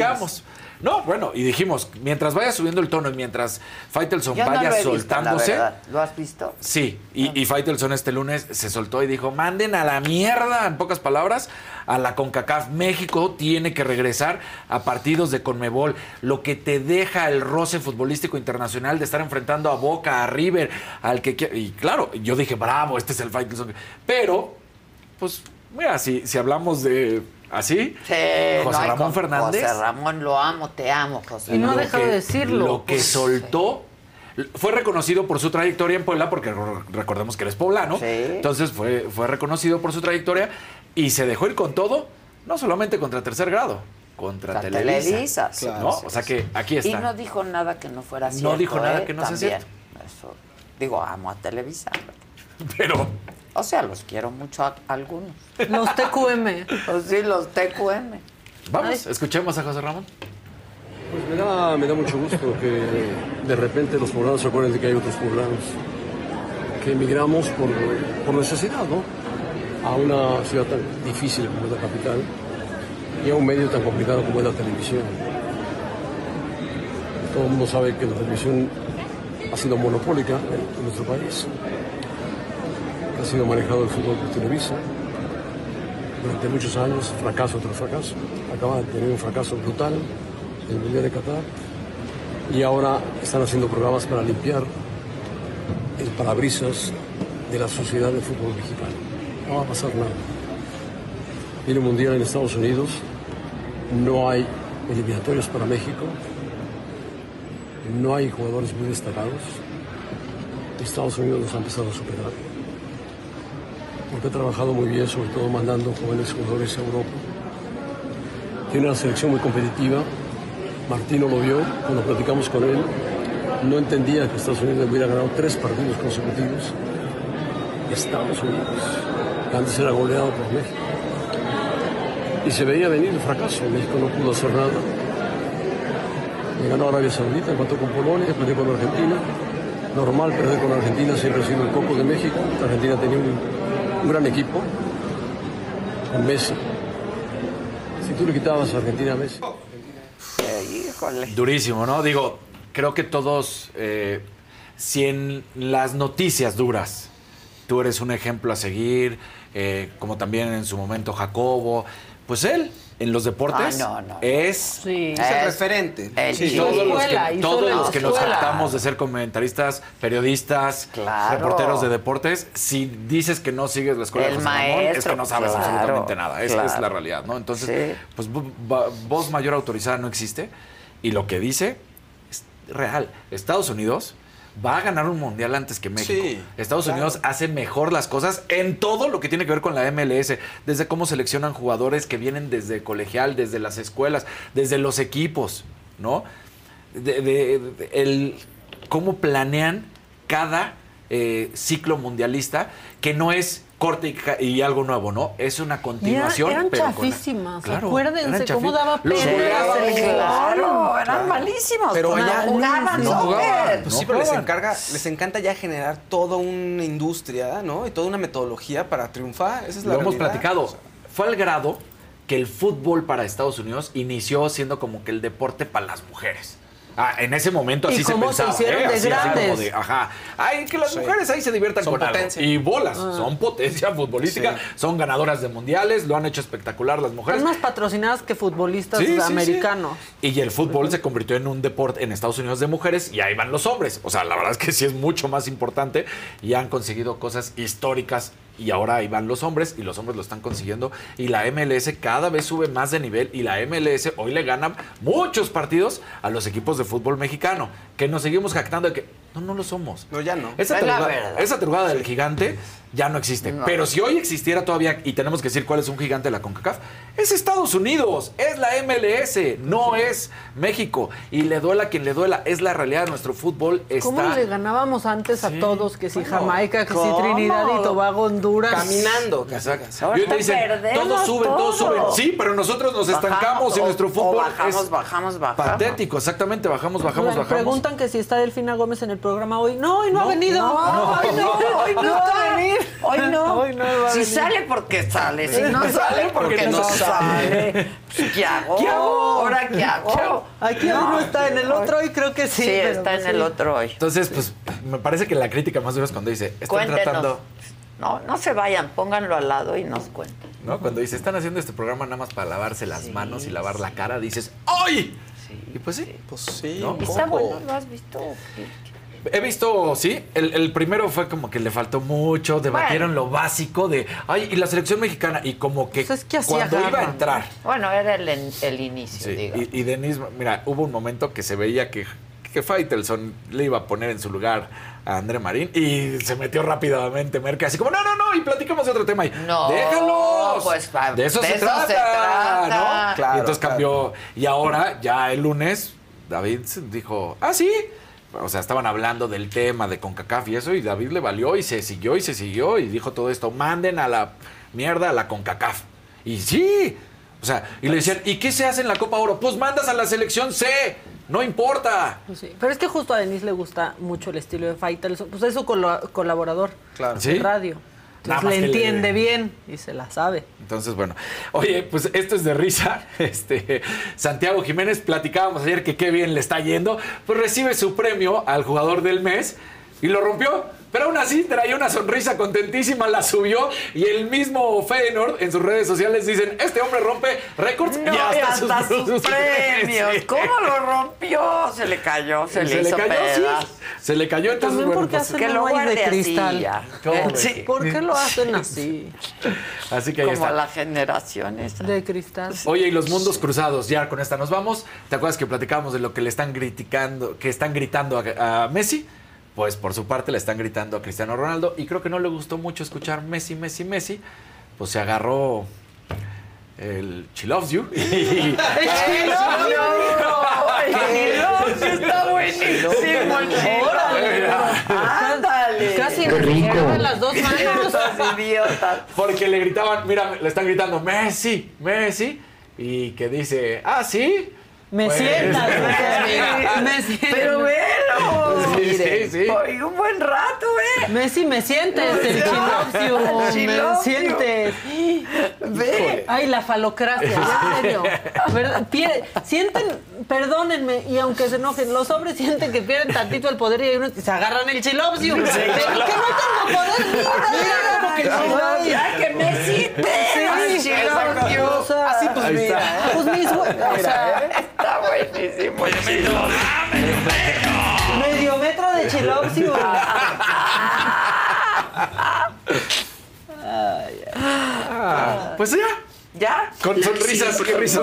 No, bueno, y dijimos, mientras vaya subiendo el tono y mientras Faitelson Yo no vaya lo he visto, la soltándose. verdad. ¿Lo has visto? Sí, y, y Faitelson este lunes se soltó y dijo, manden a la mierda, en pocas palabras, a la CONCACAF. México tiene que regresar a partidos de Conmebol, lo que te deja el roce futbolístico internacional de estar enfrentando a Boca, a River, al que quiera. Y claro, yo dije, bravo, este es el Faitelson. Pero, pues, mira, si, si hablamos de así, Sí, José no Ramón con- Fernández. José Ramón, lo amo, te amo, José Y no deja de decirlo. Lo que Pues, soltó. Fue reconocido por su trayectoria en Puebla, porque re- recordemos que eres poblano. Sí. Entonces fue, fue reconocido por su trayectoria y se dejó ir con todo, no solamente contra tercer grado, contra Contra Televisa. Televisa. ¿no? O sea que aquí Y está. no dijo nada que no fuera No cierto. dijo nada ¿eh? que no sea cierto. Eso. Digo, amo a Televisa. Pero O sea, los quiero mucho a algunos. Los TQM. O sí, los TQM. vamos, escuchemos a José Ramón. Pues me da, me da mucho gusto que de repente los poblanos se acuerden de que hay otros poblanos que emigramos por, por necesidad, ¿no? A una ciudad tan difícil como es la capital y a un medio tan complicado como es la televisión. Todo el mundo sabe que la televisión ha sido monopólica en nuestro país. Ha sido manejado el fútbol por Televisa durante muchos años, fracaso tras fracaso. Acaba de tener un fracaso brutal el Mundial de Qatar. y ahora están haciendo programas para limpiar el parabrisas de la sociedad del fútbol mexicano. No va a pasar nada. Viene el Mundial en Estados Unidos, no hay eliminatorios para México, no hay jugadores muy destacados. Estados Unidos nos ha empezado a superar. Porque ha trabajado muy bien, sobre todo mandando jóvenes jugadores a Europa. Tiene una selección muy competitiva. Martino lo vio cuando platicamos con él. No entendía que Estados Unidos hubiera ganado tres partidos consecutivos. Estados Unidos. Antes era goleado por México. Y se veía venir el fracaso. México no pudo hacer nada. Le ganó Arabia Saudita, empató con Polonia, perdió con Argentina. Normal perder con Argentina siempre ha sido el coco de México. Argentina tenía un, un gran equipo con Messi. Si tú le quitabas a Argentina a Messi. híjole. Durísimo, ¿no? Digo, creo que todos, eh, si en las noticias duras, tú eres un ejemplo a seguir, eh, como también en su momento Jacobo, pues él en los deportes Ah, no, no. es Es el referente. El Sí. todos los que, todos los que nos jactamos de ser comentaristas, periodistas, Claro. reporteros de deportes, si dices que no sigues la escuela El de José Ramón, es maestro, que no sabes claro, absolutamente nada. Esa es la realidad, ¿no? Entonces, Sí. pues voz mayor autorizada no existe y lo que dice es real. Estados Unidos va a ganar un mundial antes que México. Sí, Estados claro. Unidos hace mejor las cosas en todo lo que tiene que ver con la MLS, desde cómo seleccionan jugadores que vienen desde colegial, desde las escuelas, desde los equipos, ¿no? De, de- de- el, cómo planean cada eh, ciclo mundialista, que no es corte y, y algo nuevo, ¿no? Es una continuación. eran pero con- chafísimas, Claro, acuérdense eran cómo daba pena. Sí, Claro, eran Claro. malísimos. Pero no allá jugaban no soccer. jugaban. Pues No sí, pero les, encarga, les encanta ya generar toda una industria, ¿no? Y toda una metodología para triunfar. Esa es la Lo hemos platicado. O sea, Fue al grado que el fútbol para Estados Unidos inició siendo como que el deporte para las mujeres. Ah, en ese momento ¿Y así se cómo se pensaba. hicieron ¿eh? de Así, así como grandes? de, ajá. Ay, que las Sí. mujeres ahí se diviertan Son con algo. potencia. Y bolas, Ah. son potencia futbolística, Sí. son ganadoras de mundiales, lo han hecho espectacular las mujeres. Son más patrocinadas que futbolistas Sí, sí, sí. americanos. Y el fútbol se convirtió en un deporte en Estados Unidos de mujeres y ahí van los hombres. O sea, la verdad es que sí es mucho más importante y han conseguido cosas históricas y ahora ahí van los hombres y los hombres lo están consiguiendo y la MLS cada vez sube más de nivel y la MLS hoy le gana muchos partidos a los equipos de fútbol mexicano que nos seguimos jactando de que no, no lo somos. No, ya no. Esa Es la esa tarugada del gigante ya no existe. No. Pero si hoy existiera todavía, y tenemos que decir cuál es un gigante de la CONCACAF, es Estados Unidos, es la MLS, no es México. Y le duela a quien le duela, es la realidad de nuestro fútbol. ¿Cómo Está... le ganábamos antes a todos? Que si Bueno, Jamaica, que si ¿cómo? Trinidad y Tobago, Honduras. Caminando. Exacto. Y te dicen, todos suben, todos todo. suben. Sí, pero nosotros nos estancamos y nuestro fútbol bajamos, es bajamos, bajamos. patético. Exactamente, bajamos, bajamos, bajamos. preguntan que si está Delfina Gómez en el programa hoy. No, hoy no, ha venido. No, hoy no, hoy no va a está. venir. Hoy no. Hoy no va a si venir. sale porque sale, si no sale porque, no, no sale. ¿Qué hago? ¿Qué hago? ¿Ahora qué hago? Aquí hoy no está, en el otro hoy creo que sí. Sí, está pues en sí. el otro hoy. Entonces, pues, me parece que la crítica más dura es cuando dice, están Cuéntenos. tratando... No, no se vayan, pónganlo al lado y nos cuenten. ¿no? Cuando dice, están haciendo este programa nada más para lavarse las manos y lavar la cara, dices, ¡ay! y pues sí. Pues sí, ¿No? un Está bueno, ¿lo has visto? He visto, sí, el, el primero fue como que le faltó mucho, debatieron lo básico de, ay, y la selección mexicana, y como que, Pues es que así cuando iba a entrar, Bueno, era el, el inicio, sí, digo. y, y Denise, mira, hubo un momento que se veía que, que Faitelson le iba a poner en su lugar a André Marín, y se metió rápidamente Merkel, así como, no, no, no, y platicamos de otro tema, y No, déjalos, pues, de eso, de se, eso trata, se trata. ¿no? Claro, y entonces claro. cambió, y ahora, ya el lunes, David dijo, ah, sí, o sea, estaban hablando del tema de CONCACAF y eso, y David le valió y se siguió y se siguió y dijo todo esto, manden a la mierda a la CONCACAF. Y sí, o sea, y le decían, ¿y qué se hace en la Copa Oro? Pues mandas a la selección C, no importa. Pues sí. Pero es que justo a Denise le gusta mucho el estilo de Faitelson. Pues es su colaborador Claro. Sí. radio. Entonces le- entiende bien y se la sabe. Entonces, bueno, oye, pues esto es de risa. Este, Santiago Jiménez, platicábamos ayer que qué bien le está yendo, pues recibe su premio al jugador del mes y lo rompió. Pero aún así traía una sonrisa contentísima, la subió y el mismo Feyenoord en sus redes sociales dicen, este hombre rompe récords No, y hasta, sus, sus premios. Sí. ¿Cómo lo rompió? Se le cayó, se, le hizo cayó, sí. Se le cayó, entonces, También bueno, porque pues, hacen que lo. ¿Por qué lo hacen así? así que ahí Como está. la generación esa. De cristal. Oye, y los mundos cruzados, ya con esta nos vamos. ¿Te acuerdas que platicábamos de lo que le están criticando, que están gritando a, a Messi? Pues por su parte le están gritando a Cristiano Ronaldo y creo que no le gustó mucho escuchar Messi, Messi, Messi. Pues se agarró el She Loves You. y- está buenísimo. Ándale. Casi nos las dos manos. Idiotas. Porque le gritaban, mira, le están gritando Messi, Messi. Y que dice, ah, sí. Me Pues, sientas, mira. me sientas. Pero velo. Sí, sí, sí. Hoy un buen rato, ¿eh? Messi, me sientes, el El me sientes. Ve. Ay, la falocracia, en serio. Sienten, perdónenme, y aunque se enojen, los hombres sienten que pierden tantito el poder y hay unos que se agarran el chilopsio. Que no tengo poder, mira, Mira, que ya que me cites. Sí, Chilopsio. o sea, Así, pues, mira. Pues mis o sea, Está buenísimo. medio metro de chilopsio. Ah, pues ya. ¿Ya? Con sonrisas, qué risas.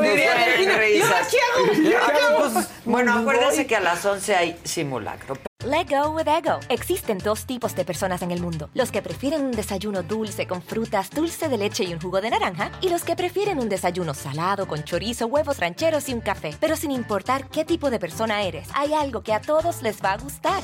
Bueno, acuérdense que a las 11 hay simulacro. Let go with ego. Existen dos tipos de personas en el mundo: los que prefieren un desayuno dulce con frutas, dulce de leche y un jugo de naranja, y los que prefieren un desayuno salado con chorizo, huevos rancheros y un café. Pero sin importar qué tipo de persona eres, hay algo que a todos les va a gustar.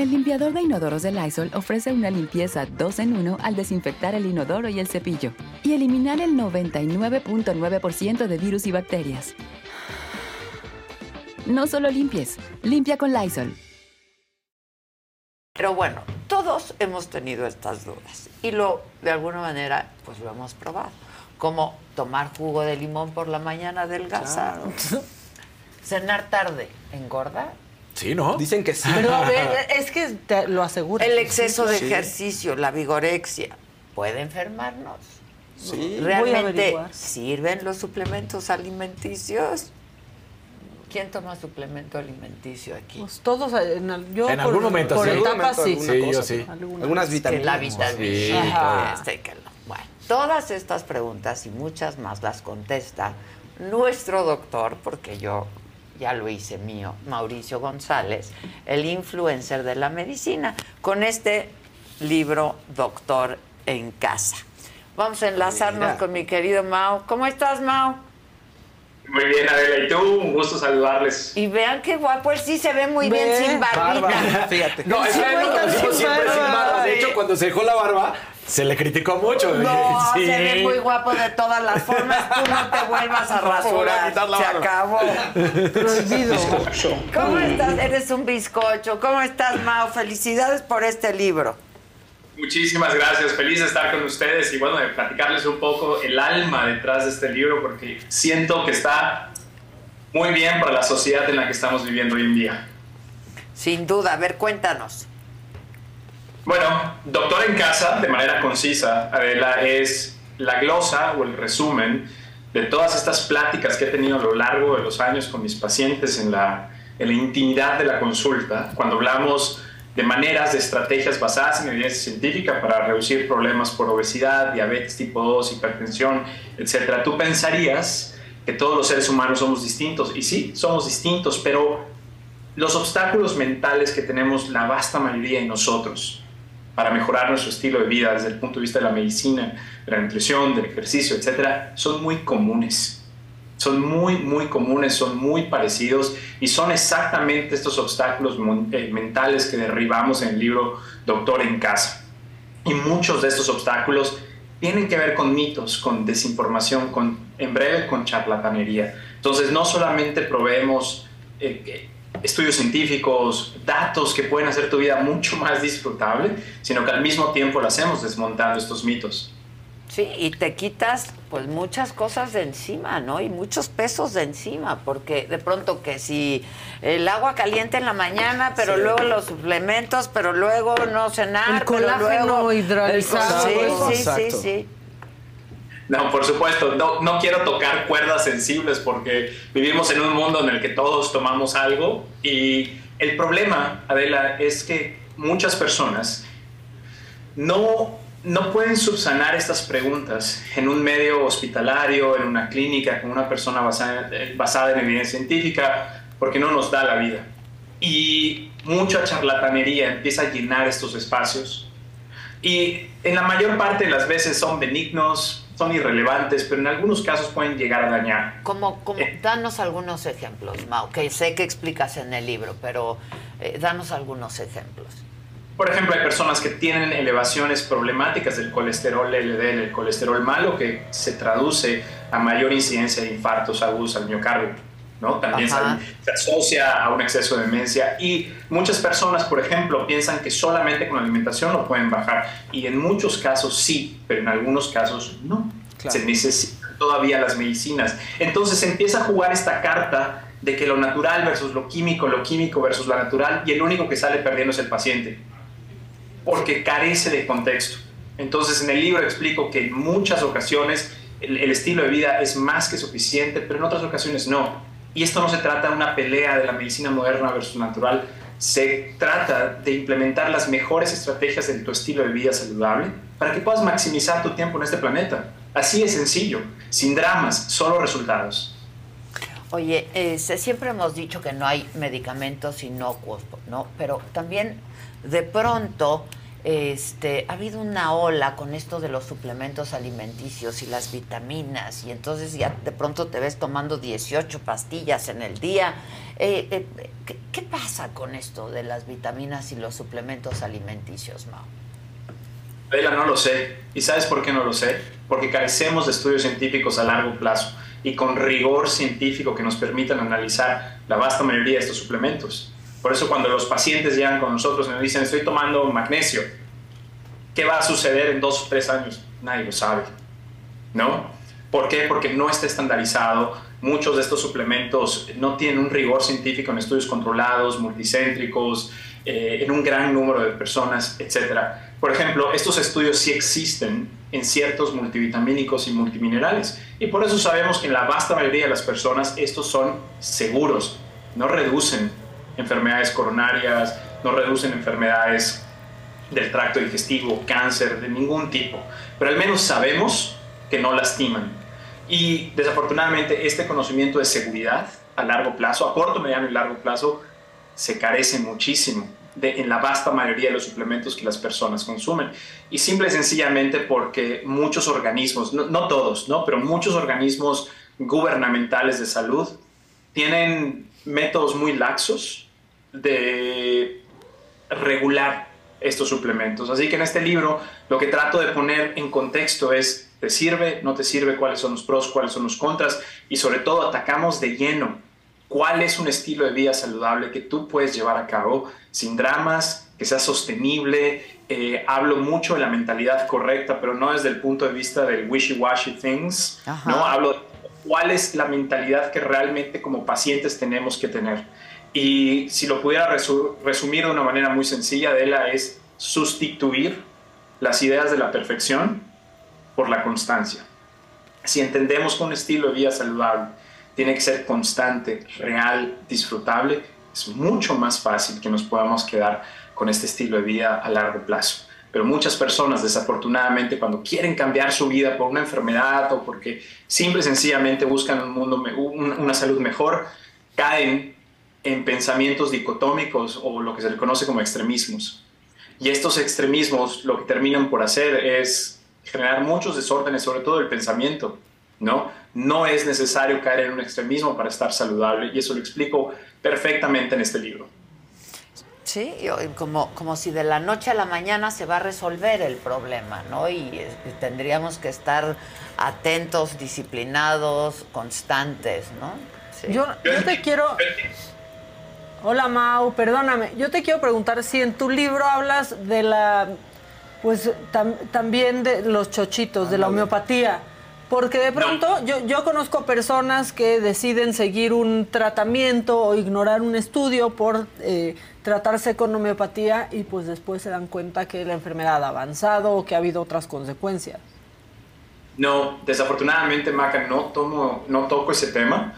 El limpiador de inodoros de Lysol ofrece una limpieza 2 en 1 al desinfectar el inodoro y el cepillo y eliminar el 99.9% de virus y bacterias. No solo limpies, limpia con Lysol. Pero bueno, todos hemos tenido estas dudas y lo, de alguna manera, pues lo hemos probado. Como tomar jugo de limón por la mañana adelgazado. Cenar tarde, ¿engorda? Sí, ¿no? Dicen que sí. Pero a ver, es que te lo aseguro. El exceso de Sí. ejercicio, la vigorexia, ¿puede enfermarnos? Sí. ¿Realmente sirven los suplementos alimenticios? ¿Quién toma suplemento alimenticio aquí? Pues todos, en, al- yo En por, algún momento, por sí. etapas Algún sí. momento, Sí, yo sí. Algunas. Algunas vitaminas. la vitamina Sí, claro. este, que no. Bueno, todas estas preguntas y muchas más las contesta nuestro doctor, porque yo ya lo hice mío, Mauricio González, el influencer de la medicina, con este libro Doctor en Casa. Vamos a enlazarnos Mira. con mi querido Mau. ¿Cómo estás, Mau? Muy bien, Adela, y tú, un gusto saludarles. Y vean qué guapo, él sí se ve muy bien sin barbita. Barba, fíjate. No, es Sí, siempre sin barba. De hecho, cuando se dejó la barba, se le criticó mucho. No, Sí. se ve muy guapo de todas las formas. Tú no te vuelvas a rasurar. Se acabó. Prohibido. ¿Cómo estás? Eres un bizcocho. ¿Cómo estás, Mao? Felicidades por este libro. Muchísimas gracias, feliz de estar con ustedes y bueno, de platicarles un poco el alma detrás de este libro porque siento que está muy bien para la sociedad en la que estamos viviendo hoy en día. Sin duda. A ver, cuéntanos. Bueno, Doctor en Casa, de manera concisa, Adela, es la glosa o el resumen de todas estas pláticas que he tenido a lo largo de los años con mis pacientes en la, en la intimidad de la consulta, cuando hablamos de maneras, de estrategias basadas en evidencia científica para reducir problemas por obesidad, diabetes tipo 2, hipertensión, etc. Tú pensarías que todos los seres humanos somos distintos, y sí, somos distintos, pero los obstáculos mentales que tenemos la vasta mayoría de nosotros para mejorar nuestro estilo de vida desde el punto de vista de la medicina, de la nutrición, del ejercicio, etcétera, son muy comunes. Son muy, muy comunes, son muy parecidos y son exactamente estos obstáculos eh, mentales que derribamos en el libro Doctor en Casa. Y muchos de estos obstáculos tienen que ver con mitos, con desinformación, con, en breve, con charlatanería. Entonces, no solamente proveemos eh, estudios científicos, datos que pueden hacer tu vida mucho más disfrutable, sino que al mismo tiempo lo hacemos desmontando estos mitos. Sí, y te quitas pues muchas cosas de encima, ¿no? Y muchos pesos de encima, porque de pronto que si el agua caliente en la mañana, pero Sí. luego los suplementos, pero luego no cenar, El colágeno pero luego hidrolizado. Sí, sí, sí, Exacto. sí. No, por supuesto, no, no quiero tocar cuerdas sensibles porque vivimos en un mundo en el que todos tomamos algo y el problema, Adela, es que muchas personas no, no pueden subsanar estas preguntas en un medio hospitalario, en una clínica, con una persona basada, eh, basada en evidencia científica, porque no nos da la vida. Y mucha charlatanería empieza a llenar estos espacios y en la mayor parte de las veces son benignos, son irrelevantes, pero en algunos casos pueden llegar a dañar. Como, como, danos algunos ejemplos, Mau, que sé que explicas en el libro, pero eh, danos algunos ejemplos. Por ejemplo, hay personas que tienen elevaciones problemáticas del colesterol LDL, el colesterol malo, que se traduce a mayor incidencia de infartos agudos al miocardio. ¿No? También se, se asocia a un exceso de demencia y muchas personas, por ejemplo, piensan que solamente con la alimentación lo pueden bajar y en muchos casos sí, pero en algunos casos no. Se necesitan todavía las medicinas. Entonces empieza a jugar esta carta de que lo natural versus lo químico, lo químico versus lo natural y el único que sale perdiendo es el paciente porque carece de contexto. Entonces, en el libro explico que en muchas ocasiones el, el estilo de vida es más que suficiente, pero en otras ocasiones no. Y esto no se trata de una pelea de la medicina moderna versus natural, se trata de implementar las mejores estrategias de tu estilo de vida saludable para que puedas maximizar tu tiempo en este planeta. Así de sencillo, sin dramas, solo resultados. Oye, siempre hemos dicho que no hay medicamentos inocuos, ¿no? Pero también de pronto este, ha habido una ola con esto de los suplementos alimenticios y las vitaminas, y entonces ya de pronto te ves tomando 18 pastillas en el día. Eh, eh, ¿qué, pasa con esto de las vitaminas y los suplementos alimenticios, Mao? Adela, no lo sé. ¿Y sabes por qué no lo sé? Porque carecemos de estudios científicos a largo plazo y con rigor científico que nos permitan analizar la vasta mayoría de estos suplementos. Por eso cuando los pacientes llegan con nosotros y nos dicen estoy tomando magnesio, ¿qué va a suceder en dos o tres años? Nadie lo sabe. ¿No? ¿Por qué? Porque no está estandarizado. Muchos de estos suplementos no tienen un rigor científico en estudios controlados, multicéntricos, eh, en un gran número de personas, etc. Por ejemplo, estos estudios sí existen en ciertos multivitamínicos y multiminerales. Y por eso sabemos que en la vasta mayoría de las personas estos son seguros, no reducen enfermedades coronarias, no reducen enfermedades del tracto digestivo, cáncer de ningún tipo, pero al menos sabemos que no lastiman. Y desafortunadamente este conocimiento de seguridad a largo plazo, a corto, mediano y largo plazo, se carece muchísimo de, en la vasta mayoría de los suplementos que las personas consumen. Y simple y sencillamente porque muchos organismos, no, no todos, ¿no? pero muchos organismos gubernamentales de salud tienen métodos muy laxos de regular estos suplementos. Así que en este libro lo que trato de poner en contexto es, ¿te sirve? ¿No te sirve? ¿Cuáles son los pros? ¿Cuáles son los contras? Y sobre todo atacamos de lleno cuál es un estilo de vida saludable que tú puedes llevar a cabo sin dramas, que sea sostenible. Eh, hablo mucho de la mentalidad correcta, pero no desde el punto de vista del wishy-washy things. No hablo de cuál es la mentalidad que realmente como pacientes tenemos que tener. Y si lo pudiera resu- resumir de una manera muy sencilla, Adela, es sustituir las ideas de la perfección por la constancia. Si entendemos que un estilo de vida saludable tiene que ser constante, real, disfrutable, es mucho más fácil que nos podamos quedar con este estilo de vida a largo plazo. Pero muchas personas, desafortunadamente, cuando quieren cambiar su vida por una enfermedad o porque simple y sencillamente buscan un mundo, una salud mejor, caen en pensamientos dicotómicos o lo que se le conoce como extremismos. Y estos extremismos lo que terminan por hacer es generar muchos desórdenes, sobre todo el pensamiento, ¿no? No es necesario caer en un extremismo para estar saludable y eso lo explico perfectamente en este libro. Sí, y como, como si de la noche a la mañana se va a resolver el problema, ¿no? Y, eh, tendríamos que estar atentos, disciplinados, constantes, ¿no? Sí. Yo, yo te quiero... Hola Mau, perdóname. Yo te quiero preguntar si en tu libro hablas de la, pues tam- también de los chochitos, de la homeopatía. Porque de pronto yo, yo conozco personas que deciden seguir un tratamiento o ignorar un estudio por eh, tratarse con homeopatía y pues después se dan cuenta que la enfermedad ha avanzado o que ha habido otras consecuencias. No, desafortunadamente, Maca, no, tomo, no toco ese tema,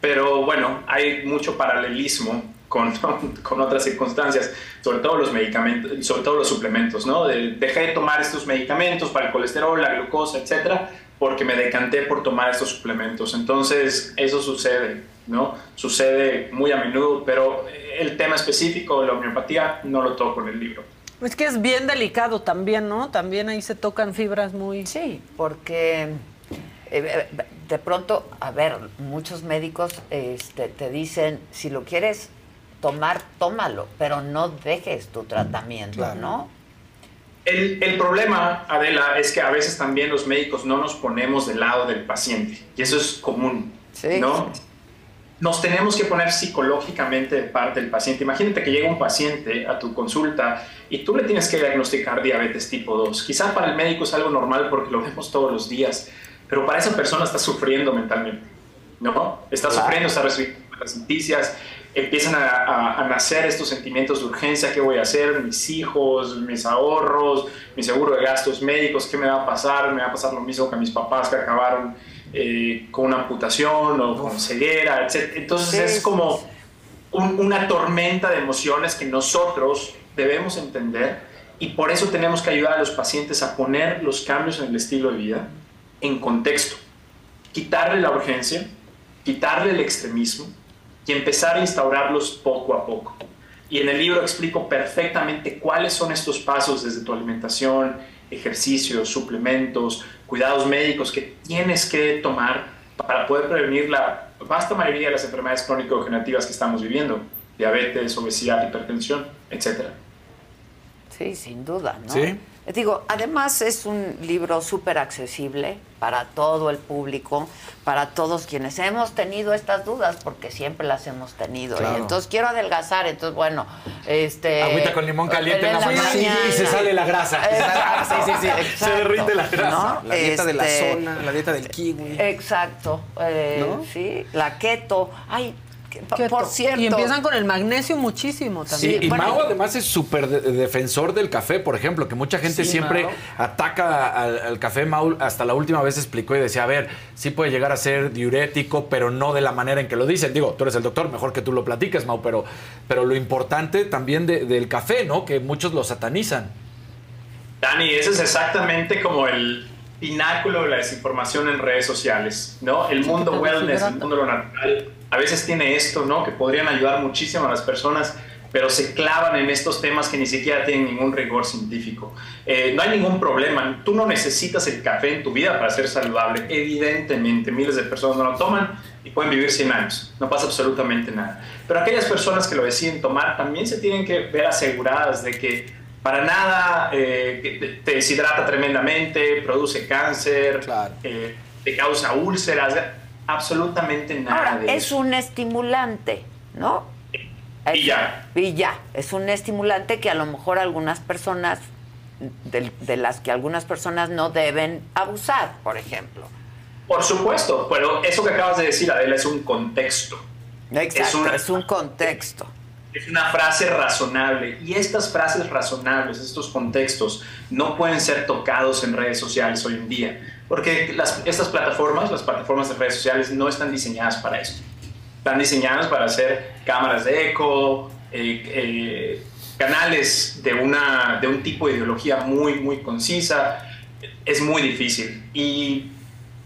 pero bueno, hay mucho paralelismo con, con otras circunstancias, sobre todo los medicamentos, sobre todo los suplementos, ¿no? De- dejé de tomar estos medicamentos para el colesterol, la glucosa, etcétera, porque me decanté por tomar estos suplementos. Entonces, eso sucede, ¿no? Sucede muy a menudo, pero el tema específico de la homeopatía no lo toco en el libro. Es que es bien delicado también, ¿no? También ahí se tocan fibras muy... Sí, porque eh, eh, de pronto, a ver, muchos médicos este, te dicen, si lo quieres tomar, tómalo, pero no dejes tu tratamiento, Claro. ¿no? El, el problema, Adela, es que a veces también los médicos no nos ponemos del lado del paciente, y eso es común, ¿no? Nos tenemos que poner psicológicamente de parte del paciente. Imagínate que llega un paciente a tu consulta y tú le tienes que diagnosticar diabetes tipo 2. Quizá para el médico es algo normal porque lo vemos todos los días, pero para esa persona está sufriendo mentalmente, ¿no? Está Claro. sufriendo, está recibiendo las noticias, empiezan a, a- a nacer estos sentimientos de urgencia, ¿qué voy a hacer? Mis hijos, mis ahorros, mi seguro de gastos médicos, ¿qué me va a pasar? Me va a pasar lo mismo que a mis papás que acabaron eh, con una amputación o con ceguera, etc. Entonces Sí, es como un- una tormenta de emociones que nosotros debemos entender y por eso tenemos que ayudar a los pacientes a poner los cambios en el estilo de vida en contexto, quitarle la urgencia, quitarle el extremismo y empezar a instaurarlos poco a poco. Y en el libro explico perfectamente cuáles son estos pasos desde tu alimentación, ejercicios, suplementos, cuidados médicos que tienes que tomar para poder prevenir la vasta mayoría de las enfermedades crónico-degenerativas que estamos viviendo, diabetes, obesidad, hipertensión, etc. Sí, sin duda, ¿no? Sí. Digo, además es un libro súper accesible para todo el público, para todos quienes hemos tenido estas dudas, porque siempre las hemos tenido. Claro. Y entonces quiero adelgazar, entonces bueno, este... Agüita con limón caliente en la mañana y se sale la grasa. Exacto, Sí, sí, sí. Se derrite la grasa. ¿no? La dieta de la Este, zona, la dieta del kiwi. Exacto, eh, ¿No? sí, la keto. Ay, por cierto... Y empiezan con el magnesio muchísimo también. Sí, y Mau además es súper de- defensor del café, por ejemplo, que mucha gente Sí, siempre Mau. ataca al, al café. Mau hasta la última vez explicó y decía, a ver, sí puede llegar a ser diurético, pero no de la manera en que lo dicen. Digo, tú eres el doctor, mejor que tú lo platiques, Mau, pero, pero lo importante también de- del café, ¿no? Que muchos lo satanizan. Dani, ese es exactamente como el pináculo de la desinformación en redes sociales, ¿no? El mundo wellness, el mundo lo natural, a veces tiene esto, ¿no? Que podrían ayudar muchísimo a las personas, pero se clavan en estos temas que ni siquiera tienen ningún rigor científico. Eh, no hay ningún problema, tú no necesitas el café en tu vida para ser saludable, evidentemente, miles de personas no lo toman y pueden vivir 100 años, no pasa absolutamente nada. Pero aquellas personas que lo deciden tomar también se tienen que ver aseguradas de que para nada eh, te- deshidrata tremendamente, produce cáncer, eh, te causa úlceras, absolutamente nada Ahora, de es eso. un estimulante, ¿no? Y ya. Y ya, es un estimulante que a lo mejor algunas personas, de, de las que algunas personas no deben abusar, por ejemplo. Por supuesto, pero eso que acabas de decir, Adela, es un contexto. Exacto, es, es un contexto. Es una frase razonable. Y estas frases razonables, estos contextos, no pueden ser tocados en redes sociales hoy en día. Porque estas plataformas, las plataformas de redes sociales, no están diseñadas para eso. Están diseñadas para hacer cámaras de eco, eh, eh, canales de, una, de un tipo de ideología muy, muy concisa. Es muy difícil. Y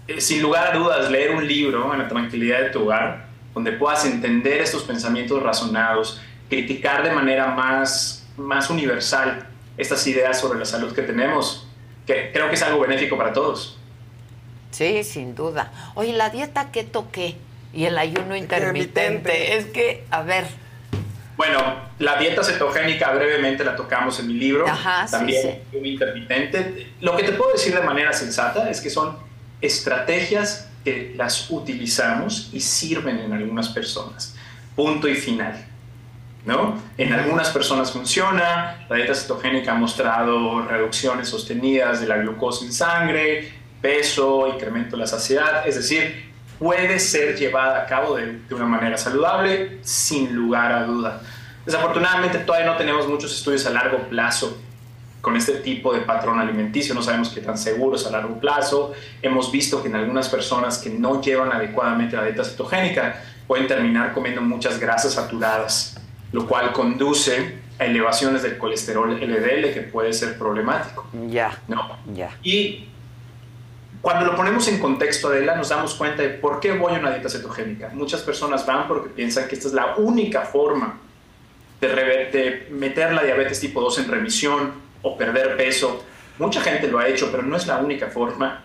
eh, sin lugar a dudas, leer un libro en la tranquilidad de tu hogar, donde puedas entender estos pensamientos razonados, criticar de manera más, más universal estas ideas sobre la salud que tenemos, que creo que es algo benéfico para todos. Sí, sin duda. Oye, la dieta que toqué y el ayuno intermitente, es que, a ver, Bueno, la dieta cetogénica brevemente la tocamos en mi libro. Ajá, sí, También sí. un intermitente. Lo que te puedo decir de manera sensata es que son estrategias que las utilizamos y sirven en algunas personas. Punto y final. ¿No? En algunas personas funciona, la dieta cetogénica ha mostrado reducciones sostenidas de la glucosa en sangre, peso, incremento de la saciedad, es decir, puede ser llevada a cabo de, de una manera saludable sin lugar a duda. Desafortunadamente todavía no tenemos muchos estudios a largo plazo con este tipo de patrón alimenticio, no sabemos qué tan seguros a largo plazo. Hemos visto que en algunas personas que no llevan adecuadamente la dieta cetogénica pueden terminar comiendo muchas grasas saturadas, lo cual conduce a elevaciones del colesterol LDL que puede ser problemático. Ya. ¿no? Ya. Y cuando lo ponemos en contexto, Adela, nos damos cuenta de por qué voy a una dieta cetogénica. Muchas personas van porque piensan que esta es la única forma de, de meter la diabetes tipo 2 en remisión o perder peso. Mucha gente lo ha hecho, pero no es la única forma.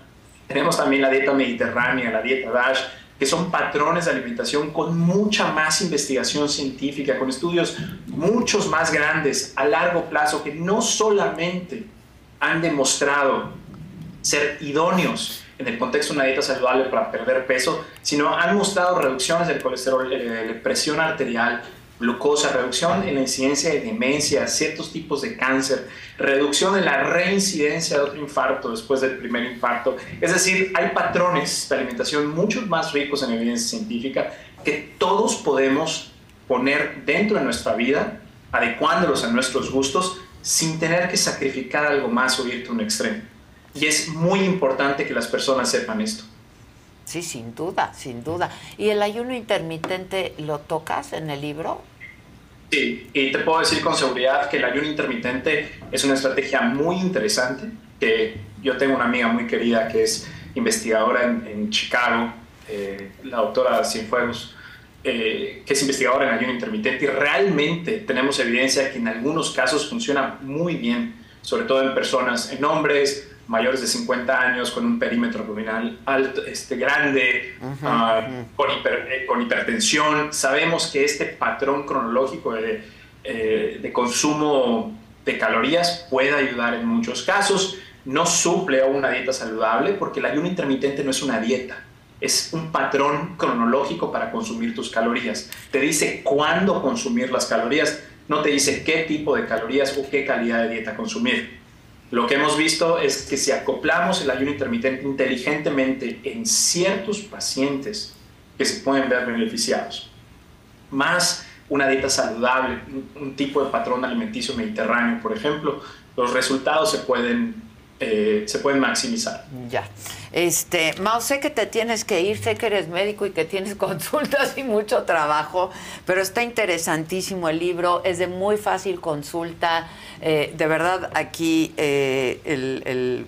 Tenemos también la dieta mediterránea, la dieta DASH, que son patrones de alimentación con mucha más investigación científica, con estudios muchos más grandes a largo plazo que no solamente han demostrado ser idóneos en el contexto de una dieta saludable para perder peso, sino han mostrado reducciones del colesterol, eh, presión arterial, glucosa, reducción en la incidencia de demencia, ciertos tipos de cáncer, reducción en la reincidencia de otro infarto después del primer infarto. Es decir, hay patrones de alimentación mucho más ricos en evidencia científica que todos podemos poner dentro de nuestra vida, adecuándolos a nuestros gustos, sin tener que sacrificar algo más o irte a un extremo. Y es muy importante que las personas sepan esto. Sí, sin duda, sin duda. ¿Y el ayuno intermitente lo tocas en el libro? Sí, y te puedo decir con seguridad que el ayuno intermitente es una estrategia muy interesante, que yo tengo una amiga muy querida que es investigadora en, en Chicago, eh, la doctora Cienfuegos, eh, que es investigadora en ayuno intermitente y realmente tenemos evidencia que en algunos casos funciona muy bien, sobre todo en personas, en hombres mayores de 50 años con un perímetro abdominal alto, este, grande, ah, con, hiper- eh, con hipertensión. Sabemos que este patrón cronológico de, eh, de consumo de calorías puede ayudar en muchos casos. No suple a una dieta saludable porque el ayuno intermitente no es una dieta. Es un patrón cronológico para consumir tus calorías. Te dice cuándo consumir las calorías, no te dice qué tipo de calorías o qué calidad de dieta consumir. Lo que hemos visto es que si acoplamos el ayuno intermitente inteligentemente en ciertos pacientes que se pueden ver beneficiados, más una dieta saludable, un, tipo de patrón alimenticio mediterráneo, por ejemplo, los resultados se pueden, eh, se pueden maximizar. Ya. Este, Mao, sé que te tienes que ir, sé que eres médico y que tienes consultas y mucho trabajo, pero está interesantísimo el libro, es de muy fácil consulta. eh, de verdad, aquí eh, el, el-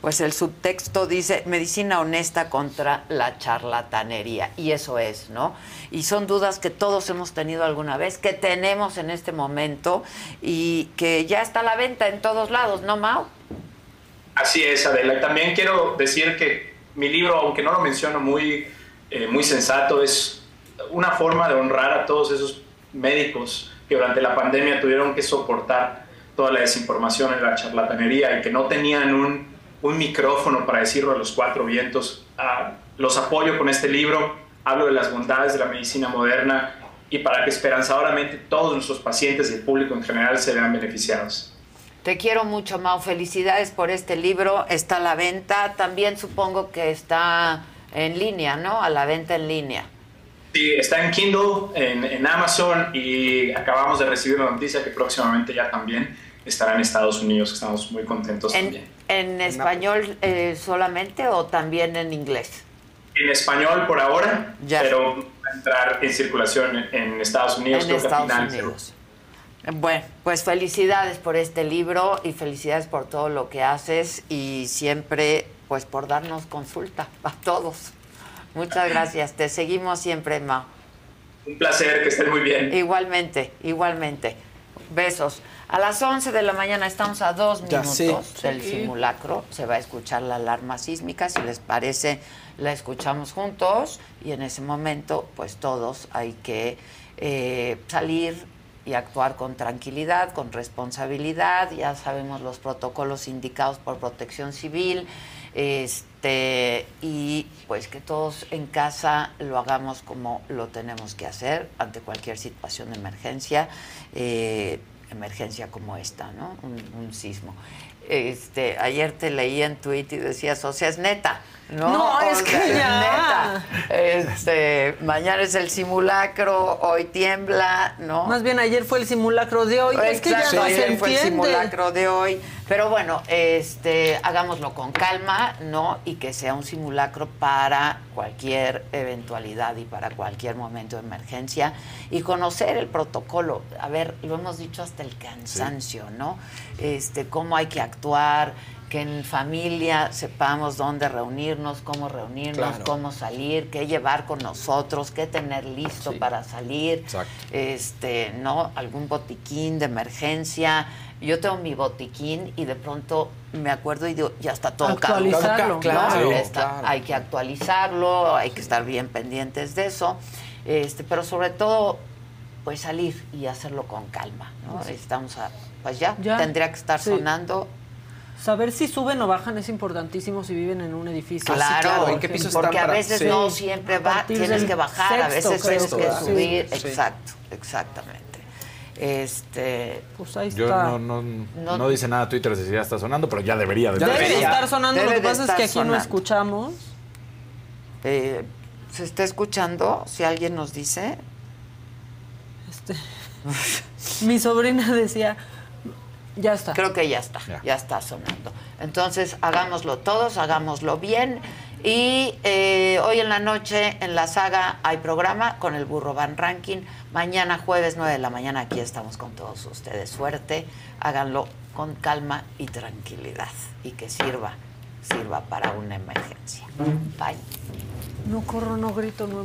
pues el subtexto dice medicina honesta contra la charlatanería, y eso es, ¿no? Y son dudas que todos hemos tenido alguna vez, que tenemos en este momento y que ya está a la venta en todos lados, ¿no, Mao? Así es, Adela. También quiero decir que mi libro, aunque no lo menciono muy, eh, muy sensato, es una forma de honrar a todos esos médicos que durante la pandemia tuvieron que soportar toda la desinformación y la charlatanería y que no tenían un, un micrófono para decirlo a los cuatro vientos. Ah, los apoyo con este libro, hablo de las bondades de la medicina moderna y para que esperanzadoramente todos nuestros pacientes y el público en general se vean beneficiados. Te quiero mucho, Mau. Felicidades por este libro. Está a la venta. También supongo que está en línea, ¿no? A la venta en línea. Sí, está en Kindle, en, en Amazon y acabamos de recibir la noticia que próximamente ya también estará en Estados Unidos. que Estamos muy contentos también. ¿En español eh, solamente o también en inglés? En español por ahora, pero va a entrar en circulación en, en Estados Unidos. En creo que a Estados Unidos. Bueno, pues felicidades por este libro y felicidades por todo lo que haces y siempre pues por darnos consulta a todos. Muchas gracias. Te seguimos siempre, Mao. Un placer, que estén muy bien. Igualmente, igualmente. Besos. A las 11 de la mañana estamos a dos Ya minutos del Sí. simulacro. Se va a escuchar la alarma sísmica. Si les parece, la escuchamos juntos y en ese momento, pues todos hay que eh, salir y actuar con tranquilidad, con responsabilidad. Ya sabemos los protocolos indicados por Protección Civil. Este, y pues que todos en casa lo hagamos como lo tenemos que hacer ante cualquier situación de emergencia, eh, emergencia como esta, ¿no? Un, sismo. Este, ayer te leí en tweet y decías, o sea, es neta. No, No, es que sea, ya. neta. Este, mañana es el simulacro, hoy tiembla, ¿no? Más bien ayer fue el simulacro de hoy. es que ya Exacto, no se ayer fue el simulacro de hoy. Pero bueno, este, hagámoslo con calma, ¿no? Y que sea un simulacro para cualquier eventualidad y para cualquier momento de emergencia. Y conocer el protocolo. A ver, lo hemos dicho hasta el cansancio, ¿no? Este, cómo hay que actuar, que en familia sepamos dónde reunirnos, cómo reunirnos, Claro. cómo salir, qué llevar con nosotros, qué tener listo para salir Exacto. este, ¿no? Algún botiquín de emergencia. Yo tengo mi botiquín y de pronto me acuerdo y digo, ya está todo Actualizarlo. Claro, Ya está. claro. Hay que actualizarlo, hay que estar bien pendientes de eso. Este, pero sobre todo, pues salir y hacerlo con calma, ¿no? Sí. Estamos a, pues ya, Ya. tendría que estar Sí. sonando. Saber si suben o bajan es importantísimo si viven en un edificio. Claro, ¿en qué piso están porque a para- veces Sí. no siempre va, tienes que bajar, a veces tienes que subir, Sí, sí. exacto, exactamente. Este, Pues ahí Yo está. no, no, No- no dice nada Twitter si ya está sonando, pero ya debería de Ya Debe de debería. estar sonando, Debe lo que pasa es que aquí no escuchamos. eh, ¿Se está escuchando? Si alguien nos dice. Este, mi sobrina decía, ya está. Creo que ya está, Ya. ya, está sonando. Entonces, hagámoslo todos, hagámoslo bien. Y eh, hoy en la noche en la saga hay programa con el Burro Van Ranking. Mañana jueves 9 de la mañana aquí estamos con todos ustedes. Suerte, háganlo con calma y tranquilidad y que sirva, sirva para una emergencia. Bye. No corro, no grito, no.